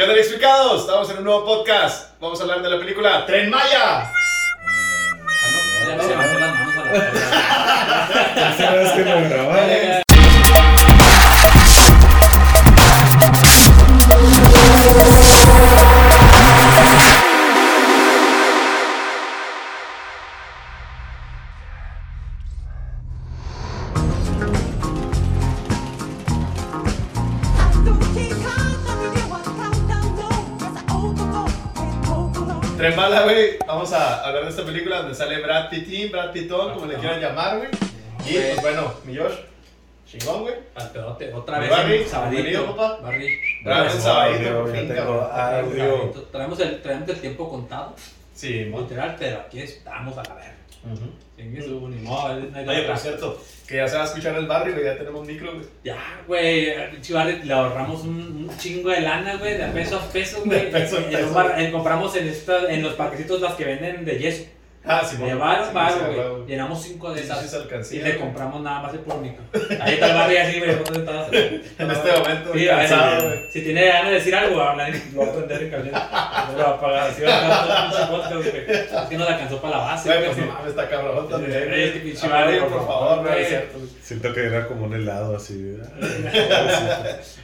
¿Qué tal explicados? Estamos en un nuevo podcast. Vamos a hablar de la película Tren Maya. Ah, Ya se levantó las manos a la verga. Esa vez que lo grabaron. Tren Güey. Vamos a hablar de esta película donde sale Brad Pittin, Brad Pittón, como le quieran llamar, güey. Y pues bueno, mi Josh, chingón, güey. Al pedote, otra vez. Barry, sabadito. papá. Barry. Bravo, sabadito, por fin, cabrón. Traemos el, traemos el tiempo contado, Sí, literal, pero aquí estamos a la verga. Ujú. Sin eso, ni modo, no Oye, por cierto, que ya se va a escuchar el barrio, güey. Ya tenemos micro, güey. Ya, güey, Barry le ahorramos un, un chingo de lana, güey, de peso a peso, güey. De peso a En peso. un bar- en- compramos en, esta, en los parquecitos las que venden de yeso. Ah, sí, llevaron, sí, güey. Llenamos cinco de esas. Y le compramos nada más el micro. Ahí está el Barry así, güey. En este momento, Sí, ver, cansado, si tiene ganas de decir algo, habla y lo va a prender en caliente. No lo va a apagar. Si va a el podcast, güey. Es que no le alcanzó para la base, Güey, güey. pues no mames, está cabrón también. Güey. es que pinche A ver, barrio, por por favor, favor, no es güey. Siento que era como un helado así.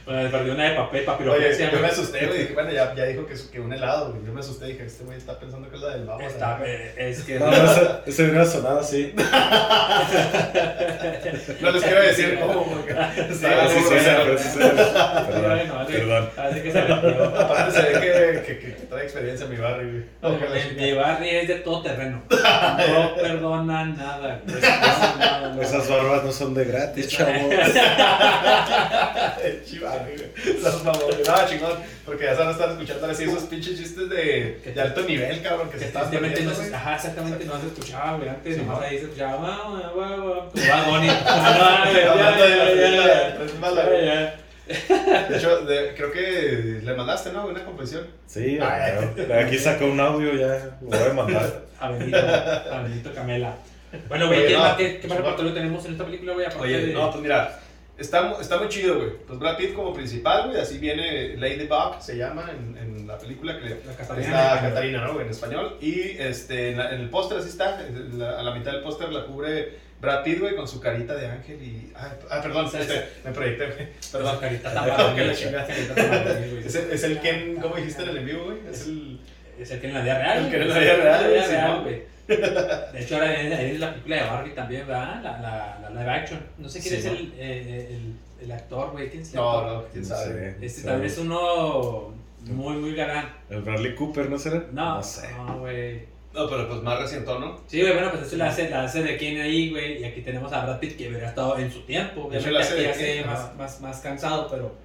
Bueno, le perdió una de papel, Oye, papiroflexia, yo me asusté, güey. Bueno, ya, ya dijo que, un helado, güey. Yo me asusté, dije, este güey está pensando que es la del babo. Está, eh, es que. No, ese, ese hubiera sonado así. No les quiero decir cómo, porque Sí, está sí, muy sí, grosero. sí, sí, sí. Perdón. Así que se. Aparte se ve que, que, que, que trae experiencia en mi. Ojalá Mi- Barry es de todo terreno. No perdona nada. No, no. Esas barbas no son de gratis, chavo. Chivarri, güey. Esas mamones. No, chingón. Porque ya se van a estar escuchando ahora sí esos pinches chistes de, de alto nivel, cabrón, que se no se, güey. ajá, exactamente, no se escuchaba, güey. Antes Sí, nomás ¿no? ahí se escuchaba, "Guau, guau, guau, guau", como. Ah, ya, Hablando de hecho, de- creo que le mandaste, ¿no? Una composición. Sí, Ay. de aquí sacó un audio ya. Lo voy a mandar. A Benito, a Benito Camela. Bueno, güey, ¿qué, más, sí, repertorio tenemos en esta película, güey? Oye, de- no, pues mira, está, está muy chido, güey. Pues Brad Pitt como principal, güey, así viene Ladybug, se llama en, en la película que La Catarina. está Catarina, ¿no? En español. Y este, en, la- en el póster así está, la- a la mitad del póster la cubre Brad Pitt, güey, con su carita de ángel y... Ah, ah, perdón, Sí, este, me proyecté, güey. Perdón. carita tan. Es el, es el Ken, ¿cómo dijiste en el en vivo, güey? Es el... Es el que en la vida real. El que en la vida real, güey. De hecho, ahora viene viene la película de Barbie también, ¿verdad? La, la, la live action. No sé quién Sí, es ¿no? el, eh, el, el actor, güey. ¿Quién es el No, actor? no, quién sabe. Este Sí, también es uno muy, muy galán. El Bradley Cooper, ¿no será? No, No sé. no, güey. No, pero pues más recientón, ¿no? Sí, güey, bueno, pues eso la hace, la hace de Ken ahí, güey. Y aquí tenemos a Brad Pitt que hubiera estado en su tiempo. Obviamente la hace aquí de ya se Ken, más, más, más cansado, pero.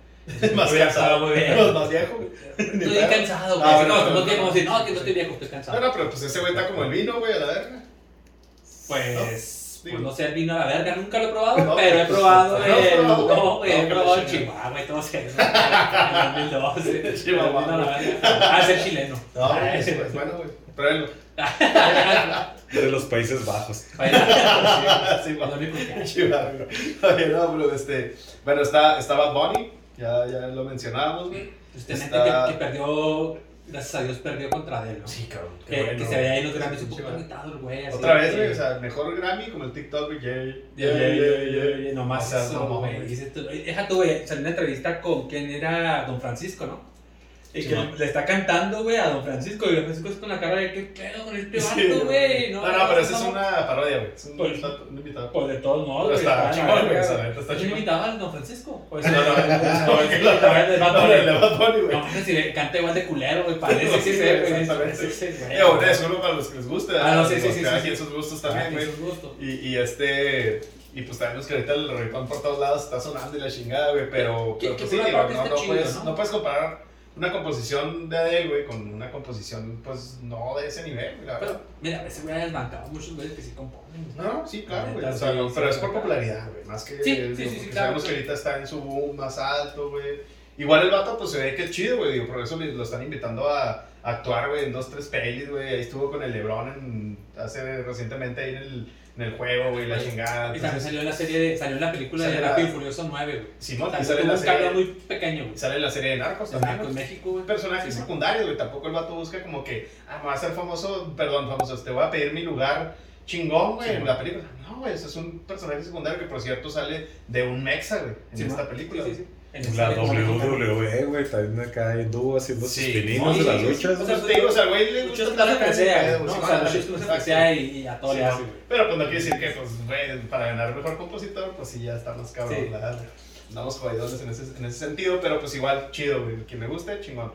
Más cansado. estado muy bien. Más viejo, Estoy cansado, güey. Ah, no. como si, no, que no estoy viejo, estoy cansado. No, no, pero pues ese güey está como el vino, güey, a la verga. Pues, No, pues no sé, el vino a la verga, nunca lo he probado, No, pero he probado no, el. no, No, güey, he no, probado el chihuahua, güey, todo se. En 2012. Chihuahua. El vino a la verga. Ah, es chileno. No, güey, pues, pues, bueno, güey. Pruébenlo. De los Países Bajos. Sí. Oye, no, este. Bueno, está, está Bad Bunny. Ya, ya lo mencionábamos, güey. Usted Está- que, que perdió, gracias a Dios, perdió contra él, ¿no? Sí, cabrón. Que, que se veía ahí en los un Sí, poquito güey. agitado el güey. así Otra vez, güey, o sea, mejor Grammy como el TikTok, güey. Yeah, yeah, yeah, yeah, yeah, Nomás O sea, eso, no, güey. tú- Deja tú, güey. Salió una entrevista con quien era Don Francisco, ¿no? Y Sí, que man. le está cantando, güey, a Don Francisco. Y Don Francisco es con la cara de, ¿qué pedo con este Sí, vato, güey? No, no, pero esa es una parodia, güey. Es un, Pues- invitado- un invitado. Pues de todos modos, está chingón, güey, está ¿Es un chingón. invitado al Don Francisco? Pues No, no, no, no, no, no, es el No, Bunny, güey. No si canta igual de culero, güey. Parece Sí, que sí, güey. Sí, sí, es uno para los que les guste. Ah, no, sí, sí, Los sí, Cada sí, quien sí. sus gustos también, güey. Y, este. Y pues sabemos que ahorita el reggaetón por todos lados está sonando y la chingada, güey. Pero, ¿Qué- pero pues sí, no, no puedes, ¿no? no puedes comparar una composición de Adele, güey, con una composición, pues no de ese nivel, güey, la verdad. Pero, mira, ese güey ha desbancado muchos güeyes que sí componen. No, sí, claro, güey. O sea, no, pero es por popularidad, güey. Más que. Sí, sí, sí, sí, porque claro, Sabemos que sí. ahorita está en su boom más alto, güey. Igual el vato, pues se ve que es chido, güey. Digo, por eso le- lo están invitando a, a actuar, güey, en dos, tres pelis, güey. Ahí estuvo con el Lebron en, hace recientemente ahí en el, en el juego, güey, la chingada. Y también salió en la serie, de- salió en la película de Rápido y Furioso 9, güey. Simón, y sale la serie, muy pequeño, güey. sale la serie de Narcos también. Narcos güey. México, güey. Personajes secundarios, güey. Tampoco el vato busca como que, ah, me voy a hacer famoso, perdón, famoso, te voy a pedir mi lugar chingón, güey, en la película. No, güey, ese es un personaje secundario que, por cierto, sale de un mexa, güey, en esta película. Sí, sí, sí. En La. WWE, güey, también acá anduvo haciendo sus pininos de las luchas. o sea, te digo, o sea, güey le gusta no se estar acá en el presea, pedo, ¿no? O sea, exacto. presea y, y a todo le hace. Pero pues no quiere decir que, pues, güey, para ganar mejor compositor, pues sí, ya estamos cabrón, Sí. la. Andamos jodidones en ese, en ese sentido, pero pues igual, chido, güey. Quien me guste, chingón.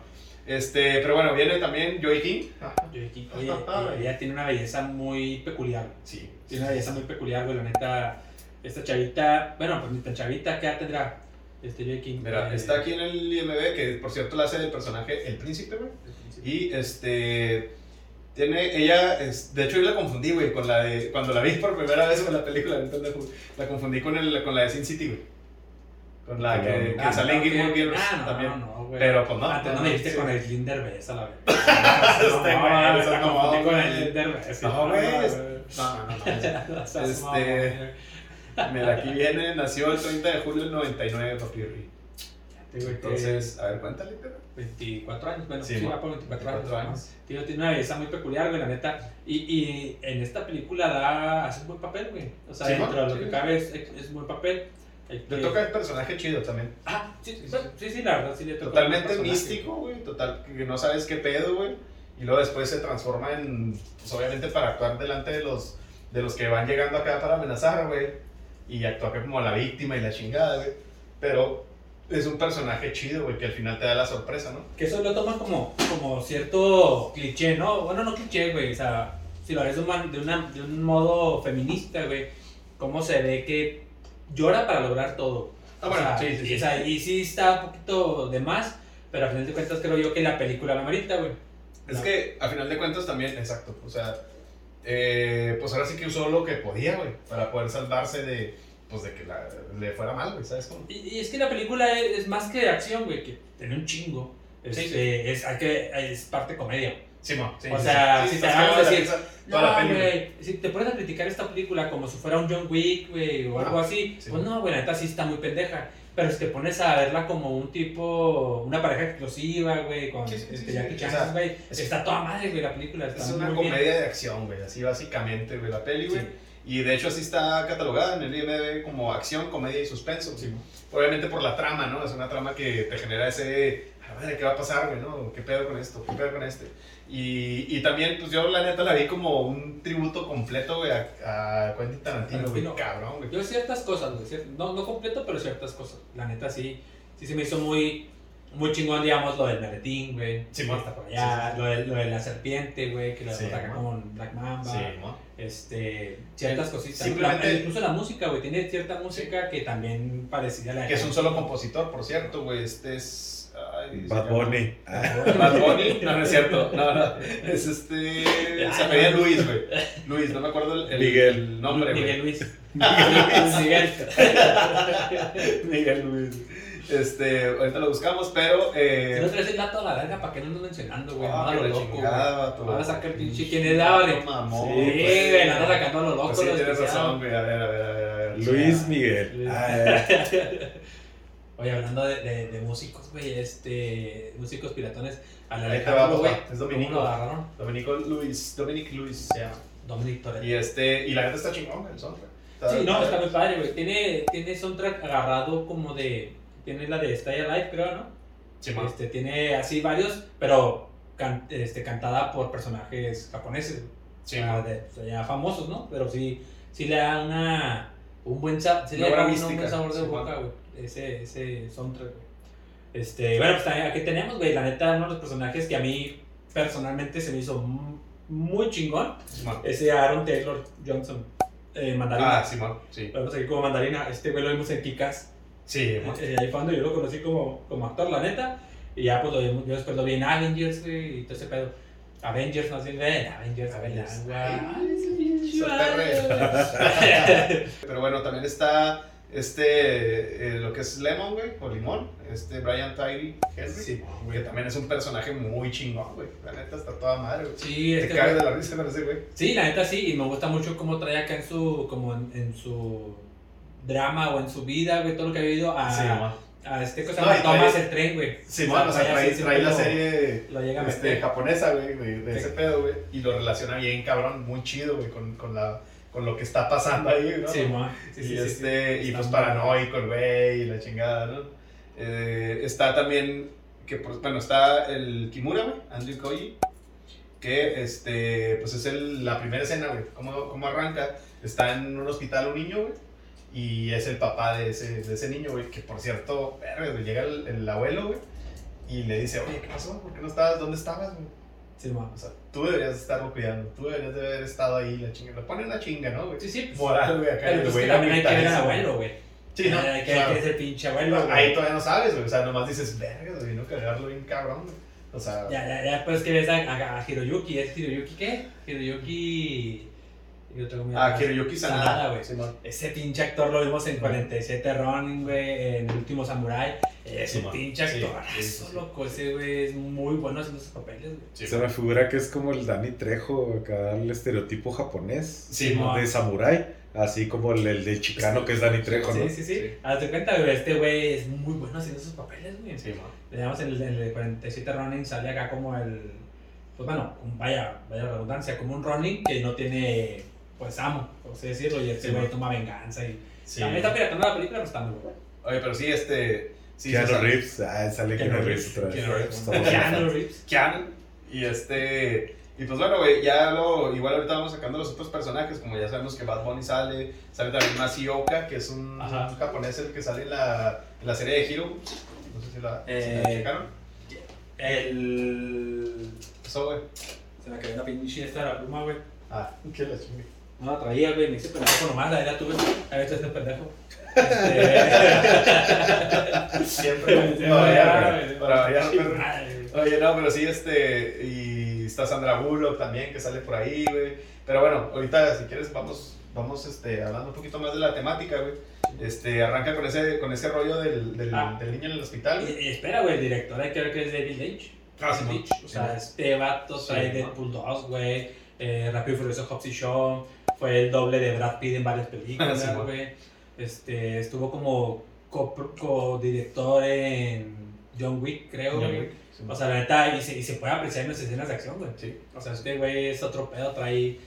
Este, pero bueno, viene también Joey King. Yo aquí, oye, eh, ella tiene una belleza muy peculiar. Sí. Tiene una belleza muy peculiar, güey. La neta, esta chavita, bueno, pues ni tan chavita, ¿qué edad tendrá? Este King. Mira, eh, está aquí en el IMB, que por cierto la hace del personaje El Príncipe, güey. Y este. Tiene, ella, es, de hecho yo la confundí, güey, con la de, cuando la vi por primera vez en la película, la confundí con, el, con la de Sin City, güey. Con la que, que Ah, sale en no, Gilmore. Girls Ah, no, también. no, no, güey. Pero, pues, no, Antes no no, me viste sí. con el Linder Bess a la vez. Este no, no, no, confundí con güey. el Linder Bess. No, güey. No, no, no. No seas Este- mamón, güey. Mira, aquí viene, nació el 30 de julio del 99, papi que Entonces, a ver, cuéntale, pero. 24 años, bueno, Sí, sí, va por 24, 24 años. años. Tío, tiene una belleza muy peculiar, güey, la neta. Y, y en esta película da, hace un buen papel, güey. O sea, Sí, dentro de lo Sí. que cabe es, es un buen papel. Le que- toca el personaje chido también. Ah, sí, sí, sí, la verdad, sí le toca. Totalmente místico, güey. Total, que no sabes qué pedo, güey. Y luego después se transforma en, pues obviamente para actuar delante de los, de los que van llegando acá para amenazar, güey. Y actúa como la víctima y la chingada, güey. Pero es un personaje chido, güey, que al final te da la sorpresa, ¿no? Que eso lo toma como, como cierto cliché, ¿no? Bueno, no cliché, güey. O sea, si lo ves de una- de un modo feminista, güey, cómo se ve que llora para lograr todo. Ah, bueno, O sea, sí, sí, y, sí. o sea, y sí está un poquito de más, pero a final de cuentas creo yo que la película la merita, güey. Es No. que a final de cuentas también, exacto. O sea, eh, pues ahora sí que usó lo que podía, güey, para poder salvarse de, pues de que la- le fuera mal, güey, ¿sabes cómo? Y, y es que la película es, es más que de acción, güey, que tiene un chingo. Sí, Este, sí. Es, hay que, es parte comedia. Sí, mo, sí, O sí, sea, sí, si sí, te hagas la decir, la No, peli, si te pones a criticar esta película como si fuera un John Wick, güey, o algo Ah, así, sí. pues no, güey, la neta sí está muy pendeja. Pero si te pones a verla como un tipo, una pareja explosiva, güey, con Sí, sí, este, sí. Jackie Chan, güey, es- está toda madre, güey, la película. Está Es una bien. comedia de acción, güey, así básicamente, güey, la peli, güey. Y de hecho así está catalogada en el IMDb como acción, comedia y suspenso. Obviamente por la trama, ¿no? Es una trama que te genera ese, a ver, ¿qué va a pasar, güey, no? ¿Qué pedo con esto? ¿Qué pedo con este? Y, y también, pues yo la neta la vi como un tributo completo, güey, a, a Quentin Tarantino, güey, cabrón, güey. Yo ciertas cosas, güey, no, no completo, pero ciertas cosas. La neta sí, sí se me hizo muy, muy chingón, digamos, lo del maletín, güey. Sí, está por allá, Sí, sí, sí. Lo, de, lo de la serpiente, güey, que la Sí, ataca con Black Mamba. Sí, ¿no? Este, ciertas cositas. Simplemente- La- incluso la música, güey, tiene cierta música que también parecía la de Que es un solo compositor, por cierto, güey, este es... Bad Bunny. Ah, Bad Bunny, no, no es cierto, no, no, es este, se apellida Luis, güey, Luis, no me acuerdo el, el- Miguel. el nombre, güey. Miguel Luis. Miguel. Miguel Luis. Este, ahorita lo buscamos, pero. Si Eh, no traes el dato a la verga, ¿para qué no andas mencionando, güey? ah, no a lo loco. Ahora saca el pinche quién es Dable. Mamón, Sí, pues. güey, anda sacando a lo loco. Pues sí, lo tienes especial. razón, güey. A ver, a ver, a ver. A ver. Luis Miguel. Oye, hablando de, de, de músicos, güey, este. Músicos piratones. Al Alejandro, güey. es Dominico. ¿Cómo lo agarraron? Dominico Luis, Dominic Luis se llama. Dominic Toretto. Y este, y la neta está chingón, el soundtrack. Está- Sí, no, está muy padre, güey. Tiene, tiene soundtrack agarrado como de. Tiene la de Stay Alive, creo, ¿no? Sí, man. Este, tiene así varios, pero can- este, cantada por personajes japoneses. Sí, o sea, man. de, o sea, ya famosos, ¿no? Pero sí, sí le da una, un buen, sa- sí le da un, buen sabor de sí, boca, güey. Ese, ese soundtrack, güey. Este, bueno, pues también aquí tenemos, güey, la neta, uno de los personajes que a mí personalmente se me hizo mu- muy chingón. Sí, man. Ese Aaron Taylor Johnson, eh, mandarina. Ah, sí, man. Sí. Lo vemos aquí como mandarina. Este güey lo vimos en Kikas. Sí, man. Eh, ahí fue cuando yo lo conocí como, como actor, la neta. Y ya pues lo vimos, yo después lo vi en Avengers, güey, y todo ese pedo. Avengers, no sé, güey, Avengers, Avengers. güey. Esa perre. Pero bueno, también está este, eh, lo que es Lemon, güey, o Limón, este Brian Tyree Henry, Sí, que también es un personaje muy chingón, güey. La neta está toda madre, güey. Sí, Te este güey- de la risa ese güey. Sí, la neta sí, y me gusta mucho cómo trae acá en su, como en, en su drama o en su vida, güey, todo lo que ha vivido a, Sí, a este cosa No, Thomas el tren, güey. Sí, O man, o sea, trae trae, trae la serie lo, este, japonesa, güey, de, de Sí. ese pedo, güey. Y lo relaciona bien, cabrón, muy chido, güey, con, con, la, con lo que está pasando ahí, ¿no? Sí, ma. Sí, y sí, este, sí. y pues paranoico el güey y la chingada, ¿no? Eh, está también, que bueno, está el Kimura, güey, Andrew Koji, que este, pues es el, la primera escena, güey, cómo, cómo arranca, está en un hospital un niño, güey, y es el papá de ese, de ese niño, güey, que por cierto, llega el, el abuelo, güey, y le dice, oye, ¿qué pasó? ¿Por qué no estabas? ¿Dónde estabas, güey? Sí, ma. O sea, tú deberías estarlo cuidando, tú deberías de haber estado ahí, la chinga, le ponen la chinga, ¿no, güey? Sí, sí. pues, Moral, güey, acá, Pero el pues que también hay que ver al abuelo, güey. Sí, ¿no? Hay que Claro. ver ese pinche abuelo, güey. Ahí todavía no sabes, güey. O sea, nomás dices, verga, güey, no cagarlo bien cabrón, güey. O sea, Ya, ya, ya, pues que ves a, a, a Hiroyuki, ¿es Hiroyuki qué? Hiroyuki... Y otro como ah, Hiroyuki Sanada, güey. Ese pinche actor lo vimos en 47 Ronin, güey, en El Último Samurai. Es Sí, un man. pinche Sí, actorazo, sí, sí, sí. loco. Ese güey es muy bueno haciendo sus papeles, güey. Sí, Se me figura que es como el Danny Trejo, acá el estereotipo japonés Sí, man. de samurái, así como el, el de chicano que es Danny Trejo, ¿no? Sí, sí, sí. Sí. Hazte cuenta, güey, este güey es muy bueno haciendo sus papeles, güey. Sí, man. Digamos, en el, en el 47 Ronin sale acá como el. Pues bueno, vaya, vaya redundancia, como un Ronin que no tiene, pues amo, por así decirlo, y este Sí, güey toma venganza y. Sí. También está piratando la película, pero está muy bueno. Oye, pero sí, este. Sí, Keanu Reeves, ah, sale Keanu Reeves, otra vez. Keanu Reeves. Keanu. Reeves. Keanu. Y este. Y pues bueno, güey, ya lo. Igual ahorita vamos sacando los otros personajes. Como ya sabemos que Bad Bunny sale. Sale también Masioka, que es un, Ajá. japonés el que sale en la, en la serie de Hero. No sé si la, si la Eh, checaron. El. Eso, güey. Se me cayó una pinche esta de la pluma, güey. Ah, qué la chingue. No la traía, güey, me hice pendejo nomás, la era tuve. A ver, este pendejo. Este... Siempre. Sí, Para variar, güey. güey, Para variar, Oye, no, pero sí, este, y está Sandra Bullock también, que sale por ahí, güey. Pero bueno, ahorita, si quieres, vamos, vamos, este, hablando un poquito más de la temática, güey. Este, arranca con ese, con ese rollo del, del, Ah. del niño en el hospital, Y, güey. y espera, güey, el director hay que ver que es David Lynch. Ah, sí, Lynch. O Sí, sea, man. este vato Sí, trae. Deadpool 2, güey. Eh, Rápido y Furioso Hobbs y Shaw. Fue el doble de Brad Pitt en varias películas, Sí, güey. Este, estuvo como co- co-director en John Wick, creo, John güey. Wick, sí, O sea, la neta, y se, y se puede apreciar en las escenas de acción, güey. Sí. O sea, este güey es otro pedo, trae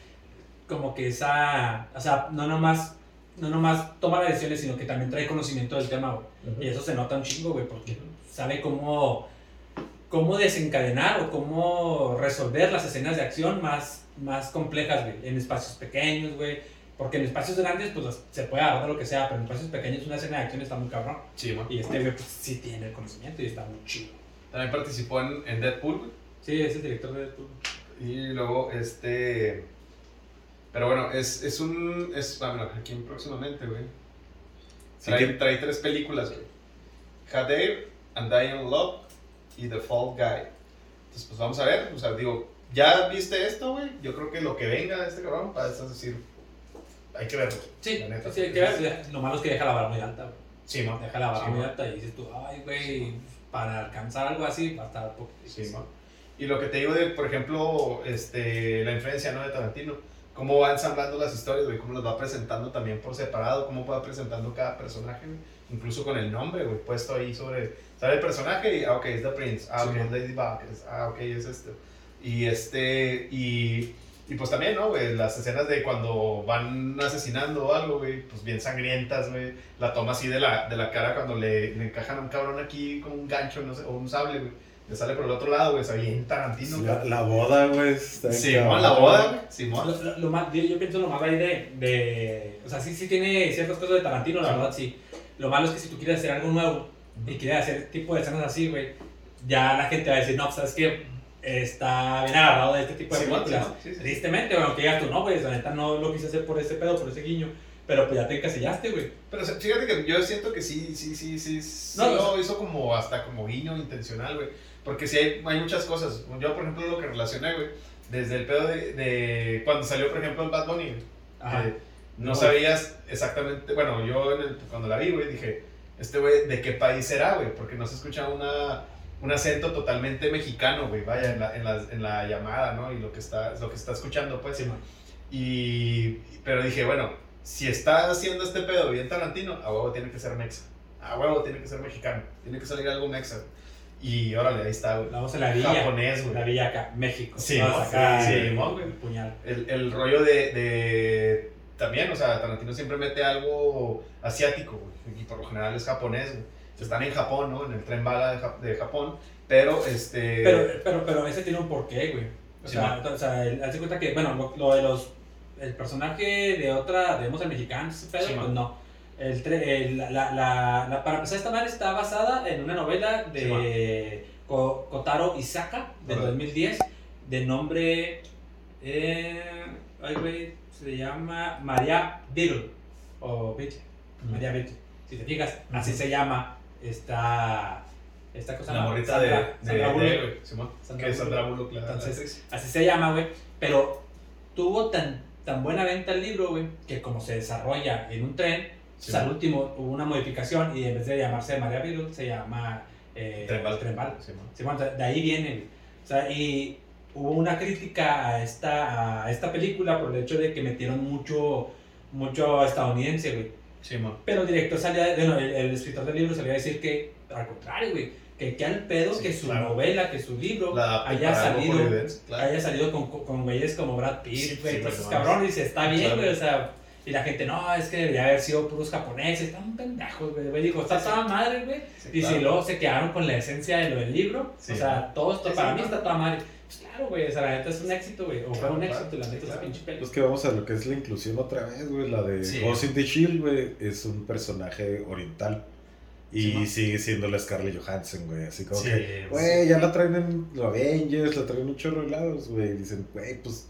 como que esa. O sea, no nomás, no nomás toma las decisiones, sino que también trae conocimiento del tema, güey. Y eso se nota un chingo, güey, porque sabe cómo, cómo desencadenar o cómo resolver las escenas de acción más, más complejas, güey, en espacios pequeños, güey. Porque en espacios grandes, pues se puede agarrar lo que sea, pero en espacios pequeños una escena de acción está muy cabrón. Sí, man. Y este güey, pues sí tiene el conocimiento y está muy chido. También participó en, en Deadpool, güey. Sí, es el director de Deadpool. Y luego, este. Pero bueno, es, es un. Es, ah, bueno, aquí próximamente, güey. Sí, Trae, que- trae tres películas, güey. I Am Love y The Fall Guy. Entonces, pues vamos a ver. O sea, digo, ¿ya viste esto, güey? Yo creo que lo que venga de este cabrón, para eso decir. Hay que verlo. Sí, La neta. sí, hay que ver. Lo malo es que deja la vara muy alta, güey. Sí, man. Deja la vara Sí, muy alta y dices tú, ay, güey, para alcanzar algo así va a estar poco Sí, man. Y lo que te digo de, por ejemplo, este, la influencia ¿no? de Tarantino, cómo va ensamblando las historias, güey, cómo las va presentando también por separado, cómo va presentando cada personaje, güey, incluso con el nombre, güey, puesto ahí sobre, sale el personaje y, ah, ok, es The Prince, ah, Sí, ok, es Ladybug, es, ah, ok, es este. Y este, y, y pues también, ¿no, güey? Las escenas de cuando van asesinando o algo, güey, pues bien sangrientas, güey, la toma así de la, de la cara cuando le, le encajan a un cabrón aquí con un gancho, no sé, o un sable, güey. Le sale por el otro lado, güey, o sea, bien Tarantino, La, boda, güey. está Simón, la boda, güey. Simón. Lo, lo- lo más, yo, yo pienso lo más ahí de, de. O sea, sí, sí tiene ciertas cosas de Tarantino, la Sí. verdad, sí. Lo malo es que si tú quieres hacer algo nuevo y quieres hacer tipo de escenas así, güey, ya la gente va a decir, no, pues sabes que está bien agarrado de este tipo de Simón, películas. Sí, sí. Tristemente, bueno, que digas tú, no, güey, la neta no lo quise hacer por ese pedo, por ese guiño, pero pues ya te encasillaste, güey. Pero fíjate que yo siento que sí, sí, sí, sí, sí No, lo hizo como hasta como guiño intencional, güey. Porque sí hay, hay muchas cosas. Yo, por ejemplo, lo que relacioné, güey, desde el pedo de, de cuando salió, por ejemplo, el Bad Bunny. Ajá. Eh, no No. sabías exactamente, bueno, yo en el- cuando la vi, güey, dije, este güey, ¿de qué país será, güey? Porque no se escucha una, un acento totalmente mexicano, güey, vaya, en la, en, la, en la llamada, ¿no? Y lo que está, lo que está escuchando, pues. Sí. Y, pero dije, bueno, si está haciendo este pedo bien Tarantino, a huevo tiene que ser mexa. A huevo tiene que ser mexicano. Tiene que salir algo mexa. Y órale, ahí está, güey. Vamos a la villa. Japonés, La güey. villa acá, México. Sí, no, acá, sí, el- güey. el puñal. El, el rollo de, de- También, o sea, Tarantino siempre mete algo asiático, güey. Y por lo general es japonés, güey. Están en Japón, ¿no? En el tren bala de, Ja- de Japón. Pero, este... Pero, pero, pero ese tiene un porqué, güey. O Sí, sea, o sea, el- haz de cuenta que, bueno, lo, lo de los. El personaje de otra, digamos, el mexicano, Sí, pues man. no. El, el- la, la, la, la- para empezar, esta madre está basada en una novela Sí, de Ko- Kotaro Isaka, del Órale. 2010, de nombre. Eh, ay, güey, se llama María Beetle. O. Mm. María Beetle. Si te fijas, así se llama esta. Esta cosa. La morrita de, Sandra- de, Sandra de- Bullock. Simón. Sandra que es Sandra Bullock. La- la Entonces, actriz. Así se llama, güey. Pero tuvo tan, tan buena venta el libro, güey, que como se desarrolla en un tren, Sí, pues, al último hubo una modificación y en vez de llamarse María Beetle, se llama eh, Tren bala. Tren bala. Simón. Sí, bueno, de ahí viene. O sea, y hubo una crítica a esta, a esta película por el hecho de que metieron mucho, mucho estadounidense, güey. Simón. Pero el director salía, bueno, el, el escritor del libro salía a decir que, al contrario, güey, que que al pedo Sí, que su claro. novela, que su libro La haya salido, claro. haya salido con, con güeyes como Brad Sí, Pitt, güey, sí, cabrones, y dice, está bien, Claro. güey, o sea, y la gente, no, es que debería haber sido puros japoneses, están pendejos, güey, güey, dijo, está Sí, sí. toda madre, güey, Sí, y si luego se quedaron con la esencia de lo del libro, Sí. o sea, todo esto Sí, para sí, mí está toda madre, pues claro, güey, o sea, la neta es un éxito, güey, o fue Claro, un claro, éxito, la neta esa claro. pinche película. Pues que vamos a lo que es la inclusión otra vez, güey. La de Sí. Ghost in the Shield, güey, es un personaje oriental. Y sigue siendo la Scarlett Johansson, güey. Así como Sí, que, güey, ya la traen en los Avengers, la traen en un chorro de lados, güey. Dicen, güey, pues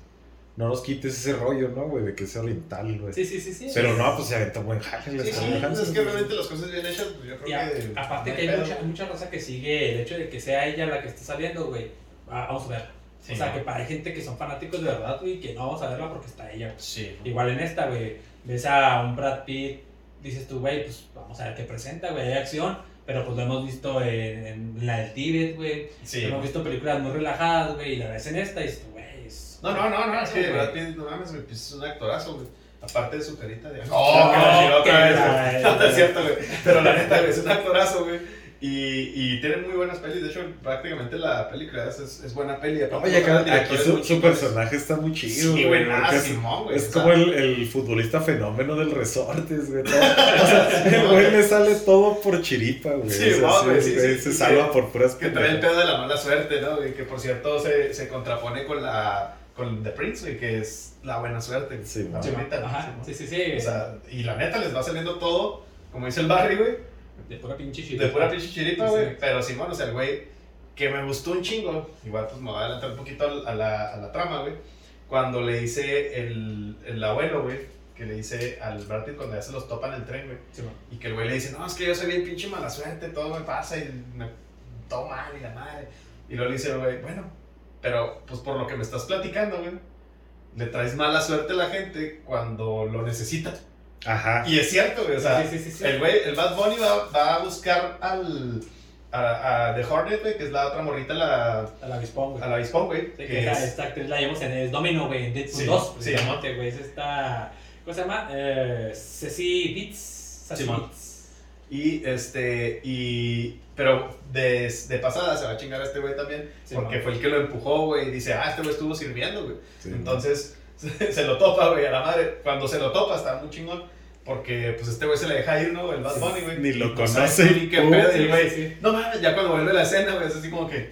no nos quites ese rollo, ¿no, güey? De que es oriental, güey. Sí, sí, sí, sí. Pero no, pues se aventa buen jale la Sí, sí, Scarlett Johansson. es que realmente las cosas bien hechas, pues yo creo Y a- que. aparte no que hay mucha, hay mucha raza que sigue el hecho de que sea ella la que está saliendo, güey. Ah, vamos a ver. Sí, o sea, ¿no? que para hay gente que son fanáticos de verdad, güey, que no vamos a verla porque está ella. Sí. Igual en esta, güey, ves a un Brad Pitt, dices tú, güey, pues vamos a ver qué presenta, güey, hay acción, pero pues lo hemos visto en, en la del Tíbet, güey. Sí. Hemos visto películas muy relajadas, güey, y la ves en esta y dices tú, güey, es... No, no, no, no, es que. Brad Pitt, no mames, güey, pues es un actorazo, güey. Aparte de su carita de. Oh, que otra vez, la- güey. No, es cierto, güey. Pero la neta, güey, es un actorazo, güey. Y, y tiene muy buenas pelis. De hecho, prácticamente la película es, es, es buena peli. Aparte, Oye, aquí su, su personaje está muy chido, Sí, güey. nada, es- Simón, güey. Es como el, el futbolista fenómeno del resortes, güey. O sea, el güey le sale todo por chiripa, güey. Sí, O sea, no, sí, güey, sí, güey, sí, se sí, salva que- por puras Que trae el pedo de la mala suerte, ¿no? Y que por cierto se, se contrapone con la. con The Prince, güey, que es la buena suerte. Sí, Ajá, sí, sí, sí, sí, O sea, y la neta les va saliendo todo, como dice el Barry, güey, de pura pinche de chiripa. pura pinche chiripa, Sí, güey. sí. Pero Simón, o sea, el güey, que me gustó un chingo, igual pues me voy a adelantar un poquito a la, a la trama, güey. Cuando le dice el, el abuelo, güey, que le dice al Brad Pitt cuando ya se los topan en el tren, güey. Sí. Y que el güey le dice, no, es que yo soy bien pinche mala suerte, todo me pasa y me todo mal y la madre. Y luego le dice el güey, bueno, pero pues por lo que me estás platicando, güey, le traes mala suerte a la gente cuando lo necesita. Ajá. Y es cierto, güey, o sea, Sí, sí, sí, sí. el güey, el Bad Bunny va, va a buscar al, a, a The Hornet, güey, que es la otra morrita, la, A la avispón, güey. a la avispón, güey. Sí, que es- esta actriz la llevamos en el Domino, güey, en Deadpool Sí, 2. sí, precisamente, güey. Es esta. ¿Cómo se llama? Eh, Ceci Beats. Ceci. Beats. Y este, y. Pero de, de pasada se va a chingar a este güey también. Sí, porque man. fue el que lo empujó, güey. Y dice, ah, este güey estuvo sirviendo, güey. Sí, Entonces, se lo topa, güey, a la madre. Cuando se lo topa, está muy chingón. Porque, pues, este güey se le deja ir, ¿no? El Bad Bunny, güey. Ni lo Y, pues, conoce. ¿sabes tú Ni qué pedo, Sí, y el güey. sí. No mames, ya cuando vuelve la escena, güey, es así como que.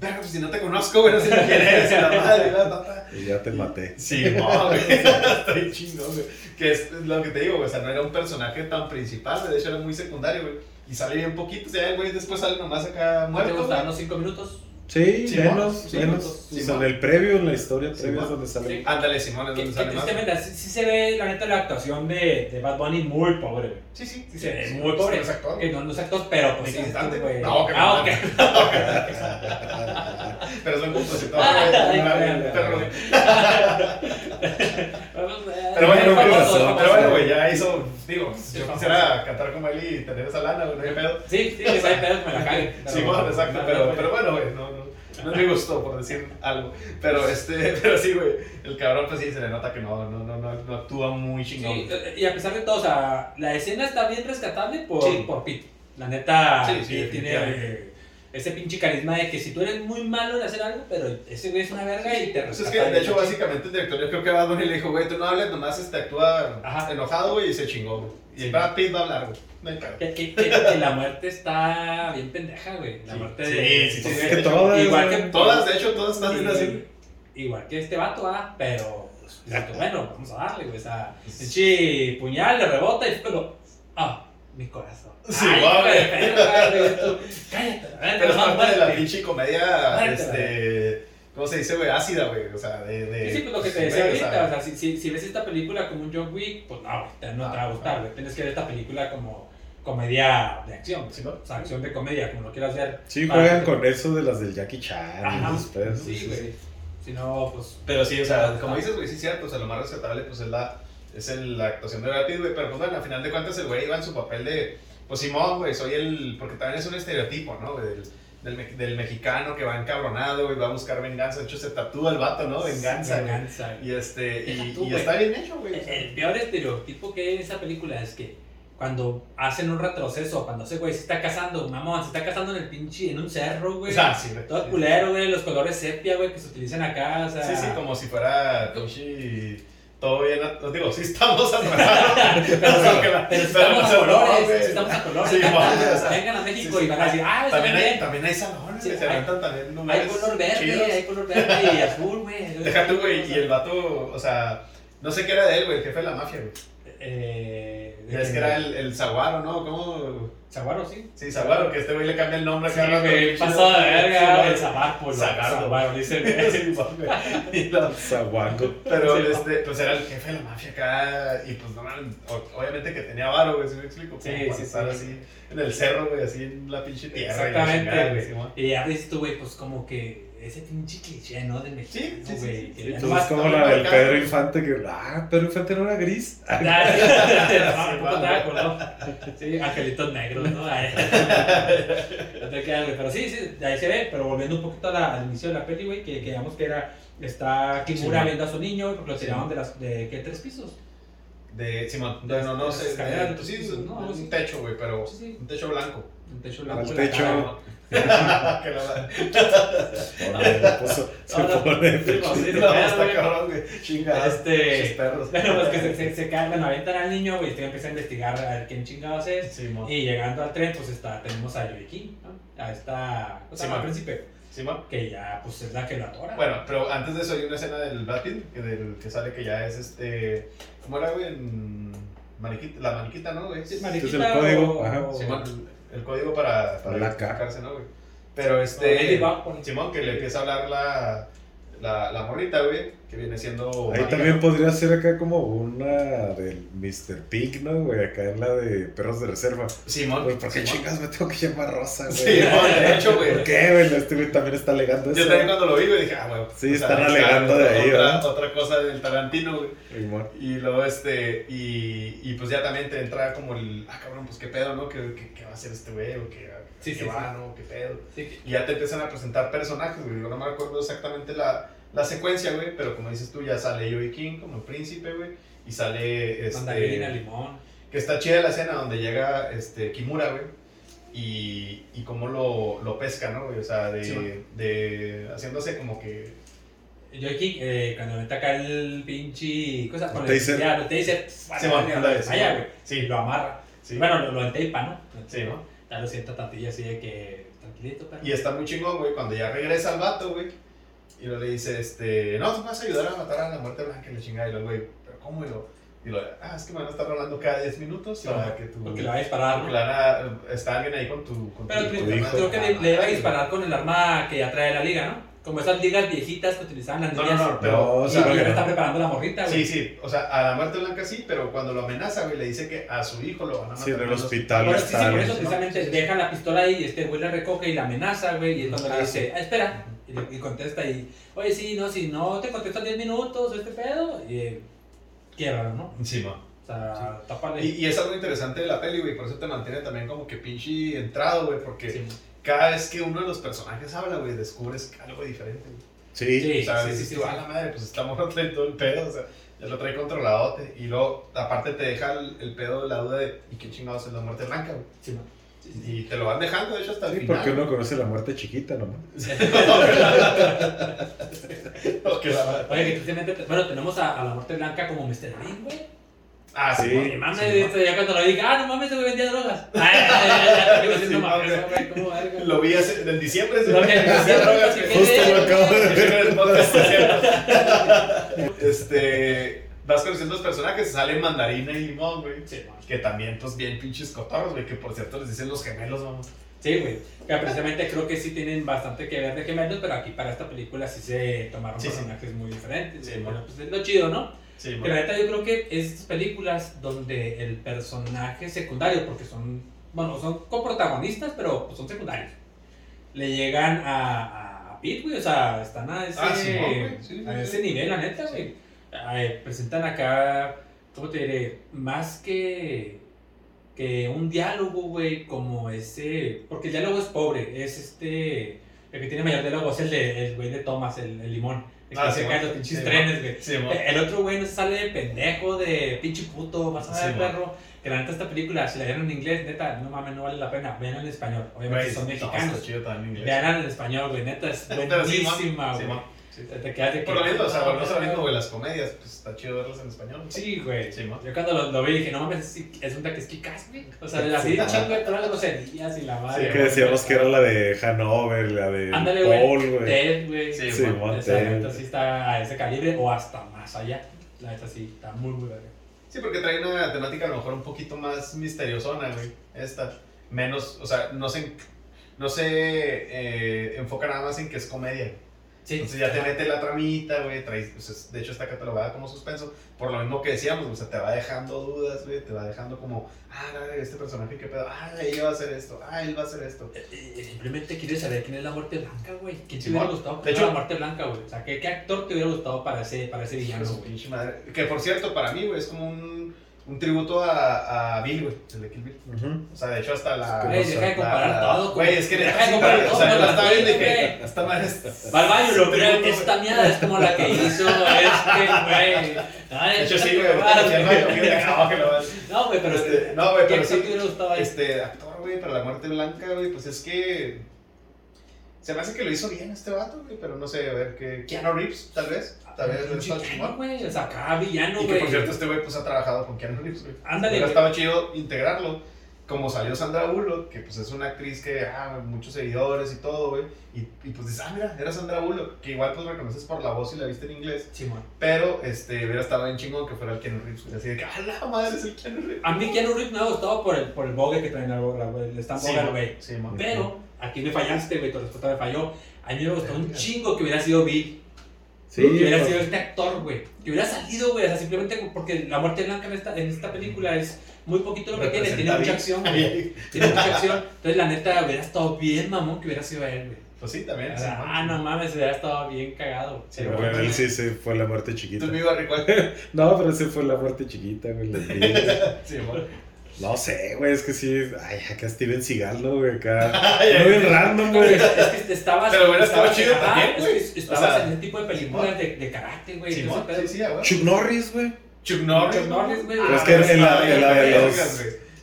Verga, pues si no te conozco, güey, no sé quién eres, la madre, y la. Y ya te maté. Sí, no, güey. Bien chingón, güey. Que es lo que te digo, güey. O sea, no era un personaje tan principal. De hecho, era muy secundario, güey. Y sale bien poquito. O sea, el güey después sale nomás acá ¿No te muerto. gustaron güey. los 5 minutos? Sí, menos, sí, menos. sí, o sea, man. en el previo, en la historia Sí, previa es donde sale. Ándale, Simón, es donde sale tristemente, sí, sí se ve, la neta, la actuación de, de Bad Bunny muy pobre. Sí, sí. Sí, se ve Sí, muy pobre. No es actor. Que no, no es actor, pero pues sí, cantante, estuvo, güey. No, que Ah, ok. Pero es un compositor, Ay, güey. güey. Pero, bueno, pero, bueno, güey, ya hizo, digo, yo quisiera cantar como él y tener esa lana, güey, no hay pedo. Sí, sí, que hay pedo me la cague. Sí, bueno, exacto, pero, pero bueno, güey, no, no, me gustó por decir algo. Pero este, pero sí, güey, el cabrón pues sí se le nota que no, no, no, no, no actúa muy chingón. Sí, eh, y a pesar de todo, o sea, la escena está bien rescatable por, Sí. por Pete. La neta, Sí, sí, Pete tiene eh, ese pinche carisma de que si tú eres muy malo en hacer algo, pero ese güey es una verga y te Pues es que, de hecho, chido. básicamente el director, yo creo que Bad Bunny le dijo, güey, tú no hables, nomás este, actúa Ajá. enojado, güey, y se chingó, güey. Y Sí. Brad Pitt va a hablar, güey. No hay. Que, que- que- que la muerte está bien pendeja, güey. La Sí, muerte sí, de. sí, porque- sí, Es que todas, igual que güey. Todas, de hecho, todas están bien así. Igual que este vato, ah, pero. Pues, bueno, vamos a darle, güey. O sea, pinche puñal le rebota y lo. Ah, mi corazón. Sí, Ay, va, hijo de güey. perra, güey, tú, Cállate, Pero es no, parte de la pinche comedia, este, ¿cómo se dice, güey? Ácida, güey, o sea, de... de Sí, sí, pues lo que te decía ahorita, o sea, si, si, si ves esta película como un John Wick, pues no, güey, te- no te va a gustar, güey. Tienes que ver esta película como comedia de acción, Sí, ¿no? o sea, acción de comedia, como lo quieras ver. Sí, juegan con eso de las del Jackie Chan Ajá, y después. Sí, güey. Si no, pues. Pero sí, o sea, como dices, güey, sí es cierto, o sea, lo más rescatable, pues, es la, es el- la actuación de Brad Pitt, güey, pero pues, bueno, al final de cuentas, el güey iba en su papel de, pues, Simón, güey, soy el, porque también es un estereotipo, ¿no, del, del, me- del mexicano que va encabronado, güey, va a buscar venganza, de hecho, se tatúa el vato, ¿no? Venganza. Venganza, güey. Y este, y, tú, y está bien hecho, güey. o El, sea. el peor estereotipo que hay en esa película es que cuando hacen un retroceso, cuando ese güey se está casando, mamón, se está casando en el pinche, en un cerro, güey. Ah, sí, güey. Todo Sí. culero, güey, los colores sepia, güey, que se utilizan acá, o sea. Sí, sí, como si fuera pinche todo bien, os digo, sí estamos atrasados. Pero, estamos a colores, estamos a colores. Sí, Vengan a México y van a decir, ah, También hay, también hay salones, que se rentan también Hay color verde, hay color verde y azul, güey. Deja tú, güey, y el vato, o sea, no sé qué era de él, güey, el jefe de la mafia, güey. Eh, es que era el, el Zaguaro, ¿no? ¿Cómo? Zaguaro, sí. Sí, Zaguaro, que este güey le cambia el nombre Sí, acá pinche- pasado de verga, Sí, el Zagardo. Zaguaro, dice. Sí. Y lo- Zaguango. Pero Sí, este, pues era el jefe de la mafia acá y pues no obviamente que tenía varo, güey, si me explico? Sí, sí, estar sí. así en el cerro, güey, así en la pinche tierra. Exactamente, sí. Y ya ves tú, güey, pues como que ese pinche cliché, ¿no? De mexicano, Sí, sí, sí, güey. sí, sí. nomás- es como la del. Pedro Infante que. Ah, Pedro Infante no era gris. Ah, Sí, acuerdo. Sí, angelitos negros, ¿no? No te quedas, güey. Pero sí, sí, de ahí se ve. Pero volviendo un poquito a la- al inicio de la peli, güey, que, que digamos que era. Está Kimura Sí, viendo a su niño, porque lo Sí, tiraron de las. ¿De qué? ¿Tres pisos? De Simón, De- no, no, no de sé, de- pues sí, no, un, un techo, güey, pero Sí, sí. un techo blanco. Un techo blanco. la techo. Pero. Este- perros. Bueno, pues que se, se, se cae, bueno, aventan al niño, güey, y empieza a investigar a ver quién chingados es. Y llegando al tren, pues está, tenemos a Joey King, ¿no? A esta, o sea, Sí, al man. príncipe, Simón. que ya, pues es la que lo atora. Bueno, pero antes de eso hay una escena del Brad Pitt, que, del, que sale que ya es este. ¿Cómo era, güey? En Mariquita, la maniquita, ¿no, güey? Sí, es el código, o- ajá. Simón, el código para, Para la identificarse, ¿no, güey? Pero este. Simón, que le empieza a hablar la, la, la morrita, güey, que viene siendo. Ahí también podría ser acá como una del Mr. Pig, ¿no, güey? Acá en la de perros de reserva. Simón. Güey, ¿por qué Simón. chingas me tengo que llamar Rosa, güey? Simón, de hecho, güey. ¿Por qué, güey? Este güey también está alegando eso. Yo también cuando lo vi, güey, dije, ah, güey. Sí, sea, están alegando de ahí, otra, otra cosa del Tarantino, güey. Simón. Y luego, este, y, y pues ya también te entra como el, ah, cabrón, pues qué pedo, ¿no? ¿Qué, qué, qué va a hacer este güey? ¿O qué, Sí, qué sí, va, sí. no? ¿Qué pedo? Sí, Y ya te empiezan a presentar personajes, güey. Yo no me acuerdo exactamente la, la secuencia, güey, pero como dices tú, ya sale Joey King como príncipe, güey. Y sale, mandarina, este, limón. que está chida la escena donde llega, este, Kimura, güey. Y, y cómo lo, lo pesca, ¿no, güey? O sea, de, Sí, de, haciéndose como que Joey King, eh, cuando le ataca el pinche cosa con El ya, lo vale, ándale, sí, vaya, man. güey. Sí. Lo amarra. Sí. Bueno, lo, lo enteipa, ¿no? Sí, ¿no? Ya lo sienta tantilla así de que tranquilito, pero. Y está muy chingón, güey, cuando ya regresa al vato, güey. Y luego le dice, este, no, tú me vas a ayudar a matar a la muerte blanca y la chingada. Y luego, güey, ¿pero cómo? Y lo, y lo, ah, es que me van a estar hablando cada 10 minutos para que tu... Porque le va a disparar, porque ¿no? está alguien ahí con tu... Con Pero tu, tu hijo. creo que Ah, le, le iba a madre. disparar con el arma que ya trae la liga, ¿no? Como esas ligas viejitas que utilizaban las niñas. no, no, pero... No, o y sea, ya pero- le está preparando la morrita, güey. sí, sí, o sea, a la muerte blanca sí, pero cuando lo amenaza, güey, le dice que a su hijo lo van a matar. Sí, en el hospital Por eso, sí, sí, por eso ¿no? precisamente Sí, sí. deja la pistola ahí y este güey la recoge y la amenaza, güey. Y es cuando Ah, le dice, sí. ah, espera. Y, le- y contesta y, oye, sí, no, si no te contesto en 10 minutos o este pedo. Y, eh, quiebra, ¿no? Sí, man. O sea, tápale. Y, y es algo interesante de la peli, güey, por eso te mantiene también como que pinche entrado, güey, porque Sí, cada vez que uno de los personajes habla, güey, descubres algo diferente, güey. Sí. Sí. O sea, sí, dices sí, tú, sí. a la madre, pues esta morra trae todo el pedo, o sea, ya lo trae controladote. Y luego, aparte, te deja el, el pedo, la duda de, ¿y qué chingados es la muerte blanca, güey? sí, man. Y te lo van dejando, de hecho, hasta el Sí, final. porque uno conoce la muerte chiquita nomás. Oye, que tristemente, bueno, tenemos a, a la muerte blanca como Mr. Bean, güey. Ah, sí. Oye, mames, Sí, este, ya cuando lo vi, ah, no mames, güey vendía drogas. Lo vi hace, en diciembre. Lo vi en diciembre, así que- Justo lo acabo de ver. Este. Vas conociendo los personajes, sale mandarina y limón, güey. Sí. Que también, pues, bien pinches cotorros, güey. Que por cierto les dicen los gemelos, vamos. Sí, güey. Que precisamente creo que sí tienen bastante que ver de gemelos, pero aquí para esta película sí se tomaron personajes muy diferentes. Bueno, pues es lo chido, ¿no? Sí, Que la neta yo creo que estas películas donde el personaje secundario, porque son, bueno, son coprotagonistas, pero pues son secundarios, le llegan a, a Pete, güey, o sea, están a ese, Ah. Sí, sí, a ese nivel, la neta, güey. Presentan acá, ¿cómo te diré? Más que, que un diálogo, güey, como ese, porque el diálogo es pobre, es este, el que tiene mayor diálogo es el de, el güey de Thomas, el, el limón, que se Simón. cae los pinches trenes, güey. Sí. El otro güey no se sale de pendejo, de pinche puto, vas a ver, Sí, perro. Que la neta esta película, si la vieron en inglés, neta, no mames, no vale la pena. Vean en español, obviamente son no, mexicanos. Vean en español, güey, neta, es buenísima, güey. Sí. Te- quedas de que. Por lo mismo, o sea, volvemos a lo mismo, güey, las comedias, pues está chido verlas en español. Sí, güey. Sí. Yo cuando lo, lo vi dije, no mames, es, es un taque Kickass, güey. O sea, así de chingo de todas las groserías y la madre. Sí, Que decíamos que era la de Hanover, la de Ándale, Paul, güey. Ted, güey. Sí, Sí, Esa Ted. sí está a ese calibre o hasta más allá. La neta sí, está muy, muy verga. Sí, porque trae una temática a lo mejor un poquito más misteriosona, güey. Esta. Menos, o sea, no se, no se eh, enfoca nada más en que es comedia. Sí. Entonces ya te mete la tramita, güey. traes- pues, es- de hecho está catalogada como suspenso. Por lo mismo que decíamos, o sea, te va dejando dudas, güey. Te va dejando como, ah, este personaje, qué pedo. Ah, ella va a hacer esto. Ah, él va a hacer esto. Eh, eh, Simplemente quieres saber quién es la muerte blanca, güey. ¿Quién te hubiera gustado De hecho- la muerte blanca, güey? O sea, ¿qué, ¿qué actor te hubiera gustado para ese, para ese villano, güey? Que por cierto, para mí, güey, es como un, un tributo a, a Bill, güey. El de Kill Bill. Ujú. O sea, de hecho, hasta la. Güey, deja de la- comparar la- todo. Güey, es que deja de comparar todo. O sea, con la estaba viendo y dije, esta madre es. Va al baño, lo creo, esta mierda es como la que hizo este, güey. De hecho, sí, güey. no, güey, pero Este, no, güey, ¿qué pero actor sí. Este, actor, güey, para la muerte blanca, güey, pues es que. Se me hace que lo hizo bien este vato, güey, pero no sé, a ver, que. Keanu Reeves, tal vez. Vez, Un está chingón, güey. O sea, acá villano, Y que güey. por cierto, este güey, pues ha trabajado con Keanu Reeves, güey. Ándale, güey. estado chido integrarlo. Como salió Sandra Bullock, que pues es una actriz que, ah, muchos seguidores y todo, güey. Y, y pues dices, ah, mira, era Sandra Bullock. Que igual pues reconoces por la voz y la viste en inglés. Simón. Pero, este, hubiera estado bien chingón que fuera el Keanu Reeves, güey. Así de que, ah, la madre es el Keanu Reeves. A mí Keanu Reeves me ha gustado por el, por el bogue que traen, el stand Sí, güey. Sí, mo. Pero aquí me fallaste, güey, tu respuesta me falló. A mí me gustó un chingo que hubiera sido Bill. Sí, que hubiera pues, sido este actor, güey. Que hubiera salido, güey. O sea, simplemente porque la muerte blanca en esta, en esta película es muy poquito lo que tiene. Tiene mucha acción, güey. Tiene mucha acción. Entonces, la neta, hubiera estado bien, mamón, que hubiera sido él, güey. Pues sí, también. O sea, sí, ah, no mames, hubiera estado bien cagado. Sí, Pero, Bueno, él sí se fue la muerte chiquita. Tú me ibas a. No, pero ese fue la muerte chiquita, güey. Sí, mo. No sé, güey, es que sí. Ay, acá Steven Seagal, ¿no, güey? Acá. Ay, Muy bien random, Güey, es que estabas. Pero estado estabas- chido también, es güey. que O Estabas sea, en ese tipo de películas de, de karate, güey. Sí, sí, sí, ah, güey. Chuck Norris, güey. Chuck Norris. Chuck Norris, güey. Ah, Es que en la- en la de los-.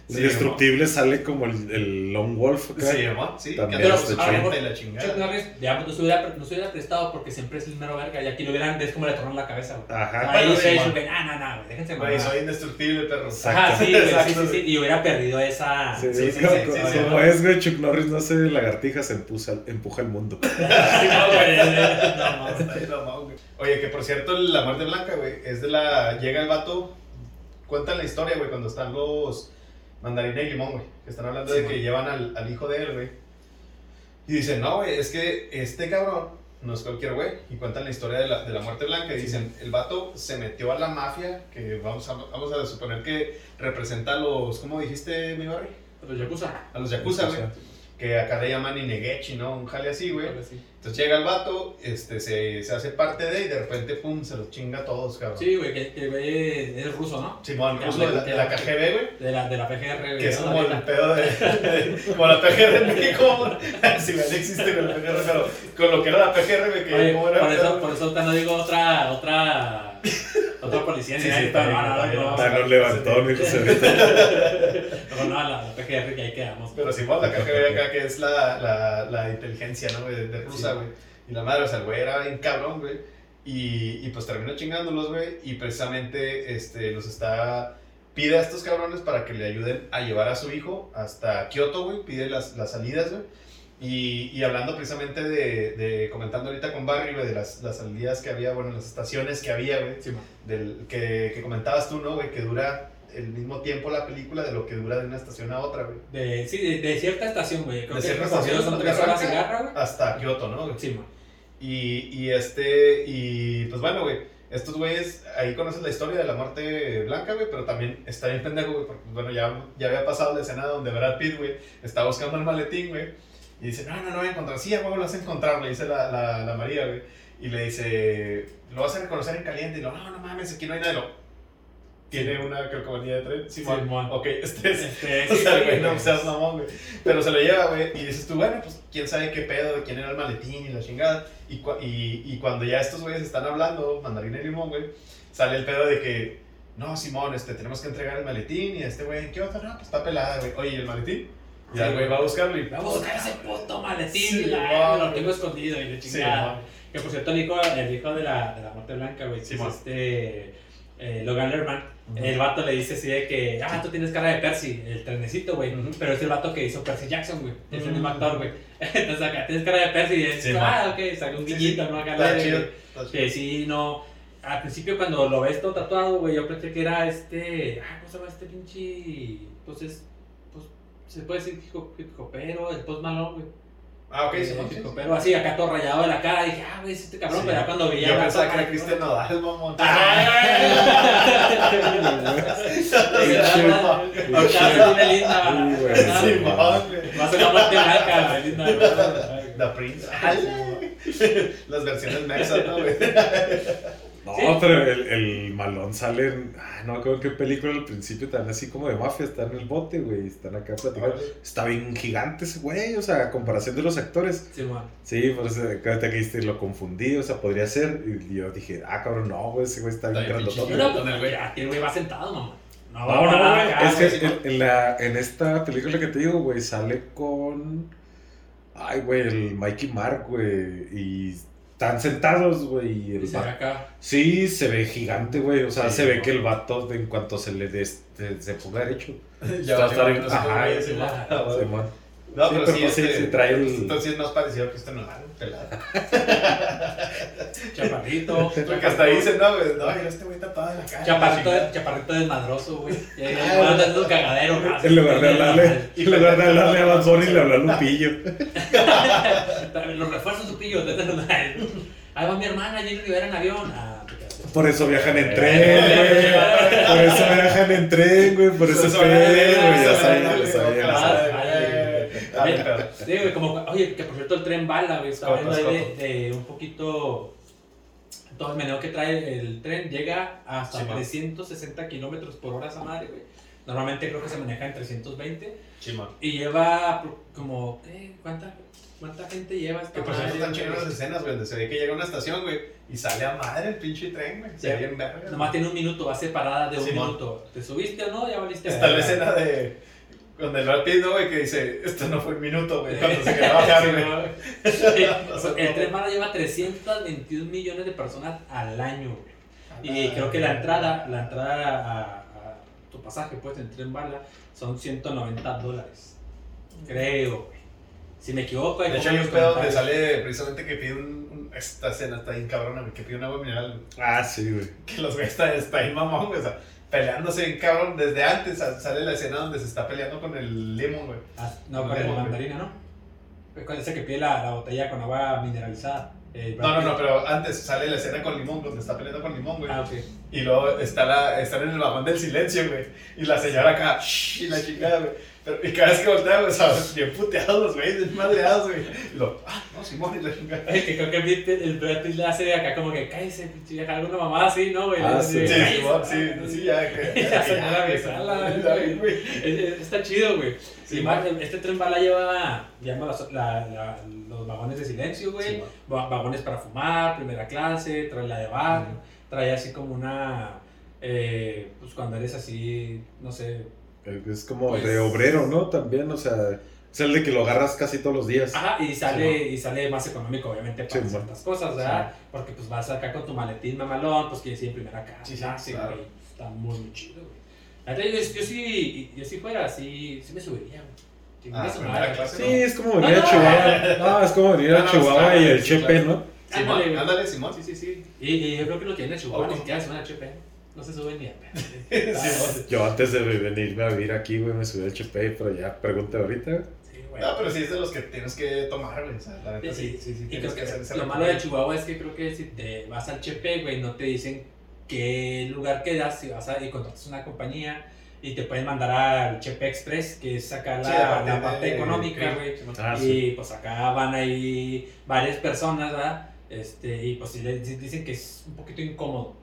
Sí, Indestructible sale como el, el Lone Wolf acá. Sí, mo. Sí, También chido. careta y la Chuck chingada. Norris, ya pues, no se hubiera, no se hubiera prestado porque siempre es el mero verga. Y aquí lo hubieran, es como le tornan la cabeza, güey. Ajá. Ahí man. güey, ah, no, no, déjense Güey, soy indestructible, perro. Ajá, sí, güey, sí, sí, sí. Y hubiera perdido esa. Sí, Sí, sí, como, sí, sí, sí, como ¿no? es, güey, Chuck Norris no hace lagartijas, empuja, empuja el mundo. Sí, no, güey, no, no. No, güey. Oye, que por cierto, la muerte blanca, güey, es de la. Llega el vato. Cuentan la historia, güey, cuando están los mandarina y limón, güey. Que están hablando Sí, de que llevan al, al hijo de él, güey. Y dicen, no, güey, es que este cabrón no es cualquier güey. Y cuentan la historia de la, de la muerte blanca. Y dicen, el vato se metió a la mafia, que vamos a, vamos a suponer que representa a los. ¿Cómo dijiste, mi barrio? Los Yakuza. A los yakuza, güey. Que acá le llaman Inegechi, ¿no? Un jale así, güey. Entonces llega el vato, este, se, se hace parte de y de repente, pum, se los chinga a todos, cabrón. Sí, güey, que, que el güey es ruso, ¿no? Simón, Ya, ruso de la, de la KGB, güey. De la, de la PGR, güey. Que es ¿no? como el pedo de, de- como la PGR en México, si bien existe con la PGR, pero con lo que era la PGR, güey, que Oye, como era por, eso, por eso ahorita no digo otra, otra, otra policía. Sí, sí, no, Ah, levantó, mi José. No, no, la, la PGR que ahí quedamos. Pero Simón, la KGB acá, que es la, la, la inteligencia, ¿no, güey? De, de rusa, Sí. güey. Y la madre, o sea, el güey era bien cabrón, güey. Y, y pues terminó chingándolos, güey. Y precisamente este, los está. Pide a estos cabrones para que le ayuden a llevar a su hijo hasta Kioto, güey. Pide las, las salidas, güey. Y, y hablando precisamente de, de. Comentando ahorita con Barry, güey, de las, las salidas que había, bueno, las estaciones que había, güey. Sí. Del, que, que comentabas tú, ¿no, güey? Que dura el mismo tiempo la película de lo que dura de una estación a otra, güey. De, sí, de, de cierta estación, güey. Creo De que cierta estación, son donde tres horas y arranca. garra, güey. Hasta Kioto, ¿no? güey? Sí, man. Y, y este, y pues bueno, güey, estos güeyes, ahí conoces la historia de la muerte blanca, güey, pero también está bien pendejo, güey, porque bueno, ya, ya había pasado la escena donde Brad Pitt, güey, está buscando el maletín, güey, y dice, no, no, no voy a encontrar, sí, a huevo lo vas a encontrar, le dice la, la, la María, güey, y le dice, lo vas a reconocer en caliente, y lo, no, no mames, aquí no hay nada, y lo, tiene una calcomanía de tren, Simón, Simón. ok, este es, Este, o sea, güey, no seas mamón, güey. Pero se lo lleva, güey, y dices tú, bueno, pues quién sabe qué pedo, de quién era el maletín y la chingada. Y, cua- y, y cuando ya estos güeyes están hablando, mandarina y limón, güey, sale el pedo de que, no, Simón, este, tenemos que entregar el maletín y este güey, ¿qué otra? No, pues está pelada, güey. Oye, ¿y el maletín? Y Sí, el güey va a buscarlo y Vamos a buscar ese puto maletín. Sí, lo tengo escondido y de Sí, chingada. que por cierto, el hijo, el hijo de, la, de la muerte blanca, güey, Sí, es este. eh, Logan Lerman. Ujú. El vato le dice así de que, ah, tú tienes cara de Percy, el trenecito, güey. Ujú. Pero es el vato que hizo Percy Jackson, güey. Es el mismo actor, güey. Entonces acá tienes cara de Percy y es, Sí, ah, ok, saca un Sí, sí, guiñito, ¿no? Acá Está le- chido. está chido. Que sí, no. Al principio cuando lo ves todo tatuado, güey, yo pensé que era este. Ah, ¿cómo se llama este pinche? Pues es. Se puede decir hip hop- hip hopero, el post malo, güey. Ah, ok, Eh, sí, sí, hip sí. hopero, así acá todo rayado de la cara. Dije, ah, güey, es este cabrón, Sí. pero ya cuando veía. Yo pensaba que era Cristian Nodal, mamón. Ve linda, una blanca, Prince. Las versiones mexas, ¿no, güey? No, Sí. pero el, el malón sale en. Ah, no en qué película al principio también así como de mafia. Está en el bote, güey. Están acá platicando. Está bien gigante ese güey, o sea, a comparación de los actores. Sí, man. Sí, por eso que dijiste lo confundí, o sea, podría ser. Y yo dije, ah, cabrón, no, güey, ese güey está bien grandotote. Con el güey. aquí el güey va sentado, mamá. No, No, no, güey, es que sí, en, en la, en esta película que te digo, güey, sale con. Ay, güey, el Mikey Mark, güey. Y están sentados, güey. y Y el se ve acá. Sí, se ve gigante, güey. O sea, Sí, se ve ¿no? que el vato, en cuanto se le des, se, se ponga derecho. Ya Está- va a sé cómo Ajá, ah, güey. Simón. No, Sí, pero pero sí, pues sí, este, sí trae el- Entonces sí nos pareció que este no era pelado. Chaparrito. Porque hasta dicen, no, güey, no, mira, este güey está todo en la calle. Chaparrito, chaparrito desmadroso, güey. Y ahí Ah, manda esos cagaderos, güey. En lugar de hablarle, en lugar de hablarle a Bad Bunny, le habla a Lupillo. Los refuerzos su pillo. Ahí va mi hermana, Jenny Rivera en avión. Ah, quedas. Por eso viajan en tren, güey. Por eso viajan en tren, güey. Por eso es es güey. Ya eso sabía, es ya verdad, sabía, ya ah, sabía. Pero- Sí, güey, como, oye, que por cierto el tren bala, güey, estaba viendo ahí de, de un poquito, todo el meneo que trae el tren, llega hasta Sí, man. 360 kilómetros por hora esa madre, güey. Normalmente creo que se maneja en 320 Chima. y lleva como, eh, ¿cuánta, ¿cuánta gente lleva esta Que por cierto están chidas las escenas, güey, donde se ve que llega a una estación, güey, y sale a madre el pinche tren, güey. Se ve Sí. bien verga. Nomás tiene un minuto, va a ser parada de un minuto. ¿Te subiste o no? Ya valiste. Está la escena de. Cuando el ¿no, güey, que dice, esto no fue un minuto, güey, cuando se quedó a bajar, el tren bala lleva 321 millones de personas al año, güey. Y creo que la entrada, la entrada a, a tu pasaje, pues, en tren bala, son 190 dólares. Creo, güey. Si me equivoco, ahí De hecho, hay un pedo donde sale precisamente que pide un. un- esta escena está bien cabrona, güey, que pide un agua mineral. güey. Ah, sí, güey. Que los están está ahí mamón, güey, o sea, peleándose cabrón. Desde antes sa- sale la escena donde se está peleando con el lemon, güey. Ah, no, con el Lemon, güey. mandarina, ¿no? Con ese que pide la, la botella con agua mineralizada. Eh, No, no, no, pero antes sale la escena con Limón, donde está peleando con Limón, güey. Ah, ok. Y luego está la, están en el vagón del silencio, güey. Y la señora acá, shh, y la chingada, güey. Pero- y cada vez que voltea, güey, o sea, bien puteados los güeyes, bien madreados, güey. Y lo, ah, no, Simón, y la chingada. Ay, que creo que el Brad Pitt le hace acá como que cállese, pinche alguna mamá así, ¿no, güey? Ah, sí. Sí, sí, sí, ya. Que, señora besala, Ya, güey. Es- es- Está chido, güey. Sí, Sí, va- este tren bala lleva, llama los, la- la- los vagones de silencio, güey. Va- vagones para fumar, primera clase, trae la de bar, Ujú. Trae así como una, eh, pues cuando eres así, no sé. Es como Pues- de obrero, ¿no? También, o sea, es el de que lo agarras casi todos los días. Ajá, y sale, y sale más económico, obviamente, para Sí, ciertas cosas, ¿verdad? Porque pues vas acá con tu maletín mamalón, pues quieres ir en primera clase. Sí, sí, sí, claro. güey, está muy, muy chido, güey. Yo, yo sí, yo sí fuera así, sí me subiría, güey. Ah, a clase. Sí, es como venir No, a no. Chihuahua. No, es como venir No, a no, Chihuahua está- y el sí, Chepe, claro. ¿no? Simón, Ándale, ándale, Simón. Sí, sí, sí. Y, y yo creo que lo tiene Chihuahua, O ni siquiera se van a HP. No se suben ni a pedo. Yo antes de venirme a vivir aquí, güey, me subí al Chepe, pero ya pregunté ahorita. güey. Sí, güey. No, pero sí es de los que tienes que tomar, güey. O sea, la neta sí, sí, sí. Y Tienes creo que que hacer lo malo de Chihuahua es que creo que si te vas al Chepe, güey, no te dicen qué lugar quedas, si vas a y contratas una compañía y te pueden mandar al Chepe Express, que es sacar Sí, la, la parte de- económica, sí, güey. Ah, y sí. pues acá van ahí varias personas, ¿verdad? Este, y pues sí dicen que es un poquito incómodo.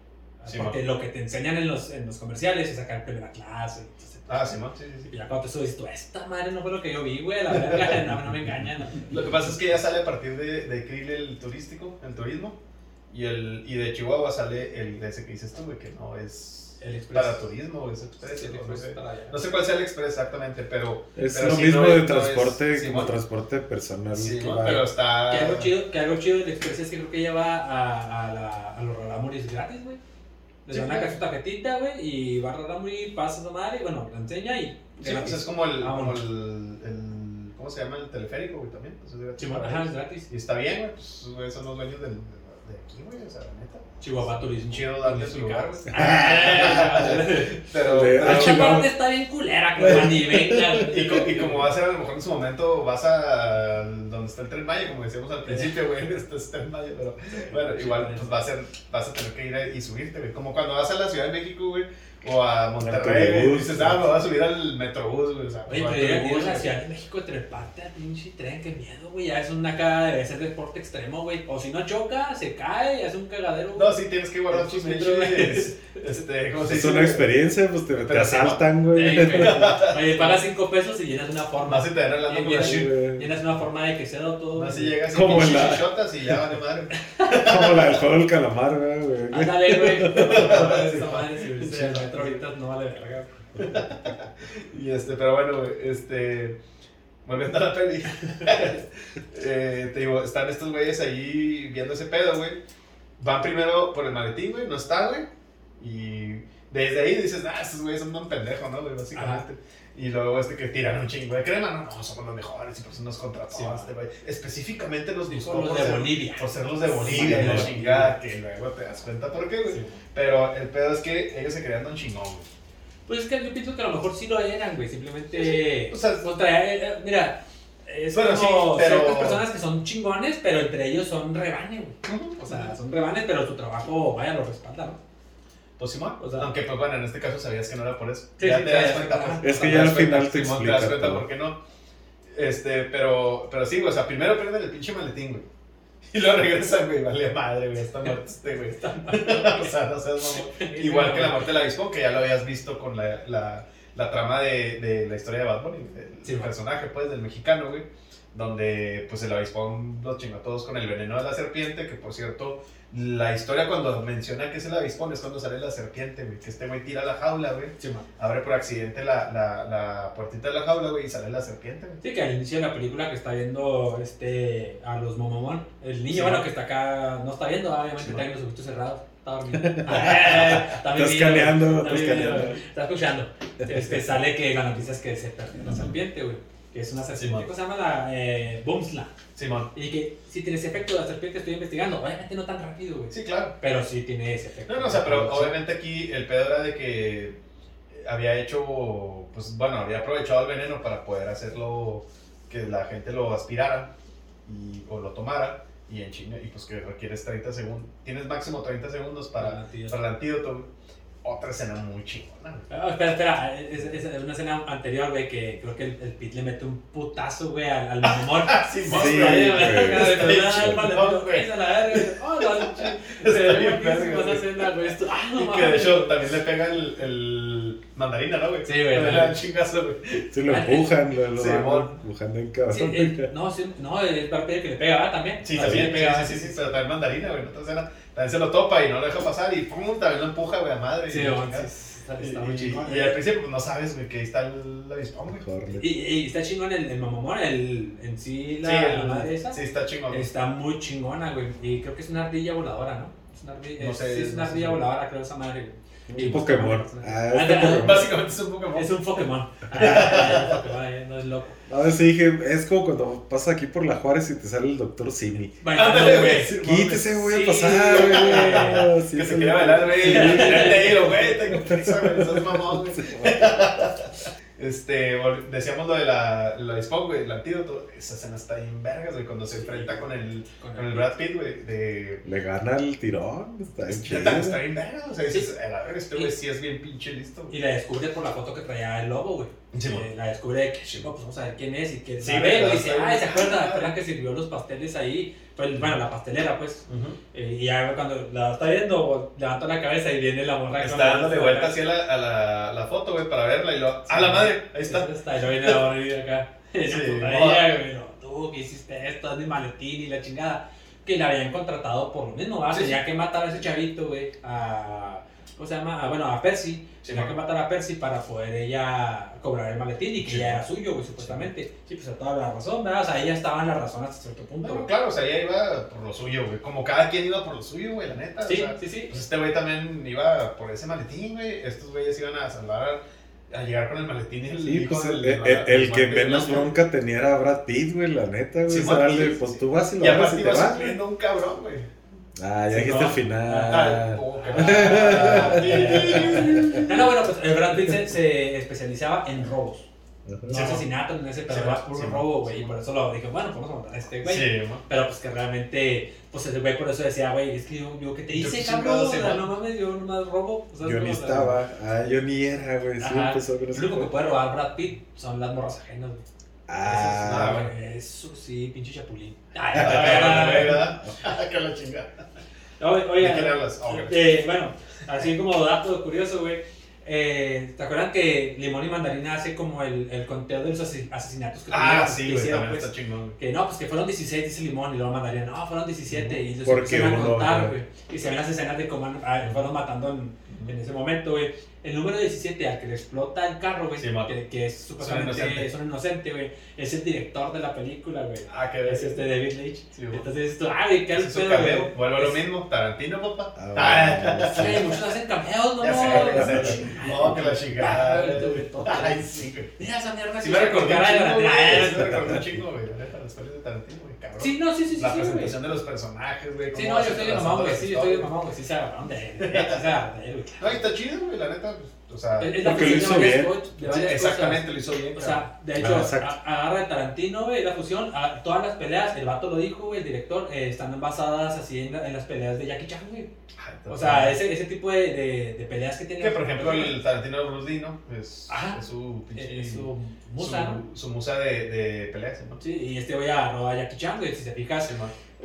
Sí, porque lo que te enseñan en los, en los comerciales es sacar primera clase. entonces, Ah, sí, sí, y ya cuando te subes, tú, esta madre no fue lo que yo vi, güey, la verdad, no, no me engañan. no. Lo que pasa es que ya sale a partir de, de Krill el turístico, el turismo. Y, el, y de Chihuahua sale el de ese que dices tú, güey, que no es El Express. para turismo, es express. Sí, el no, Express sé. para allá. No sé cuál sea el express exactamente, pero. Es pero lo sí, mismo no de es- no es- transporte como Simón. transporte personal. Sí, que ¿no? va- pero está. Que algo chido, que algo chido del Express es que creo que lleva a, a, la, a los Raramuris gratis, güey. Les Sí, dan una claro. su tarjetita, güey, y va a Raramuri, pasa su madre, y bueno, la enseña y. Sí, pues es como el. Ah, como el, el- ¿Cómo se llama? El teleférico, güey, también. Pues es gratis para ajá, es gratis. Y está bien, güey, pues son los dueños del, de, de aquí, güey, o sea, la neta. Chihuahua Turismo. Chido darle su lugar, güey. Pero. Pero. Pero- ah, Chihuahua. parte está bien culera, que ni venga. Y, co- y como va a ser a lo mejor en su momento, vas a donde está el tren Maya, como decíamos al principio, güey, este es tren Maya, pero bueno, igual pues va a ser, vas a tener que ir a- y subirte, güey. Como cuando vas a la Ciudad de México, güey, o a Monterrey, Metrobús. dices, ah, me voy a subir al Metrobús, güey, o sea, Oye, pero ir a- ir a Turibús, la. Ciudad de México treparte al pinche tren, qué miedo, güey. Ya es una cara, debe ser deporte extremo, güey. O si no choca, se cae, hace un cagadero. No, sí, tienes que guardar tus pinches, este, ¿cómo se Es una experiencia, pues te, te asaltan, Sí, güey. güey. Oye, pagas 5 pesos y llenas una forma. Vas a tener hablando con la. Llenas una forma de que sea todo. Vas y llegas y Como pinches en la- chichotas y ya vale madre. Como la del juego del calamar, güey. Ándale, güey. El metro ahorita no vale verga. Y este, pero bueno, este. Volviendo a la peli. eh, te digo, están estos güeyes ahí viendo ese pedo, güey. Van primero por el maletín, güey, no está, güey. Y desde ahí dices, ah, estos güeyes son un pendejo, ¿no, güey? Básicamente. Y luego este que tiran un chingo de crema, no, no, somos los mejores y por eso nos contrató Sí, este güey. Específicamente nos buscó los por de ser- Bolivia. por ser los de Bolivia, Sí, y la de chingada, que luego te das cuenta por qué, güey. Sí. Pero el pedo es que ellos se crean un chingón, güey. Pues es que yo pienso que a lo mejor sí lo eran, güey. Simplemente. O sea, traía- eh, mira. Es Bueno, como sí, pero- ciertas personas que son chingones, pero entre ellos son rebane, güey. O sea, son rebanes, pero su trabajo, vaya, lo respalda, ¿no? Pues Simón, O sea- aunque pues bueno, en este caso sabías que no era por eso. Sí, ya sí, te das sí, cuenta. sí. Es que te ya das al cuenta, final te Simón, te das cuenta todo. por qué no. Este, pero, pero sí, güey, o sea, primero pierden el pinche maletín, güey. Y luego regresan, güey, vale madre, güey, está muerto este, güey. o sea, no seas mamón. Igual que la muerte del avispón, que ya lo habías visto con la, la, la trama de, de la historia de Bad Bunny, el personaje, pues, del mexicano, güey. Donde, pues, el avispón los chingó a todos con el veneno de la serpiente, que, por cierto, la historia cuando menciona que es el avispón es cuando sale la serpiente, güey. Que este güey tira la jaula, güey. Sí. Abre por accidente la, la, la puertita de la jaula, güey, y sale la serpiente, güey. Sí, que al inicio de la película que está viendo este, a los Momomón, el niño, Sí, bueno, man. que está acá, no está viendo, obviamente Sí, está viendo los ojitos cerrados, está dormido. Ah, está caneando. Está escuchando. Este, sale que la noticia es que se perdió la serpiente, güey. Que es una serpiente. ¿cómo se llama? La eh, Boomsla. Simón. Y que si tiene ese efecto de la serpiente, estoy investigando. Obviamente no tan rápido, güey. Sí, claro. Pero sí tiene ese efecto. No, no, o sea, pero obviamente aquí el pedo era de que había hecho, pues bueno, había aprovechado el veneno para poder hacerlo, que la gente lo aspirara y, o lo tomara y en chinga, y pues que requieres 30 segundos, tienes máximo 30 segundos para, Para el antídoto. para el antídoto. Otra escena muy chingona, güey. Ah, espera, espera, es, es- una escena anterior, güey, que creo que el, el Pete le mete un putazo, güey, al, al mamón. Sí, Sí, güey. güey. Ah, no Y que de hecho también le pega el, el mandarina, ¿no, güey? Sí, güey. Le da el chingazo, güey. Sí, lo empujan, lo, lo Sí, van empujando en cabrón. Sí, eh, no, sí, no, el que le pega, ¿verdad? También. Sí, También también, le pega. sí, sí, sí, pero también mandarina, güey. En otra escena también se lo topa y no lo deja pasar y pum, también lo empuja, güey, a madre. Sí, y, sí, está, Y- está muy y- chingón. y al principio, pues no sabes, güey, que ahí está el avispón, güey. Y, y está chingón el, el mamomón, el, en sí, la, Sí, la madre esa. sí, está chingón. Está muy chingona, güey. Y creo que es una ardilla voladora, ¿no? Es una ardilla, No es- sé, sí, es una no sé ardilla voladora, creo, esa madre, güey. Y Un Pokémon. como- Ah, Pokémon. Básicamente es un Pokémon. Es un Pokémon. Ah, Pokémon, eh, no es loco. A ver, sí dije, es como cuando pasas aquí por la Juárez y te sale el doctor Simi. Ándale, güey. Quítese, voy Sí, a pasar, güey. Sí, Que se quiera bailar, güey. Y te digo, güey, tengo prisa, güey. Eso es mamón, güey. Este, decíamos lo de la, lo de Spock, güey, el antídoto. Esa escena está bien vergas, güey, cuando se enfrenta con el, Con con el Brad Pitt, güey. De. Le gana el tirón. Está bien chido. Está bien vergas. O sea, Sí. dices, a verga, este güey sí es bien pinche listo, Y la descubre por la foto que traía el lobo, güey. Sí, Eh, la descubre de que, chico, pues vamos a ver quién es y que Sí, sabe, la Dice, ay, ¿se acuerda? Ah. ¿Acuerdan que sirvió los pasteles ahí? Pues, bueno, la pastelera, pues. Ujú. Eh, y ya cuando la está viendo, levanta la cabeza y viene la morra. Está la- dándole vuelta así a la, a la, la foto, güey, para verla y lo. ¡A la madre! Ahí está. Está, ya viene la morra y acá. Sí, putadilla, güey. No, tú que hiciste esto, mi maletín y la chingada. Que la habían contratado por lo mismo, ¿verdad? Sí, Tenía que matar a ese chavito, güey. A. ¿Cómo se llama? Ah, bueno, a Percy. Sí, Tenía que matar a Percy para poder ella cobrar el maletín y que Sí, ya era suyo, güey, supuestamente. Sí, pues a toda la razón, ¿verdad? O sea, ella estaba en la razón hasta cierto punto. Bueno, claro, o sea, ella iba por lo suyo, güey. Como cada quien iba por lo suyo, güey, la neta. Sí, o sea, sí, sí. Pues este güey también iba por ese maletín, güey. Estos güeyes iban a salvar, a llegar con el maletín y el Sí, hijo pues del- el, del- el- el que menos ¿no? bronca tenía era Brad Pitt, güey, la neta, güey. Sí, o sea, man, dale, sí, pues sí. tú vas y lo Y aparte y te iba vas. un cabrón, güey. Ah, ya Sí, dijiste no. el final. Ah, oh, No, no, bueno, pues el Brad Pitt se, se especializaba en robos. No asesinato, en ese, pero Sí, más sí, puro sí, robo, sí, güey. y por eso lo dije, bueno, pues vamos a matar a este güey. Pero pues que realmente, pues ese güey por eso decía, güey, es que yo, yo ¿qué te hice, cabrón? no mames, yo nomás robo. O sea, Yo ni estaba. Ah, yo ni era, güey. Sí, Ajá. empezó con Lo único que puede robar Brad Pitt son las morras ajenas, güey. Ah, Ah, eso sí, pinche chapulín. Ah, Ay, güey, ¿verdad? Que la chingada. Oye. Ah, eh, bueno, así como dato curioso, güey. Eh, ¿Te acuerdan que Limón y Mandarina hace como el, el conteo de los ase- asesinatos que, Ah, tuvieron, sí, que güey, hicieron, también pues? está chingón. Que no, pues que fueron 16, dice Limón, y luego Mandarina, no, fueron 17, y los Porque empiezan a uno, contar, güey. güey. Y se ven las escenas de cómo ah, fueron matando en, en ese momento, güey. El número 17 al que le explota el carro, güey, Sí, que, que es supuestamente inocente. es un inocente, güey, es el director de la película, güey. Ah, que Es este David Leitch. Sí. Entonces, esto, ah, güey, qué es pedo, güey. Vuelvo a lo mismo. Tarantino, papá. Ah, Ah, Sí, muchos hacen cameos, no, Ya sé, no. ya sé. No, que la chingada. Ay, sí, güey. Mira esa mierda Sí me recordó un chingo, la- güey. Las pelis de Tarantino, güey, cabrón. Sí, no, sí, sí, sí, La presentación de los personajes, güey. Sí, no, yo estoy de mamón, güey. Sí, yo estoy de mamón, güey. Sí se agarraron de. de- de- se agarraron de él, güey. No, está chido, güey, la neta. O sea, Es- la Porque lo hizo de bien. de sí, exactamente cosas. lo hizo bien. O sea, de hecho, exacto. a- agarra de Tarantino, güey, la fusión, a- todas las peleas, el vato lo dijo, güey, el director, eh, están basadas así en, la- en las peleas de Jackie Chan, güey. O sea, ese, ese tipo de, de, de peleas que tiene. Que por ejemplo el Tarantino de Bruce Lee, ¿no? Es, Ajá. es su pinche. Eh, es su musa, ¿no? su, su musa de, de peleas, ¿no? Sí, y este güey agarró a Jackie Chan, güey, si te fijas, Sí,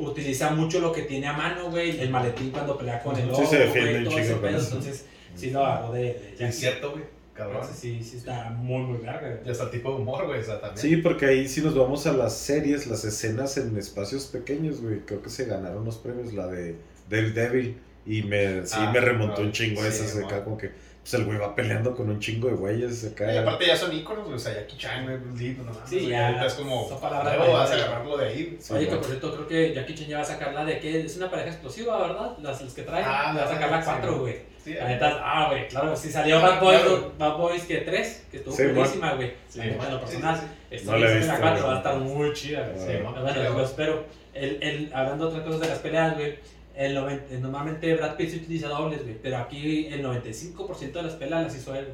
utiliza mucho lo que tiene a mano, güey, el maletín cuando pelea con el Sí, lobo, se defiende güey, todo ese pedo, entonces sí lo agarró de, de Es cierto, güey. Cabrón. Sí, sí está muy, muy larga. Y hasta tipo de humor, güey. O sea, también. Sí, porque ahí si nos vamos a las series, las escenas en espacios pequeños, güey, creo que se ganaron los premios, la de Daredevil, y me, sí Ah, me remontó no, un chingo sí, esas de acá, como que, pues el güey va peleando con un chingo de güeyes acá. Y aparte ya son íconos, güey. O sea, Jackie Chan, güey, Bruce Lee, pues no mames. Sí, ya, ahorita es como. son palabras Luego vas a agarrarlo de ahí. güey. Oye, que por cierto, creo que Jackie Chan ya va a sacar la de que es una pareja explosiva, ¿verdad? Las, las que traen. Ah, va a sacar la sí, 4, güey. güey. Sí, La neta, ah, güey, claro, sí salió Bad Boys, Bad Boys que 3, que estuvo Sí, buenísima, güey. Sí, La neta, en lo sí, personal, sí, esta No la he vez la visto, 4 güey. va a estar muy chida, güey. Ah, Sí, bueno, yo espero. El, el, hablando de otras cosas de las peleas, güey, el noven- normalmente Brad Pitt se utiliza dobles, güey, pero aquí el 95% de las peleas las hizo él.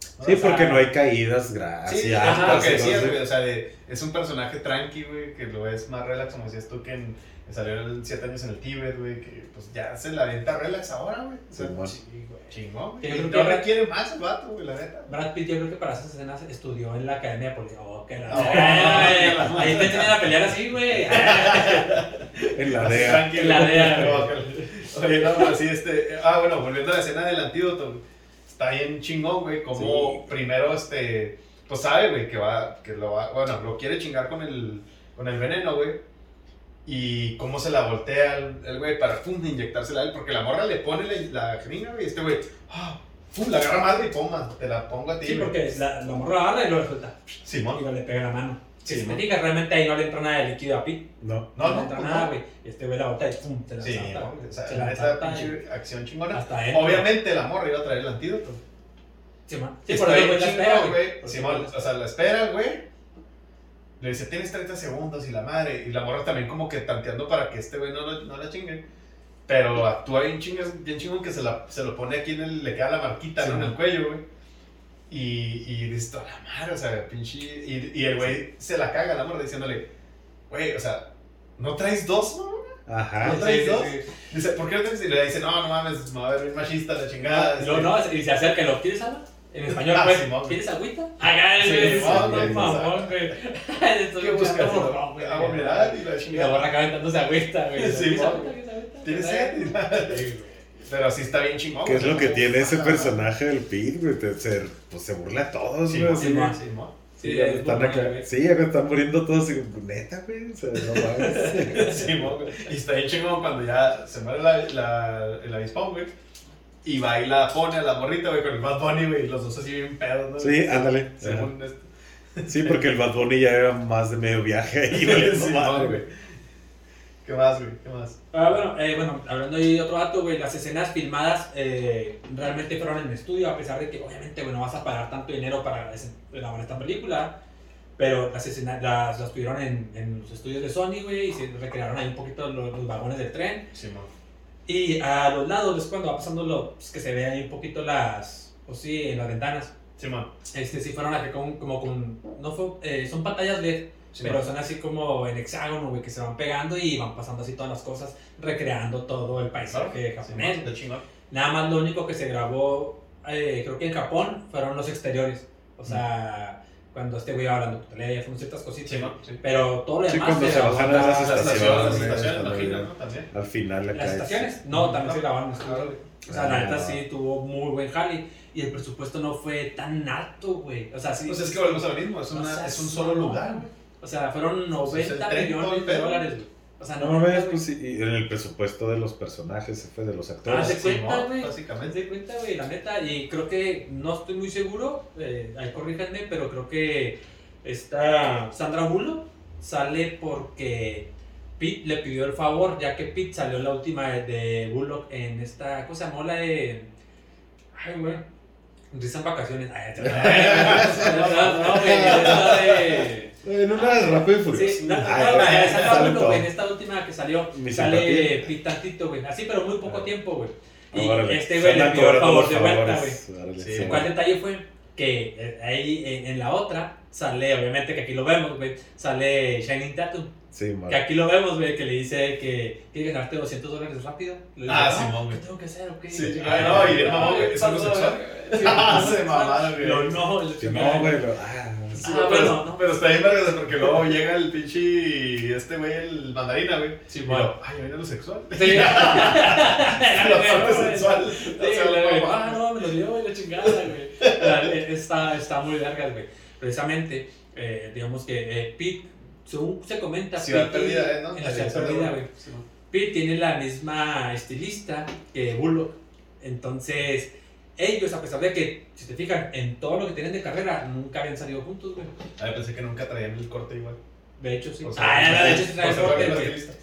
Sí, O sea, porque no hay caídas, gracias. Sí, ajá, es lo que decías, güey. O sea, de- es un personaje tranqui, güey, que lo es más relax, como decías tú, que en, que salió en 7 años en el Tíbet, güey, que pues ya se la avienta relax ahora, güey. O sea, Sí, güey. chingón, güey. No requiere más el vato, güey, la neta. Brad Pitt, yo creo que para esas escenas estudió en la academia de policía. Oh, que la. Oh, la- Ahí te enseñan a pelear así, güey. En la Así DEA. tranquilo. La DEA, Oye, no, pero sí, este. Ah, bueno, volviendo a la escena del antídoto. Está bien chingón, güey. Como primero, este. Pues sabe, güey, que va. Que lo va. Bueno, lo quiere chingar con el. Con el veneno, güey. Y cómo se la voltea el, güey para pum, inyectársela a él. Porque la morra le pone la, la jeringa, güey. Y este güey. ah, pum, la agarra madre y poma. Te la pongo a ti. Sí, porque la, la morra agarra y lo. Y Simón. lo le pega la mano. Sí, Si ¿no? fijas, realmente ahí no le entra nada de líquido a Pete. No. No, no, entra pues nada, no. güey. Y este güey la bota y pum, te la Sí, salta. no, o sea, Se la la salta pinche acción chingona. Hasta adentro. Obviamente la morra iba a traer el antídoto. Sí, man. Sí, por eso güey la espera, güey. La o sea, la espera, güey. Le dice, tienes 30 segundos y la madre. Y la morra también como que tanteando para que este güey no, lo- no la chingue. Pero actúa bien chingón, bien chingón que se, la, se lo pone aquí en el, le queda la marquita Sí, ¿no? en el cuello, güey. Y, y dice, toda la madre, o sea, pinche. Y, y el güey se la caga la morra diciéndole, güey, o sea, ¿no traes dos, no? Ajá. ¿No traes sí, dos? sí. Dice, ¿por qué no traes? Y le dice, no, no mames, me va a ver machista la chingada. No, este". no, y se acerca y lo, ¿quieres agua? En español, Ah, pues, Simón. ¿quieres agüita? Acá, Sí, güey, Simón, no, güey, güey. ¿Qué buscas? güey. Agua mineral y la Y la chingada. borra acá aventándose agüita, güey. Sí. ¿Tienes ¿Quieres sed? Güey. Pero sí está bien chingón. ¿Qué es güey, lo que tiene ese personaje del Pete, güey? Pues se burla de todos, Sí, güey. sí, güey. sí. Sí, es están acá. güey. Sí, acá están muriendo todos. Y, neta, güey. O sea, no mames. Sí, mo, güey. Y está bien chingón cuando ya se muere la, la, el avispón, güey. Y va y la pone a la morrita, güey, con el Bad Bunny, güey. y Los dos así bien pedos, ¿no? Sí, ándale. Según este. Sí, porque el Bad Bunny ya era más de medio viaje ahí, güey. Sí, mames, güey. ¿Qué más, güey? ¿Qué más? Ah, bueno, eh, bueno, hablando ahí de otro dato, güey, las escenas filmadas eh, realmente fueron en estudio, a pesar de que obviamente, güey, no vas a pagar tanto dinero para elaborar esta película, pero las escenas las, las tuvieron en, en los estudios de Sony, güey, y se recrearon ahí un poquito los, los vagones del tren, Sí, mo. Y a los lados es cuando va pasando lo, pues, que se ve ahí un poquito las, pues sí, en las ventanas, Sí, mo. este, sí fueron acá con, como con, no fue, eh, son pantallas LED, Sí, pero son así como en hexágono, güey, que se van pegando y van pasando así todas las cosas, recreando todo el paisaje Sí, mo, japonés. Chingón. Nada más lo único que se grabó, eh, creo que en Japón, fueron los exteriores. O sea, cuando este güey iba hablando por teléfono, ciertas cositas. Sí, mo. Sí. Pero todo lo Sí, demás cuando se bajan a las Las estaciones, las estaciones, imagino, ya- ¿no? También. Al final acá ¿Las es- estaciones? No, también se grabaron órale. O sea, la neta sí tuvo muy buen jale. Y el presupuesto no fue tan alto, güey. O sea, sí. Pues es que volvemos a lo mismo, es, No una, seas es un solo lugar, güey. O sea, fueron Pues es 90 el tren, todo millones de dólares, güey. O sea, No no mames, pues sí, y en el presupuesto de los personajes, se fue de los actores. de Sí, cuenta, güey. Básicamente. de cuenta, güey, la neta. Y creo que, no estoy muy seguro, eh, ahí corríjanme, pero creo que esta Sandra Bullock sale porque Pete le pidió el favor, ya que Pete salió la última de, de Bullock en esta, ¿cómo se llamó la de...? Ay, güey. Risa en vacaciones. Ay, no, no, güey, esta En una de Rápido y Furioso. Sí, no, no, no, en esta última que salió, Mi sale simpatía. Pete tantito, güey. Así, pero muy poco Ah. tiempo, güey. Y Órale. este güey le pidió el favor de vuelta, güey. Sí, sí, ¿Cuál detalle fue? Que eh, ahí en, en la otra sale, obviamente que aquí lo vemos, güey, sale Shining Tattoo. Sí. Que aquí lo vemos, güey, que le dice que quiere ganarte 200 dólares rápido. Le dice, Ah, "No, Simón, ¿Qué tengo que hacer? ¿O qué? Sí, ah, no, y mamón, güey, "Ay, es homosexual". Sí, Ah, se mamaron, güey. No, Sí, chingada. no, güey. Ah, Sí, Ah, pero, bueno, no. pero está bien vergas porque luego llega el pinche este güey, el mandarina, güey. Sí, Y bueno. ay, viene lo sexual. Sí. la parte sensual. Sí, O sea, güey, ah, no, me lo dio, güey, la chingada, güey. Está, está muy largas, güey. Precisamente, eh, digamos que eh, Pete, según se comenta, Ciudad Pete- perdida, ¿eh? ¿no? En la ciudad perdida, güey. Sí, ¿no? Pete tiene la misma estilista que Bullock. Entonces, ellos, a pesar de que, si te fijan, en todo lo que tienen de carrera, nunca habían salido juntos, güey. Ay, pensé que nunca traían el corte igual. De hecho, sí. O sea, ah, de hecho, sí trae sea, corte.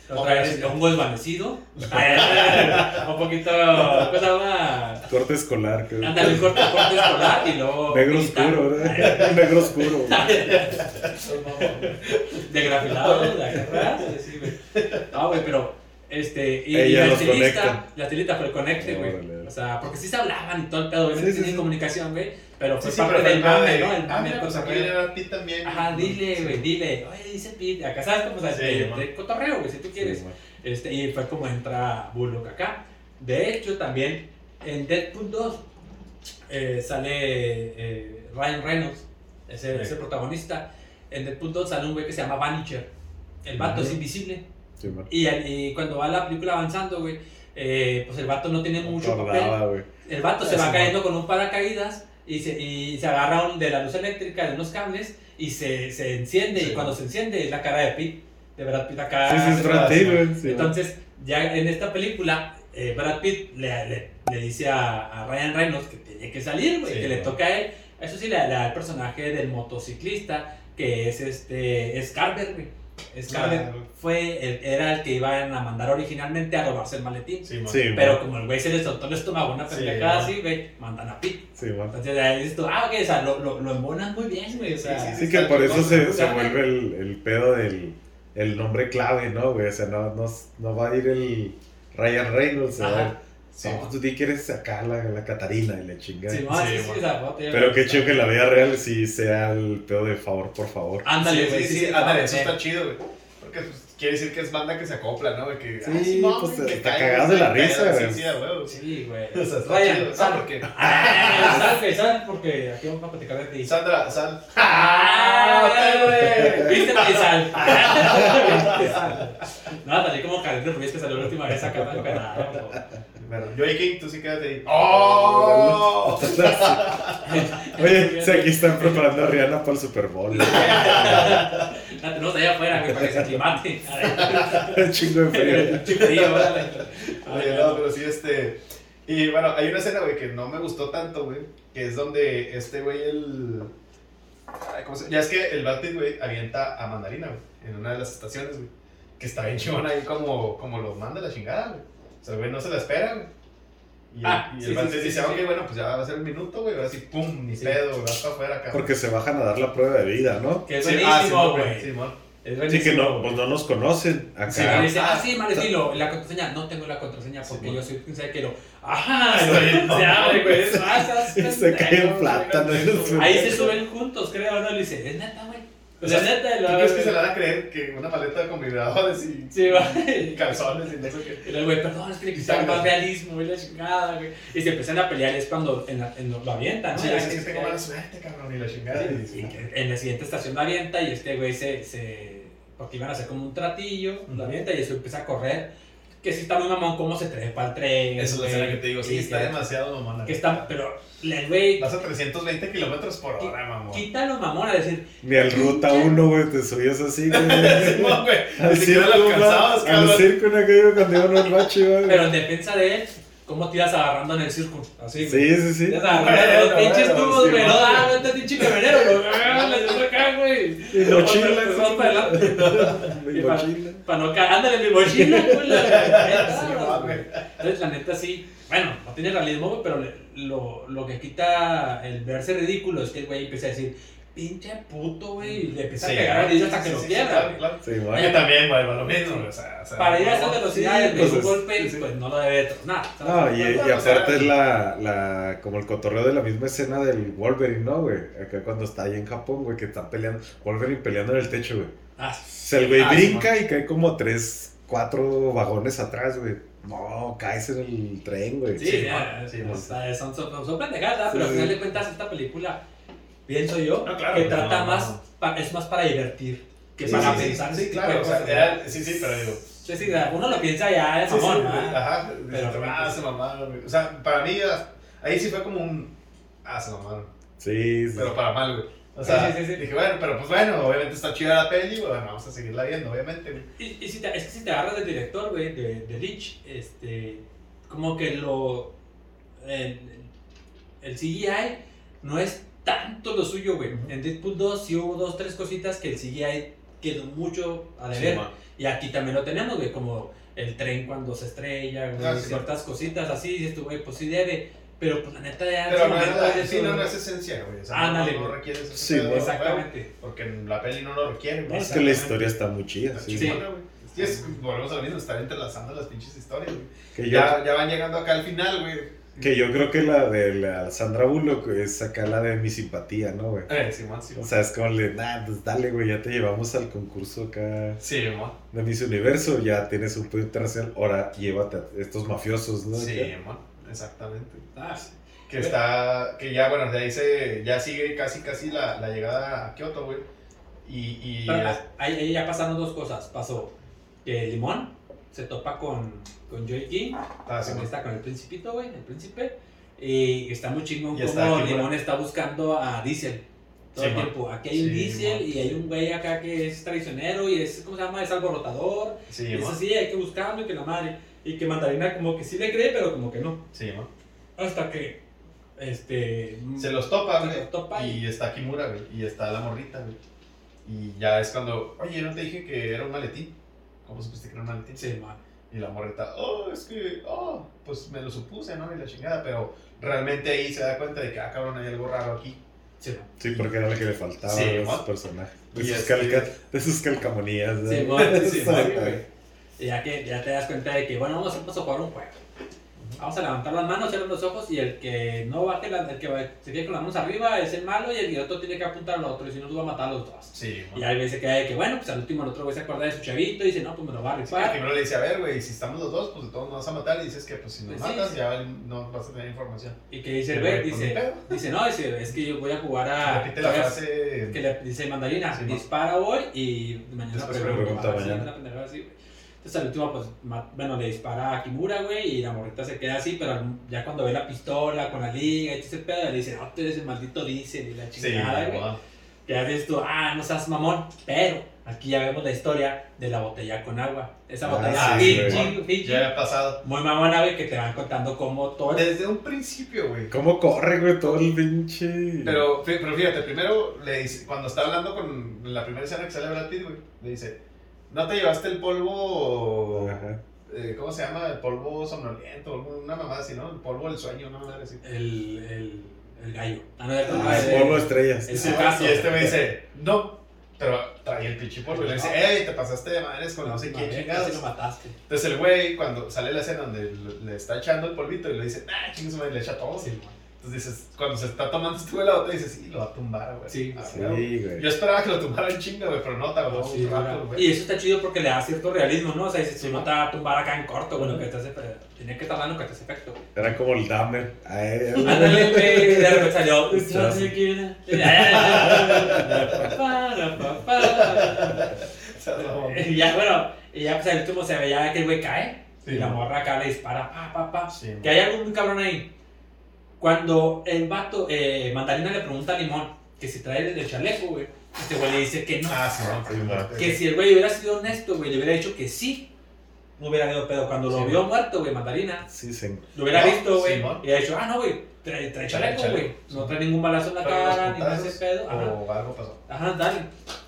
Lo trae hongo desvanecido. Ah, un poquito, ¿cómo se llama? corte escolar. que- Ándale, un corte, corte escolar y luego. Negro militar. oscuro, ¿verdad? Negro oscuro. De grafilado, de atrás, sí, güey. No, güey, pero Este, y, y la estilista, la estilista fue el conecte, güey. O sea, porque sí se hablaban y todo el pedo, obviamente Sí, sí, tenían sí. comunicación, güey. Pero fue Sí, sí, parte pero del mame, de- ¿no? El Ah, mame mira, pues aquí era Pete también. Ajá, dile, Sí. güey, dile. Oye, dice Pete. Acá sabes cómo, Sí, de, de cotorreo, güey, si tú quieres. Sí. Este, y fue como entra Bullock acá. De hecho, también en Deadpool 2 eh, sale eh, Ryan Reynolds, ese, Sí. ese protagonista. En Deadpool 2 sale un güey que se llama Vanisher. El vato es invisible. Sí. Y, y cuando va la película avanzando, güey, eh, pues el vato no tiene mucho papel. El vato se va cayendo con un paracaídas y se, y se agarra un- de la luz eléctrica de unos cables y se, se enciende. Sí. Y cuando se enciende es la cara de Pete, de Brad Pitt acá. Sí, sí. Entonces, ya en esta película, eh, Brad Pitt le, le, le dice a, a Ryan Reynolds que tiene que salir, güey, Sí, que le toca a él. Eso sí, le, le da el personaje del motociclista, que es este, es Carver, güey. Scarlett fue el- era el que iban a mandar originalmente a robarse el maletín. Sí, man. Sí, Pero man. como el güey se le soltó el estómago una pendejada así, güey, mandan a Pete. Sí. Entonces ahí dices tú, ah, ok, o sea, lo, lo, lo embonas muy bien, güey. O sea, Sí, sí, Sí, que por eso se, se vuelve el, el pedo del el nombre clave, ¿no, güey? O sea, no, no, no va a ir el Ryan Reynolds Ajá. Sí, no, tú tú di quieres sacar la, la Catarina y la chingada. sí, no, sí, Sí, sí, man. o sea, no, te- Pero qué chido que en la vida real sí sea el pedo de favor por favor. Ándale, sí, güey. sí, ándale, eso está chido, güey. Porque pues, quiere decir que es banda que se acopla, ¿no? Que, Sí, ah, pues, que está cagado de la risa, güey. Sí, sí. Sí, güey. O sea, está Ryan, chido. sal. Porque- sal, güey, sal, porque aquí vamos a platicar de ti. Sandra, sal. ¡Ah, güey! ¿Viste, güey? Sal. No, salí como Calendar Ruiz que salió la última vez acá penado. Bueno, Joey King, tú sí quédate ahí. ¡Oh! Oye, si aquí están preparando a Rihanna para el Super Bowl. La tenemos allá afuera, güey, para que se aclimate. Un chingo de frío. Chico frío, órale. Oye, no, pero sí, este. Y bueno, hay una escena, güey, que no me gustó tanto, güey. Que es donde este güey, el. Ay, ¿cómo se- Ya es que el Pitt, güey, avienta a Mandarina, güey, en una de las estaciones, güey. Que está bien chingón ahí, como, como lo manda la chingada, güey. O sea, el güey no se la espera, güey. Y, el- Ah, y el sí, sí, dice, sí, ok, sí. bueno, pues ya va a ser un minuto, güey. Ahora sí, pum, ni Sí. pedo, güey, vas para afuera, cabrón. Porque se bajan a dar la prueba de vida, ¿no? Que es Sí, ah, buenísimo, Simón, güey. Sí, que no, pues no nos conocen acá. Sí, me dice, Ah, ah, sí, Marecilo, la contraseña. No tengo la contraseña porque Sí, yo soy quien sabe que lo. Ajá, Está bien, se abre, güey. ah, estás Y se cae plátano. güey. Ahí se suben juntos, creo, ¿no? Le dice, es neta, güey. O sea, neta, ¿Tú crees que se le van a creer que una maleta con vibradores y Sí, va. y calzones y no sé qué? Y luego, güey, perdón, es que le quitaron más realismo, güey, la chingada, güey. Y se empiezan a pelear, es cuando en la- en lo, lo avientan, ¿no? Sí, es que que se tengo mala suerte, cabrón, y la chingada. y Sí, y "No, en la siguiente estación lo avienta y este güey se, se. Porque iban a hacer como un tratillo, Ujú. lo avienta y eso empieza a correr. Que sí está muy mamón cómo se trepa al tren. Esa es la escena que te digo, sí, está que- demasiado mamona. Que está, pero el güey Vas a 320 kilómetros por hora, mamón. quita lo mamón a decir, Ni al ruta 1, güey, te subías así, güey. Simón, güey, Al Ni siquiera circo, lo alcanzabas, güey, al cabrón. circo en aquello cuando iban al bache, güey. pero en defensa de él, ¿cómo te ibas agarrando en el círculo? Así. Sí, sí, sí. Agarrando los pinches tubos, güey. No, ah, vete pinche camionero, güey. Le acá, güey. Y mochila, para adelante. Mi mochila. Para no caer, ándale mi mochila, güey. Entonces, la neta sí, bueno, no tiene realismo, güey, pero lo que quita el verse ridículo es que el güey empieza a decir, pinche puto, güey, y le empieza Sí, a pegar a sí, hasta sí, que sí, lo sí, quiebra, claro, güey. claro. Sí, Oye, güey. también, güey, va lo mismo, güey, o sea, o sea, Para ir a esas velocidades, pues un es- golpe, sí, sí. pues no lo debe tronar. No, y, y aparte es la, la, como el cotorreo de la misma escena del Wolverine, ¿no, güey? Acá cuando está ahí en Japón, güey, que están peleando, Wolverine peleando en el techo, güey. Ah, O sea, el güey Ah, sí, brinca y cae como tres, cuatro vagones atrás, güey. No, caes en el tren, güey. sí, Sí, no, no. son, son, son pendejadas, pero Sí, al final de cuentas esta película, pienso yo, No, claro, que trata no, más, no. pa- es más para divertir que Sí, para sí, pensar. Sí, claro, sí, sí, pero digo. Sí, sí, uno lo piensa ya, es mamón. Ajá, Pero- pero, ah, se mamaron, güey. O sea, para mí, ah, ahí sí fue como un. Ah, se mamaron. Sí, sí. Pero para mal, güey. O Sí, sea, sí, sí, sí. dije, bueno, pero pues bueno, obviamente está chida la peli, güey, bueno, vamos a seguirla viendo, obviamente, güey. Y, y si te, es que si te agarras del director, güey, de, de Lynch, este, como que lo. El, el CGI no es tanto lo suyo, güey. En Deadpool 2 sí hubo dos, tres cositas que el CGI quedó mucho a deber. man. y aquí también lo tenemos, güey, como el tren cuando se estrella, güey, Ah, sí, ciertas cositas así, dices tú, güey, pues sí debe. Pero pues la neta ya Pero no, sí, no, no es esencia, güey. O sea, no- Ándale, no, no güey. requiere ese Sí, pedo, güey. güey, Exactamente. Porque en la peli no lo requiere, No, güey. es que la historia está muy chida, Está sí. chingona, güey. Sí, es, volvemos a lo mismo, estar entrelazando las pinches historias, güey. Que yo, Ya, ya van llegando acá al final, güey. Que yo creo que la de la Sandra Bullock es acá la de mi simpatía, ¿no, güey? Eh, Simón, O Simón. sea, es como le, nah, pues dale, güey, ya te llevamos al concurso acá Sí, Simón. de Miss Universo, ya tienes un punto internacional, ahora llévate a estos mafiosos, ¿no? Sí. Simón, exactamente. Ah, sí. Que está, que ya, bueno, de ahí se, ya sigue casi, casi la, la llegada a Kioto, güey. Y, y Pero, ah, ahí, ahí ya pasaron dos cosas. Pasó que Limón se topa con, con Joey King, ah, sí, está con el principito, güey, el príncipe. Y está muy chingón como Limón está buscando a Diesel. Todo Sí, el man. tiempo. Aquí hay un Sí, Diesel man. y hay un güey acá que es traicionero y es, ¿cómo se llama? Es alborotador. Sí, es así, hay que buscarlo y que la madre. Y que Mandarina como que sí le cree, pero como que no. Sí, Simón. Hasta que, este... Se los topa, Se güey. los topa y- y está Kimura, güey. Y está la morrita, güey. Y ya es cuando, oye, no te dije que era un maletín. ¿Cómo supiste que era un maletín? Sí, man. Y la morrita, oh, es que, oh, pues me lo supuse, ¿no? Y la chingada, pero realmente ahí se da cuenta de que, ah, cabrón, hay algo raro aquí. Sí, man. Sí, porque era lo que le faltaba Sí, a los ¿no? personajes. De sus, calca- de sus calcamonías. ¿no? Sí, sí, Sí, man. güey. Y ya que ya te das cuenta de que, bueno, vamos a vamos a jugar un juego. Vamos a levantar las manos, cerrar los ojos y el que no baje, la- el que va- se quede con las manos arriba es el malo y el otro tiene que apuntar al otro y si no, los va a matar a los dos. Sí, Y ahí queda de que, bueno, pues al último el otro güey se acuerda de su chavito y dice, no, pues me lo va a Sí, que rifar. primero le dice, a ver, güey, si estamos los dos, pues de todos nos vas a matar. Y dices que, pues si nos Pues sí, matas, sí. ya no vas a tener información. Y que dice el güey, pues, dice, pedo. dice, no, dice, es que yo voy a jugar a... Repite la frase. que le dice mandarina, Sí, dispara hoy y mañana Después pregunta, sí, mañana. Entonces al último, pues, bueno, le dispara a Kimura, güey, y la morrita se queda así, pero ya cuando ve la pistola con la liga y todo ese pedo, le dice, no, tú eres el maldito Diesel y la Sí, chingada, güey. ya dices tú, ah, no seas mamón, pero aquí ya vemos la historia de la botella con agua. Esa Ah, botella sí, Fiji. Fiji, Ya ha pasado. muy mamona, güey, que te van contando cómo todo el... Desde un principio, güey. ¿Cómo corre, güey, todo el pinche. Pero, pero fíjate, primero le dice, cuando está hablando con la primera escena que sale Brad Pitt, güey, le dice, ¿no te llevaste el polvo, Ajá. eh, ¿cómo se llama? El polvo somnoliento, una mamada así, ¿no? El polvo del sueño, una mamada así. El, el, el gallo. Ah, no, el, Ah, el- el polvo de estrellas. Es caso. Y este me dice, no, pero trae el pinche polvo. Y le dice, hey, te pasaste de madres con no sé quién chingados. lo mataste. Entonces el güey, cuando sale la escena donde le- le está echando el polvito y le dice, ah, chingue su madre", le echa todo. Sí, man. Entonces dices, cuando se está tomando este güey la botella, dices, sí, lo va a tumbar, güey. Sí, Ah, Sí, güey. güey. Yo esperaba que lo tumbara en chinga, güey, pero no, tardó Sí, un rato, güey. y eso está chido porque le da cierto realismo, ¿no? O sea, dice, si no te va a tumbar acá en corto, bueno, que te hace. Tiene que estar dando que te hace efecto. güey. Era como el Dahmer. Ándale, güey, de repente salió. Y ya, bueno, y ya pues el último se veía que el güey cae. Sí, y la morra acá le dispara, pa, pa, pa. Sí, Que hay algún cabrón ahí. Cuando el vato, eh, Mandarina le pregunta a Limón que si trae el chaleco, güey. Este güey le dice que no. Ah, sí, no, Sí, man. Que si el güey hubiera sido honesto, güey, le hubiera dicho que sí. No hubiera habido pedo. Cuando lo Sí, vio man. muerto, güey, Mandarina, Sí, se lo hubiera No, visto, güey. Simón. y ha dicho, ah, no, güey, trae, trae chaleco, güey. sí. No trae ningún balazo en la cara, ni ese pedo. Ajá. O algo pasó. Ajá, dale.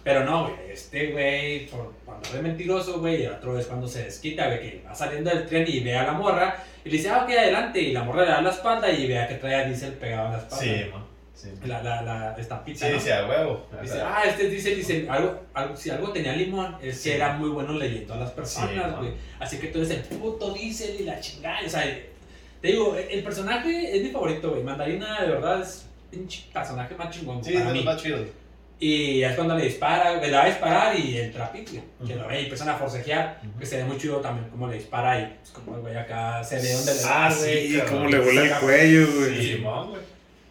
Pero no, güey, este güey, cuando es mentiroso, güey, y el otro es cuando se desquita, ve que va saliendo del tren y ve a la morra, y le dice, ah, ok, adelante, y la morra le da la espalda y vea que trae a Diesel pegado en la espalda. Sí, man. Sí, La, la, la estampita, sí ¿no? dice a huevo. Dice, ah, este dice, dice, algo, algo, si algo tenía limón, es que Sí. era muy bueno leyendo a las personas, Sí, güey. Así que tú eres el puto Diesel y la chingada. O sea, te digo, el personaje es mi favorito, güey. Mandarina, de verdad, es un personaje más chingón Sí, es más chidos. Y es cuando le dispara, le va a disparar y el trapito, güey, que Ujú. lo ve y empiezan a forcejear, Ujú. que se ve muy chido también como le dispara y pues como el güey acá se ve dónde le Ah, da, güey. sí, como le vuela el cuello, güey. Sí, man, güey.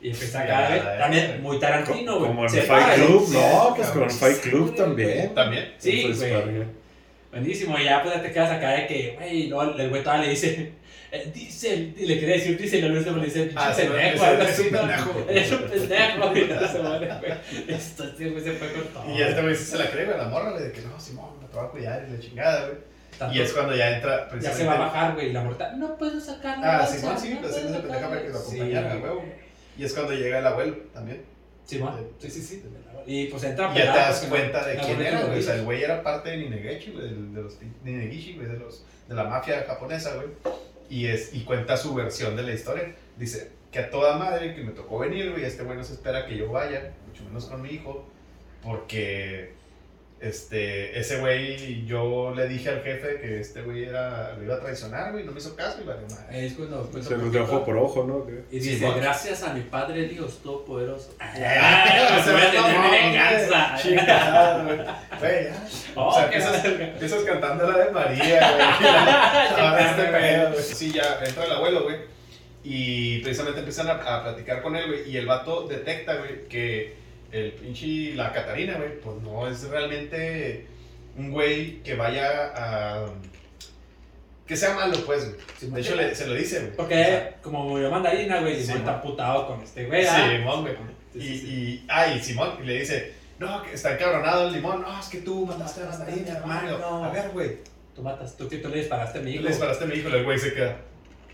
Y empieza acá, ya, güey, ya, también ya. muy Tarantino, güey. Como en Se Fight para, Club, sí, no, pues con sí, Fight Club también. También. Sí, Pues, güey. Buenísimo, y ya pues ya te quedas acá de que, güey, no, el güey todavía le dice, eh, dice, y le quiere decir, dice, y el último le dice, pinche Ah, pendejo, algo pendejo. Es un pendejo, y no se muere, güey. Esto, este güey se fue con todo. Y este güey se la cree, güey, la morra, güey, de que no, Simón, me te va a cuidar y la chingada, güey. Y es cuando ya entra Ya se va a bajar, güey, y la muerta, no puedo sacarlo. Ah, Simón, sí, ese pendejo para que lo acompañara, güey. Y es cuando llega el abuelo también. Simón, sí, sí, sí. Y pues entra Y ya te das cuenta de la quién era, güey. O sea, el güey era parte de Ninegechi, güey, de los Ninegishi, güey, de, de la mafia japonesa, güey. Y, es, y cuenta su versión de la historia. Dice que a toda madre que me tocó venir, güey, este güey se espera que yo vaya, mucho menos con mi hijo, porque Este, ese güey, yo le dije al jefe que este güey era, lo iba a traicionar, güey, no me hizo caso y valió madre. Es cuando Se un los de ojo por ojo, ¿no? Y Sí, dice, gracias a mi Padre Dios Todopoderoso. Ay, Ay, se voy a tener venganza. güey. Chingada, güey. Güey, ya. Oh, o sea, empiezas, cantando la de María, güey. Ahora este pedo, güey. Sí, ya entra el abuelo, güey. Y precisamente empiezan a, a platicar con él, güey. Y el vato detecta, güey, que el pinche, la Catarina, güey, pues no es realmente un güey que vaya a. que sea malo, pues, güey. Sí, De hecho, le- se lo dice, güey. O Porque sea, como murió mandarina, güey, Simón está putado con este güey. ¿ah? Simón, güey. Y, y, ah, y Simón le dice, no, que está encabronado el limón. No, es que tú mandaste a mandarina, hermano. A ver, güey. Tú matas, tú tú le disparaste a mi hijo. le disparaste a mi hijo, el güey se queda.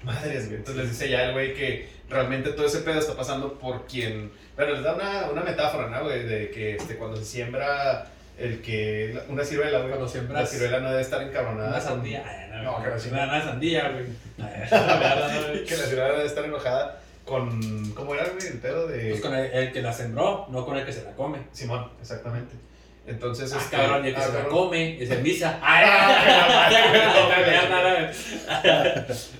Madres, güey. Entonces les dice ya el güey que realmente todo ese pedo está pasando por quien. Bueno, les da una, una metáfora, ¿no, güey? De que este, cuando se siembra el que. Una ciruela, güey. Cuando siembras La ciruela no debe estar encabronada. Una con- sandía. Ay, no, No, no, que la no, sandía, güey. Que la ciruela debe estar enojada con. ¿Cómo era, güey? El pedo de. Pues con el, el que la sembró, no con el que se la come. Simón, exactamente. Entonces, Ah, este, cabrón, y el que ah, se la come es el misa. Ah.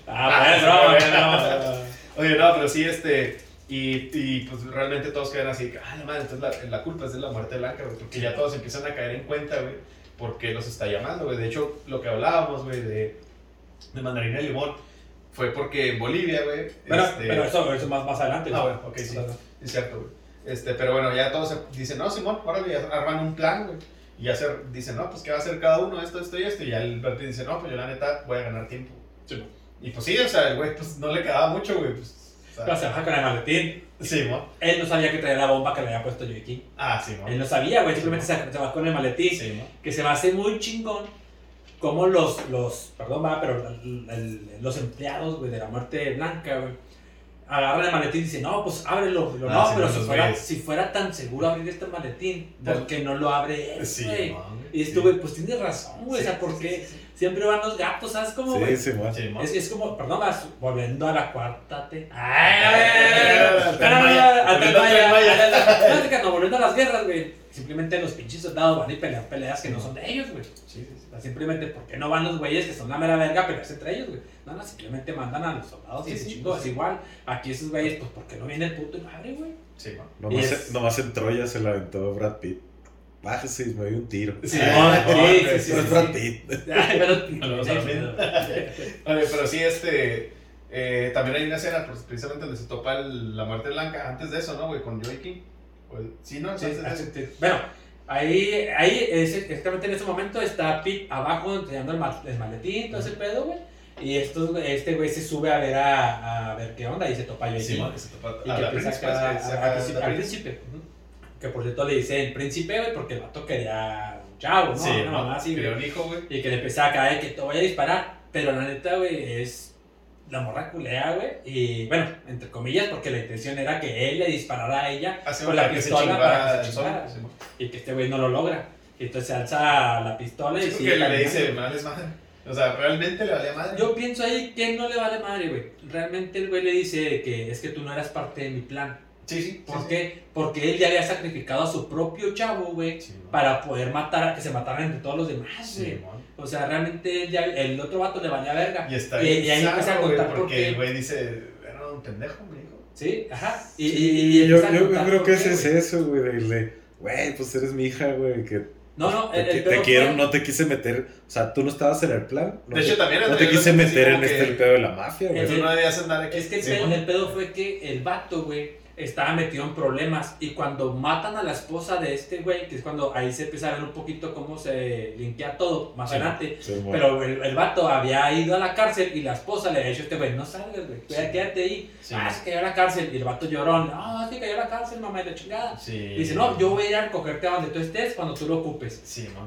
Ah. Oye, no, pero sí, este. Y, y pues realmente todos quedan así, ah, la madre, entonces la, la culpa es de la muerte blanca, güey, porque ya todos empiezan a caer en cuenta, güey, porque los está llamando, güey. De hecho, lo que hablábamos, güey, de, de mandarina y limón, fue porque en Bolivia, güey. Pero, este, pero eso, eso más, más adelante. Ah, güey. ok, sí. Es cierto, güey. Este, pero bueno, ya todos se- dicen, no, Simón, órale, ya arman un plan, güey. Y ya se dicen, no, pues qué va a hacer cada uno, esto, esto y esto. Y ya el Bertie dice, no, pues yo la neta voy a ganar tiempo. Sí. Y pues sí, o sea, el güey, pues no le quedaba mucho, güey. Pues, o sea, Pero se baja con el maletín. Simón. Él no sabía que traía la bomba que le había puesto Joaquín. Ah, Simón. Él no sabía, güey. Simplemente se, se bajó con el maletín. Simón. Que se me hace muy chingón como los, los perdón, va, pero el- el- los empleados, güey, de la muerte blanca, güey, agarran el maletín y dicen, no, pues ábrelo. Ah, no, sí, pero no, si fuera, si fuera tan seguro abrir este maletín, ¿por qué no lo abre él, Sí. Y esto, güey, pues tienes razón, güey. o sea, porque siempre van los gatos, ¿sabes cómo, güey? Sí, sí, man. Es, es como, perdón, vas volviendo a la cuarta T. No, volviendo a las guerras, güey. Simplemente los pinches soldados van y pelean peleas que no son de ellos, güey. Sí, sí, sí. Simplemente, ¿por qué no van los güeyes que son la mera verga a pelearse entre ellos, güey? No, no, simplemente mandan a los soldados y Sí, se sí, pues Es sí. igual, aquí esos güeyes, pues, ¿por qué no viene el puto abre, güey? Y es- nomás en Troya se la aventó Brad Pitt. Bájese y me dio un tiro. Sí, Ah, sí, güey, sí, Pero sí, es sí. Pero. No, no, también. Oye, pero sí, este. eh, también hay una escena, pues, precisamente donde se topa el- la muerte blanca. Antes de eso, ¿no, güey? Con Joey King. Pues, Sí, ¿no? Sí, Antes de eso. así te- bueno, ahí, ahí es, exactamente en ese momento está Pete abajo enseñando el, ma- el maletín, todo ese pedo, güey. Y estos, güey- este güey se sube a ver a, a ver qué onda y se topa yo Sí, man, que se topa Y a que la príncipe, acá- se a- saca al príncipe- al príncipe. Que por cierto le dicen príncipe, güey, porque el vato quería un chavo, ¿no? Sí, Una mamá así, güey. un hijo, güey. Y que le empezaba a caer que te voy a disparar. Pero la neta, güey, es la morra culea, güey. Y bueno, entre comillas, porque la intención era que él le disparara a ella Hace con la pistola para que se sol. chingara. Sí, y que este güey no lo logra. Y entonces se alza la pistola y sigue le dice, vales madre. O sea, realmente le valía madre. Yo pienso ahí que no le vale madre, güey. Realmente el güey le dice que es que tú no eras parte de mi plan. Sí, sí. ¿Por sí, qué? Porque él ya había sacrificado a su propio chavo, güey, Sí, para poder matar, que se mataran entre todos los demás, güey. O sea, realmente él ya, el otro vato le valía verga. Y está bien y ahí empieza a contar por porque el güey dice, era un pendejo, me dijo. Sí, ajá. Y, Sí, y, y yo, a yo creo que ese es eso, güey. de- de, Güey, pues eres mi hija, güey. Que No, no, te, el, el te quiero, fue- no te quise meter. O sea, tú no estabas en el plan. No De te, hecho, también no te quise meter en que- este el pedo de la mafia, güey. Es Tú no debías andar aquí. Es que el, Sí, pedo, man. el pedo fue que el vato, güey, estaba metido en problemas. Y cuando matan a la esposa de este güey, que es cuando ahí se empieza a ver un poquito cómo se limpia todo más Sí. adelante. Sí, Pero el, el vato había ido a la cárcel y la esposa le había dicho a este güey, no salgas, güey, Sí. quédate ahí. Ah, se cayó a la cárcel. Y el vato lloró, no, sí cayó a la cárcel, mamá, y la chingada. Y dice, no, yo voy a ir a recogerte a donde tú estés cuando tú lo ocupes.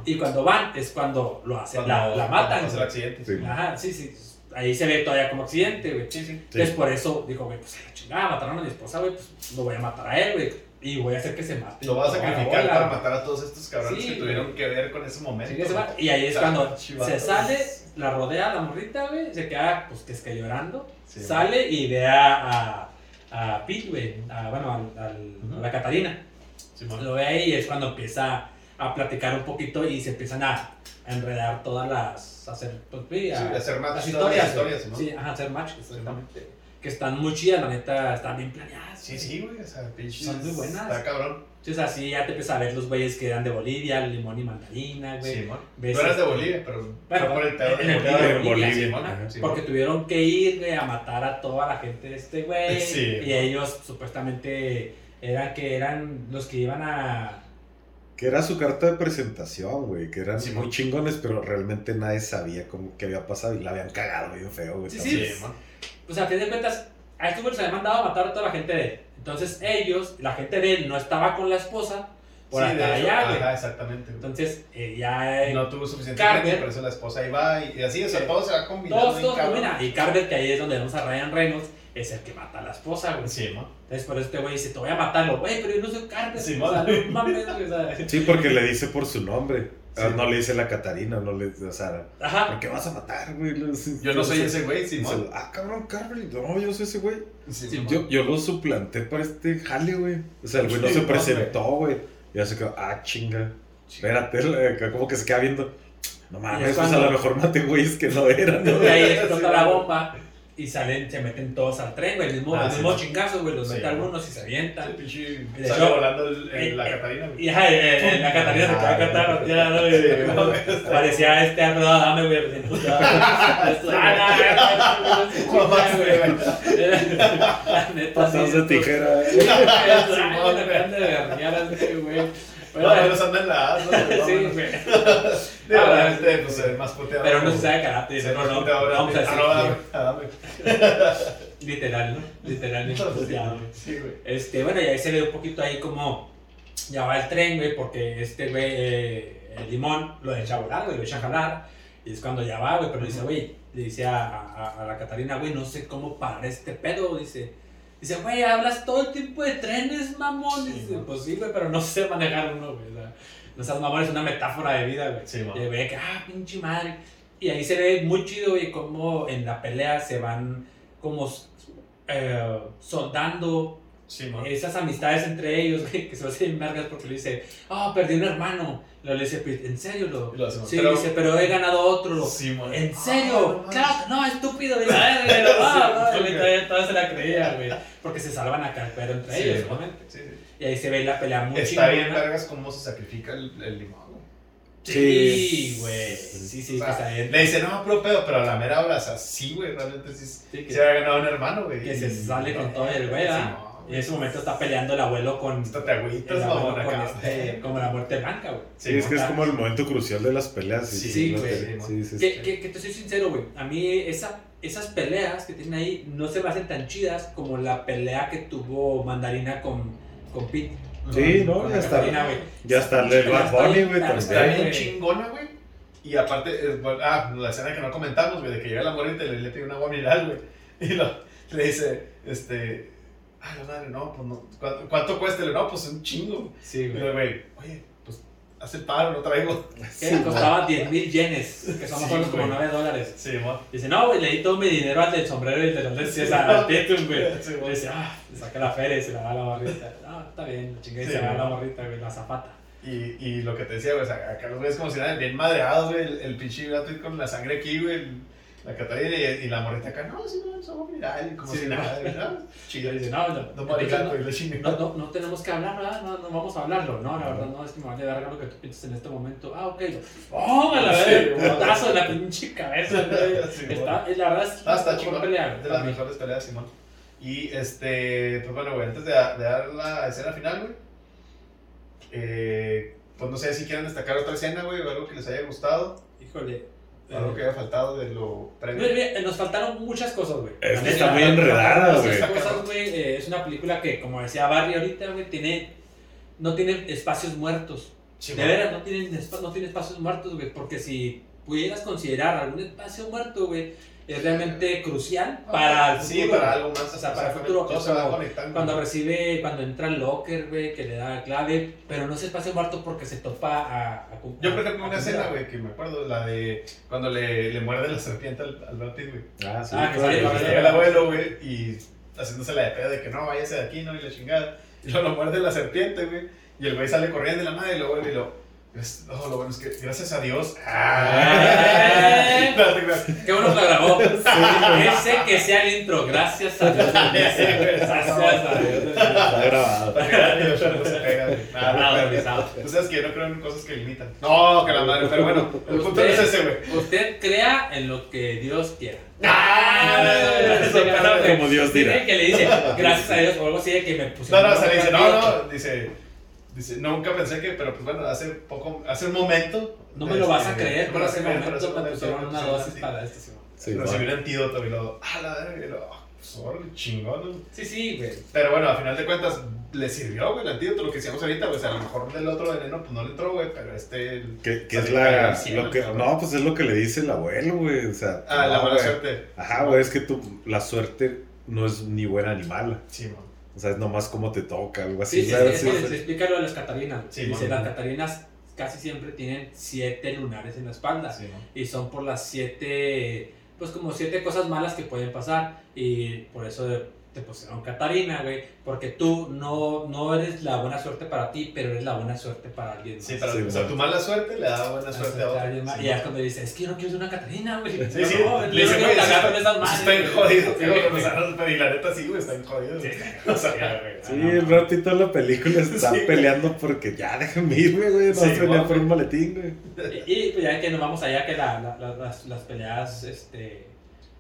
Y cuando van es cuando lo hacen, Cuando- la, la cuando matan. pasa el güey. accidente. Sí. Ajá, sí, sí. Ahí se ve todavía como accidente, güey. Sí, sí. Sí. Entonces por eso dijo, güey, pues a la chingada, mataron a mi esposa, güey, pues lo voy a matar a él, güey. Y voy a hacer que se mate. Lo vas a sacrificar bola, para matar a todos estos cabrones Sí, que tuvieron que ver con ese momento. Sí, que se va. güey. Y ahí es cuando chivatos. se sale, la rodea la morrita, güey, se queda, pues que es que llorando. Sí, sale y ve a, a, a Pete, güey, a, bueno, al- al- Ujú. a la Catarina. Sí, man. Lo ve ahí y es cuando empieza a platicar un poquito y se empiezan a enredar todas las. hacer, pues, sí, a- Sí, hacer match, las historias. historias, ¿no? Sí, ajá, hacer match, exactamente. Que están muy chidas, la neta, están bien planeadas. Sí, sí, güey, o sea, pinches. Son muy buenas. Está cabrón. Entonces así ya te empiezas a ver los güeyes que eran de Bolivia, limón y mandarina, güey. Simón. ves Tú eras de este- Bolivia, pero Bueno, por el pedo de Bolivia. Ajá. Porque tuvieron que ir güey, a matar a toda la gente de este güey. Sí, y ¿no? ellos supuestamente eran que eran los que iban a. Que era su carta de presentación, güey. Que eran muy chingones, pero realmente nadie sabía cómo qué había pasado y la habían cagado bien feo, güey. Sí, sí. Pues a fin de cuentas, a estos güeyes se habían mandado a matar a toda la gente de él. Entonces ellos, la gente de él no estaba con la esposa por Sí, hasta allá, güey. Ajá, exactamente. güey. Entonces eh, ya. no tuvo suficiente Carver- gente, por eso la esposa ahí va y, y así, o sea, Sí. todo se va combinando. todos, todos cabrón. combinan. Y Carver, que ahí es donde vemos a Ryan Reynolds, es el que mata a la esposa, güey. Sí, ¿no? Entonces por eso este güey dice, te voy a matarlo, güey, pero yo no soy Carver. Sí, o sea, madre. no mames, güey, o sea. Sí, porque le dice por su nombre. Ah, Sí. No le dice la Catarina, no le. O sea, Ajá. ¿por qué vas a matar, güey? Yo no soy ese güey, Simón. Dice, ah, cabrón, Carly. No, yo soy ese güey. Sí. Yo, yo lo suplanté para este jale, güey. O sea, el güey no se presentó, güey. Y ya se quedó, ah, chinga. Espérate, como que se queda viendo. No mames, es pues a lo mejor maté güeyes que no eran, ¿no? Y ahí explota la bomba y salen, se meten todos al tren, güey. El mismo, Ah, el sí, mismo no. chingazo, güey. Los Sí, algunos y se avientan. El pinche sale hecho, volando el- el- la Catarina, güey. Y ajá, eh, la Catarina se quedó a cantar, ya, ¿no? Sí, Y- no, güey. Parecía este Alfredo Adame, güey. Ah, neta, sí, de tijera. No, Pero-. Sí, güey. Digo, Ah, obviamente, pues es más puteado. Pero no se sabe karate, dice, Se no, no, vamos a decir ah. Literal, ¿no? Literal, puteado. Sí, güey. Este, bueno, y ahí se ve un poquito ahí como ya va el tren, güey, porque este güey, eh, el limón, lo echa a volar, güey, lo echa a jalar. Y es cuando ya va, güey, pero dice, güey, le dice a, a, a la Catarina, güey, no sé cómo parar este pedo, dice. Dice, güey, hablas todo el tiempo de trenes, mamón. Sí, Dice, ¿no? pues sí, güey, pero no sé manejar uno, güey. O sea, no seas mamón, es una metáfora de vida, güey. Sí, Y güey que, ah, pinche madre. Y ahí se ve muy chido, güey, cómo en la pelea se van como eh, soldando Sí, esas amistades entre ellos, güey, que se hacen vergas porque le dice, ah, perdí un hermano. Luego le dice, "Pues, ¿en serio? Lo... Y lo hacemos. Sí, Pero- dice, pero he ganado otro. Sí, mamá. ¿En Ah, serio? no claro, no, estúpido. Y y lo- ah, Sí, y todavía- se la creía, güey. Porque se salvan acá, pero entre Sí, ellos, obviamente. Y ahí se ve la pelea muy Está bien, cómo se sacrifica el, el limón. Sí, güey. Sí, sí, O sea, que está bien. Le dice, no, puro pedo, pero a la mera hora, o sea, sí, güey, realmente sí, Sí, que- se había ganado un hermano, güey. Que se sale con todo el güey, Y en ese momento está peleando el abuelo con, Hasta te agüitas, mamón, acá. este, como la muerte blanca, güey. Sí, es que es como el momento crucial de las peleas. Sí, güey, que- sí, sí, sí, sí. Que, que, que te soy sincero, güey. A mí esa, esas peleas que tienen ahí no se me hacen tan chidas como la pelea que tuvo Mandarina con, con Pete. Sí, no, ya está. Güey. Ya está el de Bad está Bunny, bien, güey, está bien güey. chingona, güey. Y aparte, eh, bueno, ah, la escena que no comentamos, güey, de que llega la morra y te le, le pide una agua mineral, güey. Y lo, le dice, este, ah, la madre, no, pues no, ¿cuánto, cuánto cuesta? Le, no, pues un chingo. Sí, Y güey. le, güey, oye, pues haz el paro, no traigo. Que le costaba 10 mil yenes, que son más o menos Sí, como güey. 9 dólares. Sí, mo. Dice, no, güey, le di todo mi dinero al del sombrero y de los lentes, al Tetum, güey. Sí. Le dice, ah, le saca la feria y se la da a la morrita. No, está bien, la chingada y Sí, se la da a la morrita, güey, la zapata. Y, y lo que te decía, güey, o sea, acá los ves como si eran bien madreados, güey, el, el pinche gato con la sangre aquí, güey, el- la Catarina y, y la morrita acá, no, sí, no, somos mineral, y como Sí, si no. nada, no, Y chido. dice, no, no, No, maricato, chingue. no, no, no tenemos que hablar, ¿verdad? No, no vamos a hablarlo. No, la verdad, no, es que me vale verga lo que tú piensas en este momento. Ah, ok. ¡Oh, a la Sí, verga! güey. Putazo en la pinche cabeza. Sí, Está, la verdad es Ah, está una chingón. de las mejores peleas, Simón. Y este, pues bueno, güey, antes de, de dar la escena final, güey, eh, pues no sé si quieren destacar otra escena, güey, o algo que les haya gustado, Híjole. algo que eh, haya faltado de lo previo. mira, mira, nos faltaron muchas cosas, güey. Es que está muy enredada, güey. Eh, es una película que, como decía Barry ahorita, güey, tiene, no tiene espacios muertos. Sí, De veras, no tienen, espa- no tiene espacios muertos, güey, porque si pudieras considerar algún espacio muerto, güey, es realmente crucial para el futuro. Sí, para algo más. O sea, para el futuro, Todo se va conectando. Cuando recibe, cuando entra al locker, güey, que le da la clave, pero no es espacio muerto porque se topa a... a- Yo, por ejemplo, una escena, güey, que me acuerdo, la de cuando le, le muerde la serpiente al, al güey. Ah, sí. Ah, que sale. Llega el abuelo, güey, y haciéndose la de pedo de que no, váyase de aquí, no, y la chingada. Y luego lo muerde la serpiente, güey. Y el güey sale corriendo de la madre y lo vuelve y lo. Es- No, lo bueno es que gracias a Dios. Ah. No. Qué bueno que lo grabó. Ese que sea el intro. Gracias a Dios. Gracias a Dios. Está grabado. No se pega. Nada, Nada, no. Tú sabes que yo no creo en cosas que limitan. No, que la madre, pero bueno, el punto no es ese, güey. Usted crea en lo que Dios quiera. Ah, que- Como Dios dirá. que le dice, gracias a Dios, o algo así de que me No, pusieron. no, se le dice, no, no, dice, dice, nunca pensé que, pero pues bueno, hace poco, hace un momento. No me lo vas a creer, no pero me hace lo vas a creer, momento me pusieron una dosis para esto. sí, Recibí un antídoto y luego, ah, la verga, y ah, pues órale, chingón. ¿no? Sí, sí, güey. Pero bueno, a final de cuentas, le sirvió, güey, el antídoto, lo que decíamos ahorita, sea, a lo mejor del otro veneno, pues no le entró, güey, pero este... Que, que es la. sí, Lo que, ¿no? no, pues es lo que le dice el abuelo, güey. O sea. Ah, la no, buena güey. suerte. Ajá, güey, es que tú, la suerte no es ni buena ni mala. Sí, man. O sea, es nomás como te toca, algo Sí, así. sí, ¿sabes? sí, Sí, es que sí. se explica lo de las Catarinas. Sí, Dice, man. las Catarinas casi siempre tienen siete lunares en la espalda. Y son por las siete, pues como siete cosas malas que pueden pasar. Y por eso te pusieron Catarina, güey. Porque tú no, no eres la buena suerte para ti, pero eres la buena suerte para alguien más. Sí, pero, Sí, o sea, man. tu mala suerte le da buena suerte suerte a otro. alguien más. Sí, y ya es cuando dice, es que yo no quiero ser una Catarina, güey. Sí, sí, No, le dice, güey, quiero sí cagar con está- esas sí madres, está bien güey". jodido, Sí, tío, güey. o sea, pero y la neta sí, güey, está bien jodido. Sí, O sea, Sí, un ratito en la película están Sí. peleando porque ya déjenme irme, güey. No güey. por un maletín, güey. Y, y, pues ya que nos vamos allá, que la, la- la- las, las peleas, este,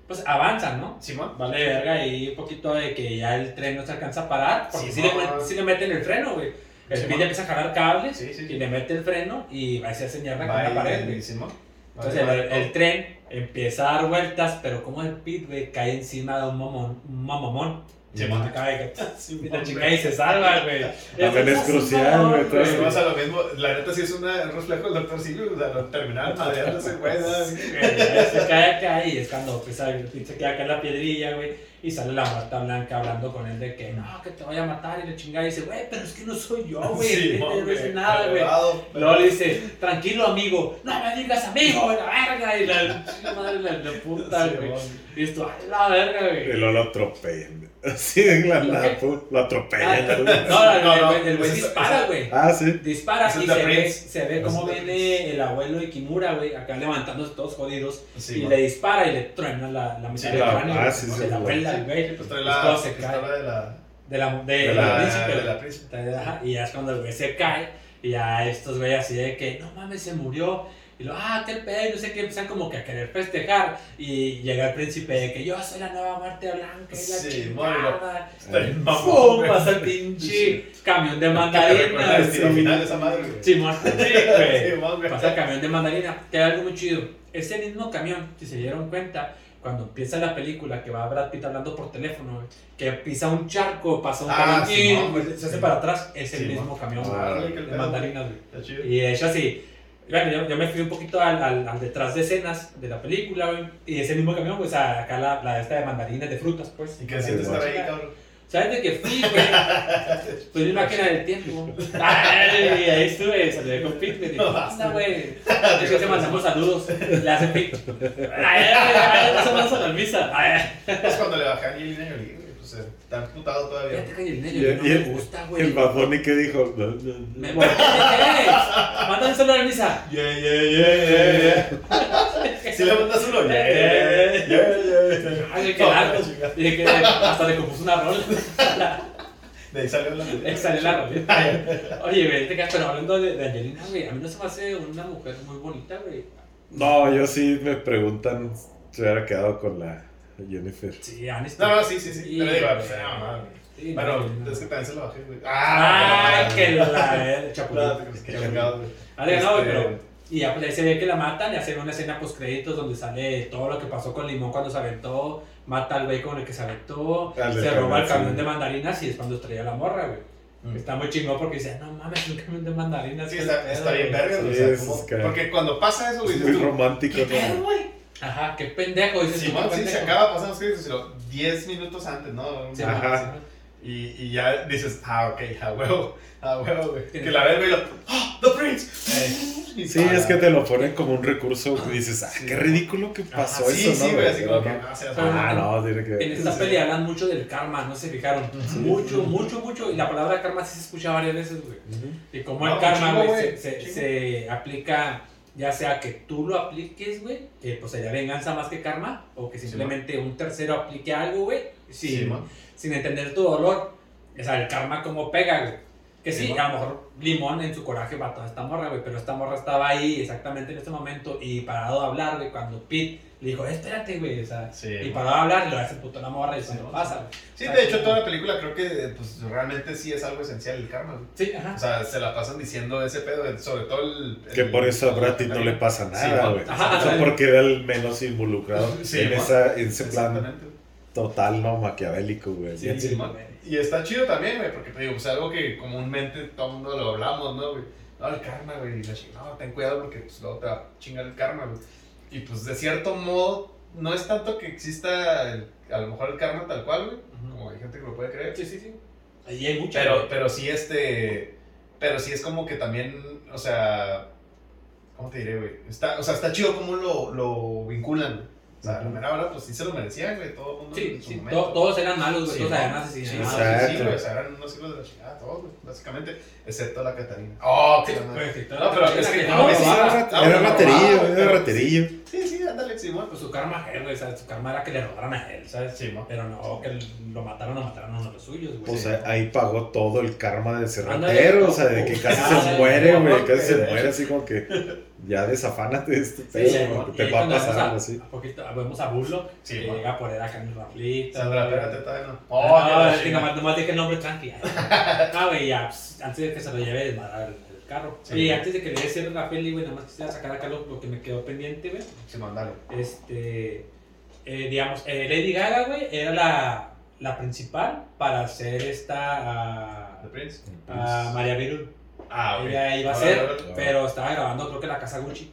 pues avanzan, ¿no? Simón. Vale, verga, y un poquito de que ya el tren no se alcanza a parar, porque Sí, sí, le, sí le meten el freno, güey. El no. empieza a jalar cables y le mete el freno y va a hacer señal con la pared, güey. Simón. Entonces Vale, el, vale. el tren empieza a dar vueltas, pero como el Pete, güey, cae encima de un mamón, un mamamón. De que- Simón, y la güey. chica ahí se salva, güey. También es crucial, güey, mamón, todo eso. Volvemos a lo mismo, la neta sí es una- un reflejo del doctor Silvio, o sea, lo terminaron madreándose, güey, se cae acá y es cuando empieza, se queda acá en la piedrilla, güey. Y sale la muerta blanca hablando con él de que no, que te voy a matar. Y le chinga y dice, güey, pero es que no soy yo, güey. Sí, no dice nada, güey. pero- Luego le dice, tranquilo, amigo. No me digas amigo, la verga. Y la madre la, la puta, güey. Y esto, a la verga, Y güey. luego lo atropellan. Así en la ¿Lo nada, lo Ah, atropellan. no, güey. no, el- No, el no, güey- el güey dispara, güey. Ah, sí. Dispara y se ve, se ve cómo viene el abuelo de Kimura, güey, acá levantándose todos jodidos. Sí, y le dispara y le truena la, la mitad Sí, del la- cráneo. ah, sí, sí, Se la vuela el güey. Pues pues todo se cae. de la... De la, de, De la príncipe, de la príncipe. Ajá, Y ya es cuando el güey se cae. Y ya estos güeyes así de que, no mames, se murió. Y lo, ah, qué pedo, no sé qué, empiezan como que a querer festejar. Y llega el príncipe de que yo soy la nueva muerte blanca y la Sí, chingada. ¡Pum! Pasa el pinche camión de recuerda el estilo final de esa madre, güey. Simón, sí, güey. Pasa el camión de mandarina, que algo muy chido. Ese mismo camión, si se dieron cuenta, cuando empieza la película, que va Brad Pitt hablando por teléfono, que pisa un charco, pasa un Ah, camión y Simón, güey. se hace para atrás, es el Simón. mismo camión Ah, de mandarinas. Y de hecho así, bueno, yo, yo me fui un poquito al, al, al detrás de escenas de la película, güey, y ese mismo camión, pues acá la, la esta de mandarinas, de frutas, pues. ¿Y qué sientes Sí, estar ahí, cabrón? ¿Sabes de qué fui, güey? Fui mi máquina del tiempo. Ay, ahí estuve, saludé con me dijo, anda, güey. De hecho, te mandamos saludos. Le hace Pete. Ay, ay, ay, no se manda a la misa. Ay, Es cuando le bajé a Angelina Jolie, está emputado todavía. fíjate que el Y, no y me gusta, güey. el Bad Bunny que dijo. Me ¿qué? Mándale un saludo a la misa. Yeah, yeah, yeah, yeah, yeah. Si le mandas uno, yeah, yeah, yeah, yeah. Ay, qué largo. Dije que hasta le compuso una rola. De ahí salió la Ahí salió la rola. Oye, güey, te quedas, pero hablando de, de Angelina, güey, a mí no se me hace una mujer muy bonita, güey. No, yo sí me preguntan si hubiera quedado con la Jennifer. Sí, Aniston. No, no, sí, sí, sí. Sí, Pero digo, pues, era mamá, güey. Sí, Bueno, no, es que también se lo bajé, güey. Ay, que la chapulín. qué chingado, güey. Ah, de- no, Este, pero. Y ya pues ahí se ve que la matan y hacen una escena post créditos donde sale todo lo que pasó con Limón cuando se aventó, mata al güey con el que se aventó, Al del se roba el camión, sí. de mandarinas y es cuando estrella la morra, güey. Mm. Está muy chingón porque dice, no mames, un camión de mandarinas. Sí, está, está bien güey". verga, güey. Sí, o sea, como- que- Porque cuando pasa eso, güey, Es muy tú, romántico, ¿qué pedo, ¿no? güey? Ajá, qué pendejo, dices sí, se acaba pasando los créditos, pero 10 minutos antes, ¿no? Sí, Ajá. sí, Y, y ya dices, ah, ok, a huevo, a huevo, güey. Que la ves, güey, y lo, ¡Ah, The Prince! Sí, para- es que te lo ponen como un recurso y dices, ah, qué ridículo que pasó Ajá, sí, eso, ¿no? sí, güey, así como que, Ah, mamón. no, tiene que En esta peli hablan mucho del karma, ¿no se fijaron? Mucho, mucho, mucho. Y la palabra karma sí se escucha varias veces, güey. Y como No, el karma, güey, se, se aplica ya sea que tú lo apliques, güey, que pues sería venganza más que karma, o que simplemente un tercero aplique algo, güey, sin, Sí, sin entender tu dolor. O sea, el karma como pega, güey. Que sí, Sí, a lo mejor Limón en su coraje mató a esta morra, güey, pero esta morra estaba ahí exactamente en este momento y parado a hablar, güey, cuando Pete le dijo, "Eh, espérate, güey, o sea, Sí, y paró a hablar y lo hace puto la morra y se Sí, lo pasa, güey. Sí, de hecho, toda la película creo que pues, realmente sí es algo esencial el karma, güey. Sí, ajá. O sea, se la pasan diciendo ese pedo, sobre todo el... Que el- por eso a no le pasa Sí, nada, güey. O sea, ajá. porque era el menos involucrado Sí, en, esa, en ese plan total, ¿no? Maquiavélico, güey. Sí, Sí, sí. Y está chido también, güey, porque te digo, pues algo que comúnmente todo el mundo lo hablamos, ¿no, güey? No, el karma, güey. Y la ching- no, ten cuidado porque pues, luego te va a chingar el karma, güey. Y pues de cierto modo, no es tanto que exista el- a lo mejor el karma tal cual, güey. Como hay gente que lo puede creer. Sí, sí, sí. Ahí hay mucha. Pero, güey. pero sí, este. Pero sí es como que también, o sea. ¿Cómo te diré, güey? Está, o sea, está chido cómo lo, lo vinculan, sea, la mera verdad, pues sí se lo merecían, güey. Todo el mundo Sí, en su sí, momento. to- todos eran malos, güey, Sí, todos eran Sí, asesinados. sí, güey, o sea, eran unos hijos de la chingada, todos, güey, básicamente, excepto la Catarina. Oh, qué No, pero es que no, era- Era, Ah, era raterillo, era pero- raterillo. Sí, sí, ándale, Simón. Pues su karma a él, güey, o sea, su karma era que le robaran a él, ¿sabes? Sí, mo. Pero no, que lo mataron o mataron a uno de los suyos, güey. Pues ahí- pagó todo el karma de Ándale. ratero, o sea, de que casi Ah, se muere, güey, casi se muere así como que ya desafánate de este Sí, pedo, sí, te va a pasar algo así. A poquito, vemos a Bullock, Sí, que mo. llega por él acá en el raflito. Sandra, espérate, todavía no. No, Oh, la es que chingada. nomás, nomás dije el nombre tranqui. Ah, güey, ya, pues, antes de que se lo lleve desmadrar el, el carro. Sí. Antes de que le dé cierre la peli, güey, nada más quisiera sacar acá lo, lo que me quedó pendiente, güey. Simón, dale. Este, eh, digamos, eh, Lady Gaga, güey, era la, la principal para hacer esta The Prince. a, a María Virul. Ah, ok. Ella iba a ser, pero estaba grabando creo que la Casa Gucci.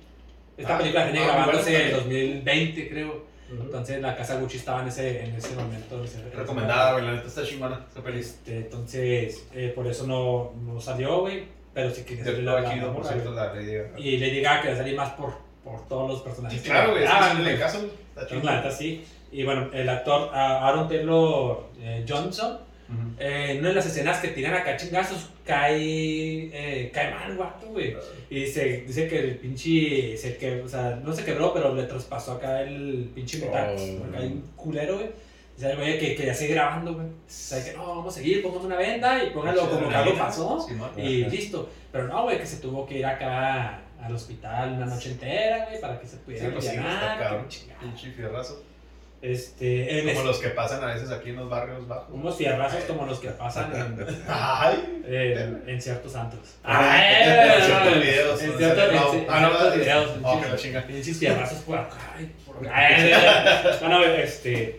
Esta Ah, película tiene ah, grabándose en está 2020, creo. Entonces la Casa Gucci estaba en ese, en ese momento. en ese- Recomendada, güey, la neta está chingona. esa peli. Este, entonces, eh, por eso no, no salió, güey. Pero sí salir Estuvo la, la, la por cierto, la Lady Gaga. Y Lady Gaga quería salir más por, por todos los personajes. Sí, que claro, güey, que sí le güey. caso. Está. Entonces, la neta sí. Y bueno, el actor ah, Aaron Taylor eh, Johnson, Ujú. eh, en una de las escenas que tiran acá chingazos, cae, eh, cae mal el vato, güey. Y dice, dice que el pinche, se que, o sea, no se quebró, pero le traspasó acá el pinche metal. Oh. acá hay un culero, güey. Dice el güey que quería seguir grabando, güey. O sea, que no, vamos a seguir, póngame una venda y póngalo como que algo pasó. Simón. Y listo. Pero no, güey, que se tuvo que ir acá al hospital una noche entera, güey, para que se Sí, pudiera pues sí, que chingada. Pinche fierrazo. Este, en Como es- los que pasan a veces aquí en los barrios bajos. unos fierrazos como los que pasan en, Ay. en, en ciertos antros. En ciertos videos. En donde ciertos, sale- en ah, ciertos videos. Oh, que la pinches- chinga. pinches fierrazos por acá. ay, por acá. Ay, No, no, este.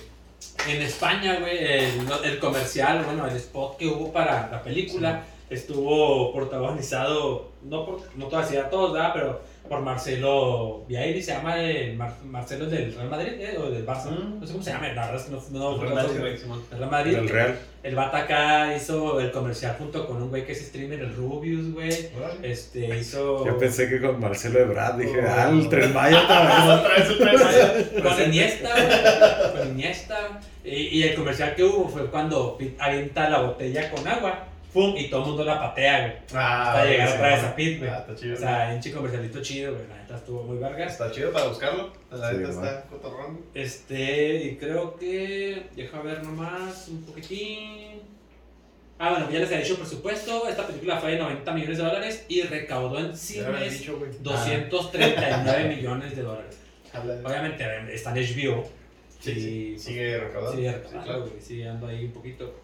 En España, güey, el, el comercial, bueno, el spot que hubo para la película estuvo protagonizado, no por, no todas a todos, ¿verdad? Pero por Marcelo Viairi, se llama el Mar- Marcelo del Real Madrid, ¿eh? O del Barça, Mm. no sé cómo se llama, la verdad es que no, no, Real Madrid, del Real Madrid. El Real. El acá hizo el comercial junto con un güey que es streamer, el Rubius, güey. Este, hizo... Yo pensé que con Marcelo Ebrard dije, Oh. ah, el Tren Maya otra vez. Otra vez, vez. Con Iniesta, güey. Con Iniesta. Y, y el comercial que hubo fue cuando avienta la botella con agua. ¡Pum! Y todo el mundo la patea, güey. Ah, Hasta llegar sí, otra vez a Pete, güey. Ah, está chido. O sea, un chico comercialito chido, güey. La neta estuvo muy vergas. Está chido para buscarlo. La neta está cotorrón. Este, y creo que. Deja ver nomás un poquitín. Ah, bueno, ya les he dicho presupuesto. Esta película fue de 90 millones de dólares y recaudó en cines dicho, güey. 239 millones de dólares. Ah, Obviamente está en HBO. Sí, sí, sigue recaudando. Sigue Sí, recaudando, claro. güey, sigue ando ahí un poquito.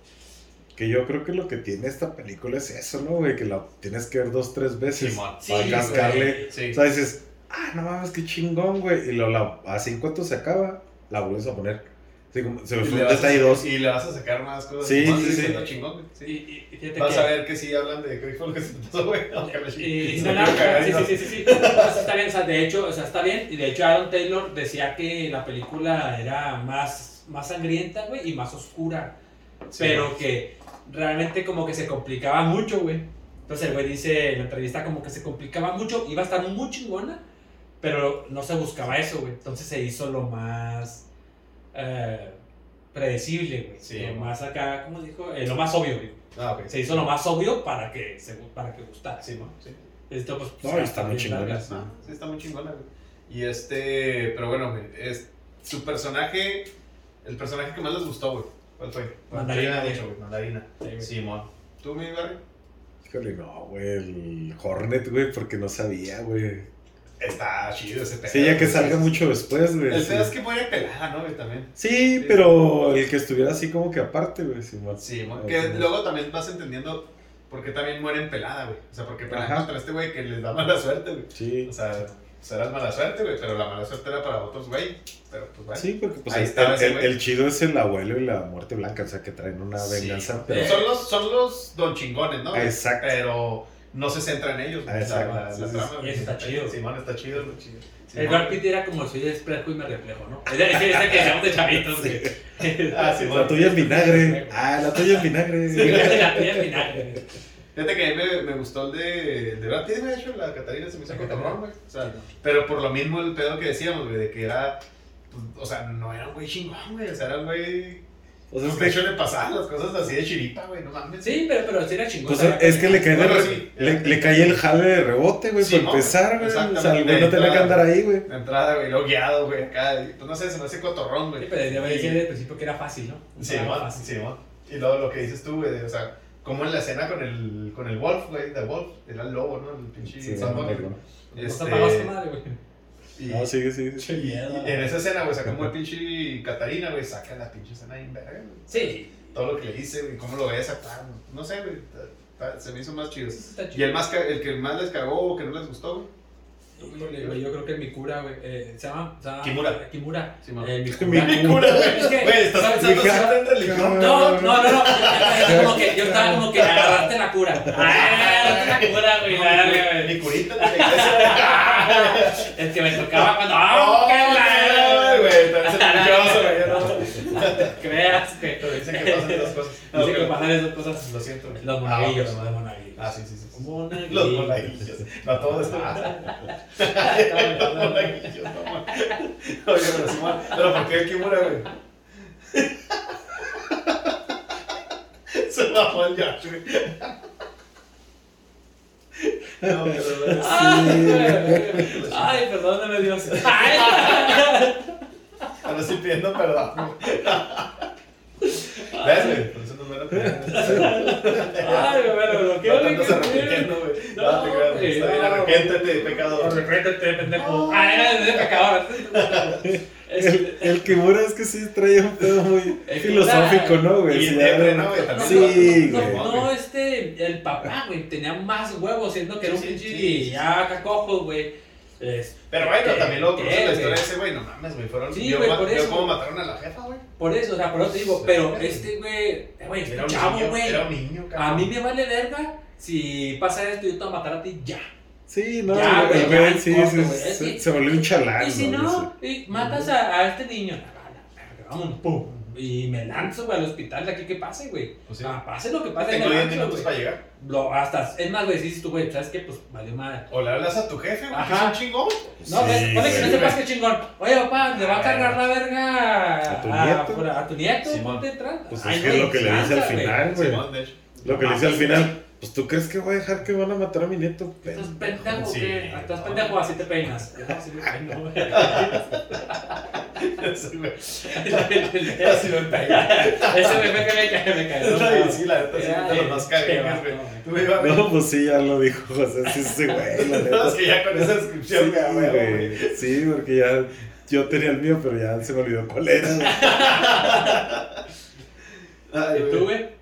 Que yo creo que lo que tiene esta película es eso, ¿no, güey? Que la tienes que ver dos, tres veces. Para Sí, cascarle. Sí. O sea, dices, ah, no mames, qué chingón, güey. Y lo, la, así en cuanto se acaba, la vuelves a poner. Así como, se me Y fue le un vas a- detalle dos. Y le vas a sacar más cosas. Sí, Simón, sí, sí. chingón, güey. Sí. y- y fíjate Vas que- a ver que sí hablan de qué fue lo que se pasó, güey. Y, no, no, sí, sí, sí, sí, está bien, o sea, de hecho, o sea, está bien. Y de hecho, Aaron Taylor decía que la película era más, más sangrienta, güey, y más oscura. Sí, pero que realmente como que se complicaba mucho, güey. Entonces el güey dice en la entrevista como que se complicaba mucho, iba a estar muy chingona, pero no se buscaba eso, güey. Entonces se hizo lo más eh, predecible, güey. Sí, lo más acá, ¿cómo dijo? Eh, lo más obvio, güey. Ah, ok. Se hizo lo más obvio para que, se, para que gustara. Sí, ¿no? Sí. Esto, pues, No, pues, está muy chingona. Ah, sí, está muy chingona, güey. Y este, pero bueno, güey, es, su personaje, el personaje que más les gustó, güey. ¿Cuál fue? Mandarina, Ya había güey. dicho, güey, Mandarina. Sí. Simón. ¿Tú, mi Barry? Híjole, no, güey, el Hornet, güey, porque no sabía, güey. Está chido ese pedo. Sí, ya que salga mucho después, güey. El sí. es que muere pelada, ¿no, güey? También. Sí, pero el que estuviera así como que aparte, güey, Simón. Sí, mon, Ah, que luego también vas entendiendo por qué también mueren pelada, güey. O sea, porque pelean Ajá. contra este güey que les da mala suerte, güey. Sí. O sea, será mala suerte, güey, pero la mala suerte era para otros, güey. Pero pues bueno. Sí, porque pues Ahí el, estaba el- chido es el abuelo y la muerte blanca, o sea, que traen una Sí. venganza, pero... son los, son los don chingones, ¿no? Exacto. Pero no se centra en ellos, güey. Exacto. La, la, Sí, la sí, trama, sí. Está chido. Simón está chido, está chido. El Simón. Brad Pitt era como soy espejo y me reflejo, ¿no? Es es que decíamos de chavitos, güey. Ah, sí, La tuya es vinagre. Ah, la tuya es vinagre. Sí, güey, la tuya es vinagre. Fíjate que a mí me, me gustó el de, de Brad Pitt, de hecho, la Catarina se me hizo Catarina. güey. O sea, pero por lo mismo el pedo que decíamos, güey, de que era, pues, o sea, no era un güey chingón, güey, o sea, era un güey... O sea, de hecho le pasaban las cosas así de chiripa, güey, no mames. Sí, pero, pero sí era chingón. pues, es que le cae, de Bueno, sí. le, le cae el jale de rebote, güey, Sí, para ¿no? empezar, güey. O sea, el güey no tenía que andar ahí, güey. La entrada, güey, lo guiado, güey, acá, pues no sé, se me hace cotorrón, Sí, güey. pero ya me decía desde el principio que era fácil, ¿no? Sí, sí, mon. Y luego lo que dices tú, güey, de, o sea, como en la escena con el, con el Wolf, güey, de Wolf, era el lobo, ¿no? El pinche Sí, Sam Este, y, No, sigue, sigue. Y- y en esa escena, güey, o sea, como el pinche Catarina, güey, saca la pinche escena ahí en verga, güey. Sí, Todo lo que le dice, güey, cómo lo ves actuar, no sé, güey, se me hizo más chido. Y el, más ca- el que más les cagó o que no les gustó, güey. Híjole, güey, yo creo que mi cura, güey, eh, se llama, se llama Kimura. Kimura. Sí. Eh, mi Mi cura. cura, Es que, Güey, estás pensando en religión. No, no, no, no. Yo, como que, yo estaba como que agarraste la cura. Ah, agarraste la cura, güey. güey. Mi curita de la iglesia. Es que me tocaba cuando. ¡Ah, qué güey, güey. Creas que. Dicen que pasan esas cosas. No, Dice que pasan esas cosas. Lo siento. güey. Los Ah, monaguillos, bueno, los monaguillos. Ah, sí, sí, sí. sí. Monaguillos. Los monaguillos. No, todo esto. Los monaguillos, no. Oye, pero sí. Pero ¿por qué el Kimura, güey? Se bajó el Yash, güey. No, pero no. Ay, güey. Ay, perdóname, Dios. Ay. Ahora sí pidiendo perdón. ¿Ves, güey? Por eso no me lo Ay, güey, me bloqueó. No. No, No te creas, güey, Está bien, no. arrepiéntete, pecador. Arrepéntete, pendejo. Ah, era de pecador. El, el Kimura es que sí traía un pedo muy filosófico, ¿no, güey? Y siempre, ¿no, güey? Sí, güey. no, no, este, el papá, güey, tenía más huevos, siendo que era un pinche sí, y sí. ya cacojos, güey. Es- Pero bueno, también luego conoces ¿Qué, la historia de ese güey, no mames, güey. Fueron. Sí, güey, por eso. cómo mataron a la jefa, güey. Por eso, o sea, por eso te digo, Sí, pero este güey, eh, güey, este chavo, güey. Era un niño, cabrón. A mí me vale verga si pasa esto y yo te voy a matar a ti ya. Sí, no, Ya, güey, güey, sí, sí, güey, se, sí. se volvió un chalán. y si no, y matas a, a este niño, vamos, pum. Y me lanzo, güey, al hospital de aquí que pase, güey. Pues sí. Ah, pase lo que pase, Tengo 10 lanzo, minutos para llegar. Lo, hasta, es más, güey, dices tú, güey, ¿sabes qué? Pues valió madre. O le hablas a tu jefe, güey, que es Ajá. un chingón. No, Sí, ves, ponle que no sepas qué chingón. Oye, papá, le va a cargar la verga ¿A tu nieto? por- a tu nieto, Simón. ponte atrás. Pues Ay, es que es lo que le dice al final, güey. Lo que le dice al final, pues tú crees que voy a dejar que van a matar a mi nieto. ¿Estás pendejo Sí, qué? ¿Estás no. pendejo? Así te peinas. Yo así me peino, güey. Sí, güey. Ese Así me pega. güey me cae, me cae. No, sí, la neta, sí, es de los más caguenes, güey. No, pues sí, ya lo dijo José, sí, ese güey, la No, neta. es que ya con esa Sí, descripción, güey. Sí, porque ya yo tenía el mío, pero ya se me olvidó cuál era. ¿Y tú, güey?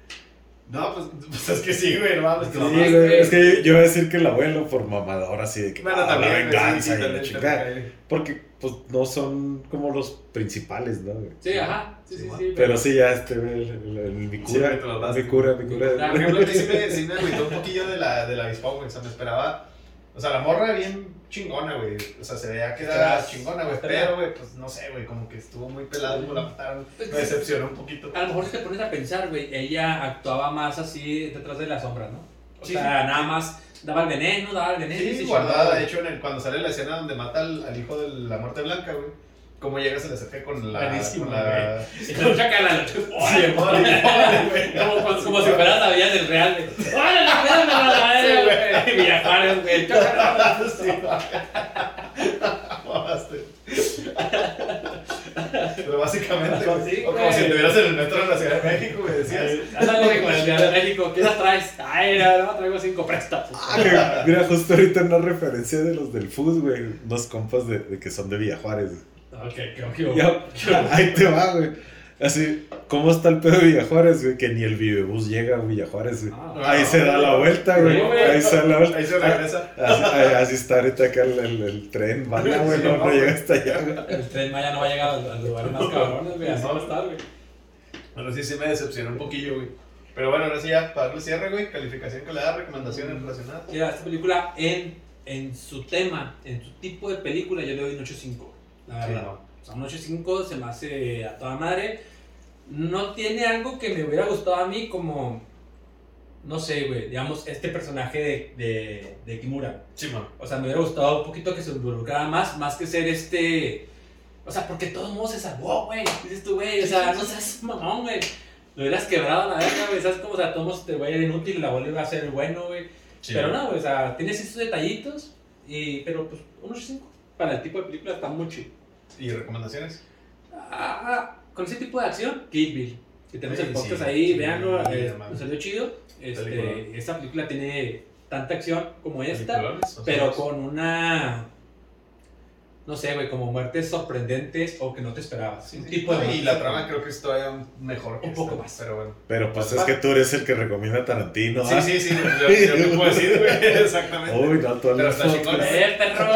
No, pues, pues es que sí, güey, no mames, Sí, mamá. güey, es que yo iba a decir que el abuelo por mamador, así de que Bueno, ah, también, la güey, venganza sí, sí, y la también, chingada. Porque pues no son como los principales, ¿no? güey? Sí, ajá. Sí, sí, Sí, sí. Pero sí, ya este, el, el- el- mi cura, mi cura, mi cura. Ah, Por ejemplo, sí me, agüitó un poquillo de la, de la avispón, güey. O sea, me esperaba. O sea, la morra bien chingona, güey. O sea, se veía que era chingona, güey. Pero, güey, pues no sé, güey, como que estuvo muy pelado como la mataron. Pues, Me decepcionó un poquito. A lo mejor si te pones a pensar, güey, ella actuaba más así detrás de la sombra, ¿no? O Sí, sea, nada más daba el veneno, daba el veneno. Sí, guardada, de hecho, en el, cuando sale la escena donde mata al, al hijo de la muerte blanca, güey. Cómo llega, se le acerca con la. Buenísimo, con la... Y lo saca la noche. Sí, órale, güey. Como, como, como si fueras la vida del real, güey. ¡Órale, la vida de la vida, güey! Villajuárez, güey. Pero básicamente, güey, Sí, o como güey. si estuvieras en el metro de la Ciudad de México, güey, decías. Ándale con el Ciudad de México. ¿Qué la traes? Ay, no, no, traigo cinco prestas. Ah, Mira, justo ahorita una referencia de los del FUS, güey. Unos compas de, de que son de Villajuárez. Ok, creo que. Ahí te va, güey. Así, ¿cómo está el pedo de Villajuárez, güey? Que ni el Vivebus llega a Villajuárez, güey. Ah, Ahí se da la vuelta, güey. Güey. Ahí se da la vuelta. Ahí se regresa. Así, ahí- así está ahorita acá el, el, el tren, bala, güey. No, no llega hasta allá, güey. El tren Maya no va a llegar al, al lugar más cabrones, güey. Así va a estar, güey. Bueno, sí, sí me decepcionó un poquillo, güey. Pero bueno, ahora sí ya, para darle cierre, güey, calificación que le da, recomendaciones relacionadas. Mira, esta película en, en su tema, en su tipo de película, yo le doy un 8.5. La Sí, verdad. no. O sea, un 8.5 se me hace a toda madre. No tiene algo que me hubiera gustado a mí como, no sé, güey, digamos, este personaje de, de, de Kimura. Sí, man. O sea, me hubiera gustado un poquito que se involucrara más, más que ser este... O sea, porque todo el mundo se salvó, güey. Dices tú, güey, o sea, no seas mamón, güey. Lo hubieras quebrado la verga, güey. ¿Sabes cómo? O sea, todo el mundo te va a ir inútil y la bola iba a ser bueno, güey. Sí, pero no, güey, o sea, tienes esos detallitos, y, pero pues unos 5 para el tipo de película está muy chido. ¿Y recomendaciones? Ah, con ese tipo de acción, Kill Bill. Que tenemos Sí, el podcast sí, ahí, sí, véanlo, eh, hermano. nos salió chido. Este, esta película tiene tanta acción como esta, pero con una. No sé, güey, como muertes sorprendentes o que no te esperabas. Sí, tipo de y la trama creo que es todavía mejor que Un poco esta, más. Pero bueno. Pero pues es que tú eres el que recomienda Tarantino, Sí, ¿ah? sí, sí, yo, yo te puedo decir, güey, exactamente. Uy, no, tú Pero está chingón, pues, ¡Eh, perro!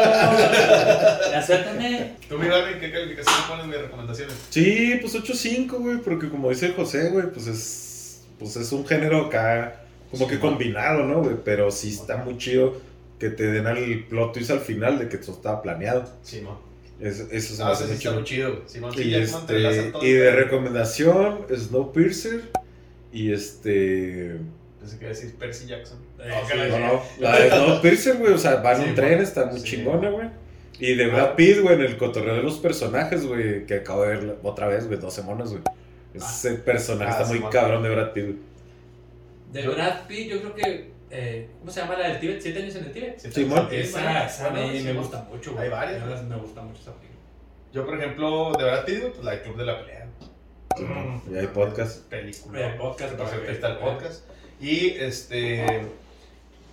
ya suéltame. Tú, mi Barbie, ¿qué calificación le pones mis recomendaciones? Sí, pues 8.5, güey, porque como dice José, güey, pues es, pues es un género acá como Sí, que man. combinado, ¿no, güey? Pero sí está muy chido que te den al plot twist al final de que eso estaba planeado. Sí, man. Es- eso se me Ah, hace sí, muy chido. sí, Y, este, todo y el de recomendación, Snowpiercer y este... Pensé que iba a decir Percy Jackson. Eh, No, la No, la de Snowpiercer, güey, o sea, va en tren, está muy Sí. chingona, güey. Y de Brad Pitt, güey, en el cotorreo de los personajes, güey, que acabo de ver otra vez, güey, 12 monos, güey. Ese personaje Ah, está sí, muy man. cabrón de Brad Pitt, güey. De Brad Pitt, yo creo que. Eh, ¿Cómo se llama la del Tíbet? ¿Siete años en el Tíbet? Sí, Simón. sí, Esa, esa Bueno, me, me Simón. gusta mucho, güey. Hay varias, verdad, Me gusta mucho esa película. Yo, por ejemplo, de Pitt, güey, pues la de Club de la Pelea. Y hay podcast. Película. Hay podcast, cierto, güey. está el podcast. Y este.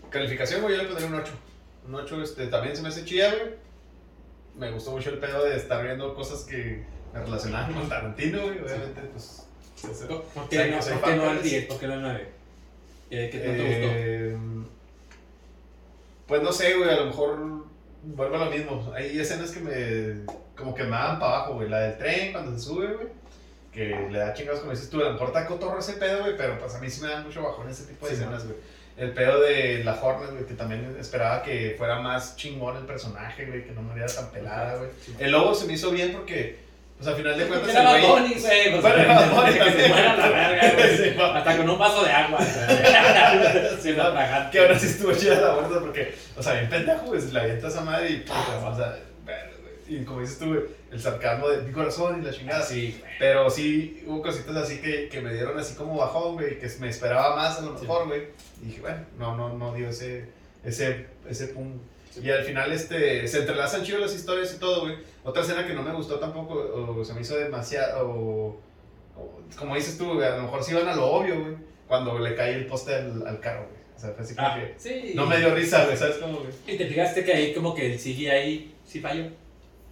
Calificación, güey, yo le pondría un 8. Un 8, este, también se me hace chida, güey. Me gustó mucho el pedo de estar viendo cosas que me relacionaban con Tarantino, güey. Obviamente, pues. ¿Por qué no, no al pues. 10? ¿Por qué no al 9? ¿Qué, qué tanto gustó? Eh, Pues no sé, güey, a lo mejor vuelvo a lo mismo. Hay escenas que me. como que me dan para abajo, güey. La del tren cuando se sube, güey. Que le da chingados, como dices tú, a lo mejor cotorro ese pedo, güey, pero pues a mí sí me da mucho bajón ese tipo de Sí, escenas, güey. El pedo de la Hornet, güey, que también esperaba que fuera más chingón el personaje, güey, que no muriera tan pelada, güey. El lobo se me hizo bien porque, pues al final de cuentas, Era Bad. Bunny, güey. Pues, Bueno, Bad Bunny que se muera la verga, güey. Sí. Hasta con un vaso de agua. Sin atragante. Que ahora sí estuvo chida la muerte porque, o sea, bien pendejo, güey, le avienta esa madre y, puta, o sea, y como dices tú, el sarcasmo de mi corazón y la chingada. Sí, güey. Pero sí hubo cositas así que, que me dieron así como bajón, güey, que me esperaba más a lo mejor, güey. Y dije, bueno, no, no, no dio ese, ese, ese pum. Sí. Y al final este, se entrelazan chido las historias y todo, güey. Otra escena que no me gustó tampoco, o se me hizo demasiado, o, o como dices tú, güey, a lo mejor sí iban a lo obvio, güey, cuando le cae el poste al, al carro, güey. O sea, fue así como Ah, que... sí. No me dio risa, güey, ¿sabes cómo, güey? Y te fijaste que ahí como que el CGI sí falló.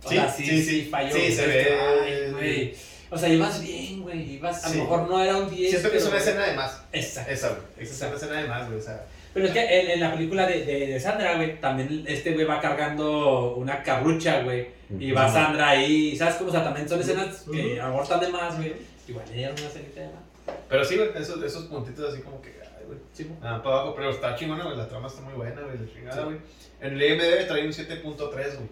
O Sí, sea, sí, sí, sí, sí. falló. Sí, güey. se ve- ay, güey. O sea, ibas bien, güey. Ibas, a Sí. lo mejor no era un 10. Siento que es una escena de más. Exacto. Esa, güey. Esa es una escena de más, güey, o sea... Pero es que en, en la película de, de, de Sandra, güey, también este güey va cargando una carrucha, güey. Y va. Sandra ahí, ¿sabes cómo? O sea, también son escenas que Ujú. a lo mejor están de más, güey. Igual le dieron una escenita de más. Pero sí, güey, esos, esos puntitos así como que, ay, güey. Sí. Nada para abajo, pero está chingona, güey. La trama está muy buena, güey. La chingada, güey. En el IMDb trae un 7.3, güey.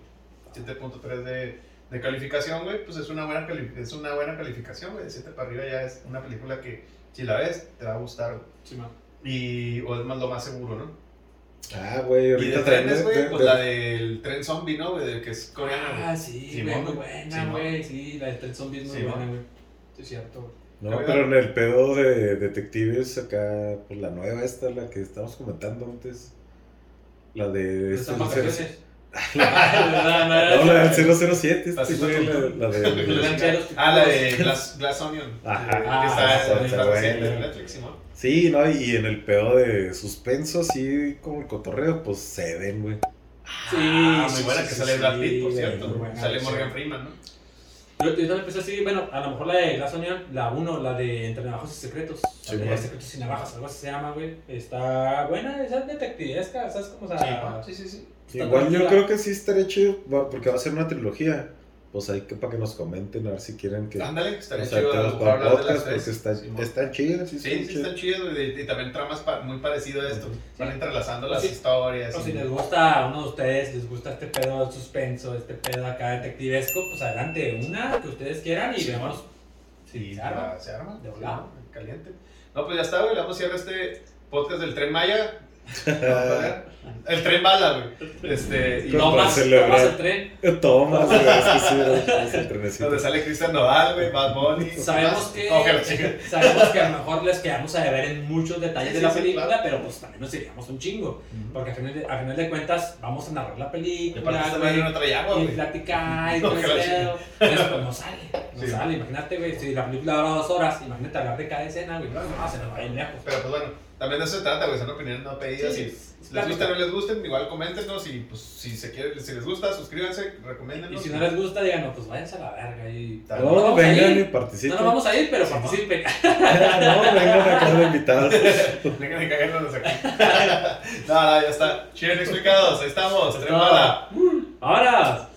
7.3 de, de calificación, güey. Pues es una buena, cali- es una buena calificación, güey. De 7 para arriba ya es una película que, si la ves, te va a gustar, güey. Sí, mo. Y, o es más lo más seguro, ¿no? Ah, güey, Y ahorita de traen trenes, de- güey, de- pues de- la del tren zombie, ¿no, güey? Del que es coreano, güey. Ah, sí, Simón, güey, muy güey. buena, güey. Sí, la de Ted Zombie es muy Simón. buena, güey. Sí, es cierto, güey. No, pero en el pedo de detectives acá, pues la nueva esta, la que estábamos comentando antes. La de... Este. Ah, no, No, no, la del 007, Así este la, de... Ah, la de Glass, Glass Onion. Ajá. que Ah, está, en Netflix. Sí, ¿no? Y en el pedo de suspenso, así como el cotorreo, pues se ven, güey. Sí, Ah, muy sí, buena sí, que sí, sale Brad Pitt, por sí, cierto. buena, sale sí. Morgan Freeman, ¿no? Yo, yo también empecé así, bueno, a lo mejor la de Glass Onion, la 1, la de Entre Navajos y Secretos. Sí, la de. Secretos y Navajas, algo así se llama, güey. Está buena, esa es detectivesca, ¿sabes cómo se sí, sí, sí. Está Igual yo creo que sí estaría chido, porque va a ser una trilogía. Pues hay que para que nos comenten, a ver si quieren que... Ándale, estaría o sea, chido para hablar de las podcast, porque tres. está, Simón. están chidas, sí, Sí, están sí, chidas. están chidos, güey. Y también tramas pa- muy parecido a esto. Van entrelazando las Sí. historias. O y- si les gusta a uno de ustedes, les gusta este pedo de suspenso, este pedo acá detectivesco, pues adelante, una que ustedes quieran y Sí, vemos Sí, si se arma. se arma. De sí, volada. caliente. No, pues ya está, güey. Le vamos a cierrar este podcast del Tren Maya. el Tren Bala, güey. Este, y Tomas, tomas el tren. Tomas, güey, es que sí, es el trenecito. donde sale Cristian Nodal, güey, Bad Bunny. Sabemos que, sabemos que a lo mejor les quedamos a deber en muchos detalles Sí, de la sí, película, claro. pero pues también nos iríamos un chingo. Porque a final, de, a final de cuentas vamos a narrar la Y película, güey, madre no trae agua, y platicar y todo pedo. Pero pues no sale, no Sí. sale. Imagínate, güey, si la película dura dos horas, imagínate hablar de cada escena, güey, no, se nos va a ir lejos. Pero pues bueno, también de eso se trata, güey. Son opiniones no pedidas. Sí, y si les gusta o no les gusten, igual coméntenos. Y pues si, se quiere, si les gusta, suscríbanse, Y recomiéndennos. si no les gusta, digan, no, pues váyanse a la verga y... No, No, a vengan y No participen. nos vamos a ir, pero Sí, participen. no, vengan acá de invitados. Vengan y cáguenos aquí. no, no, ya está. Cheers explicados. Ahí estamos. Ahora.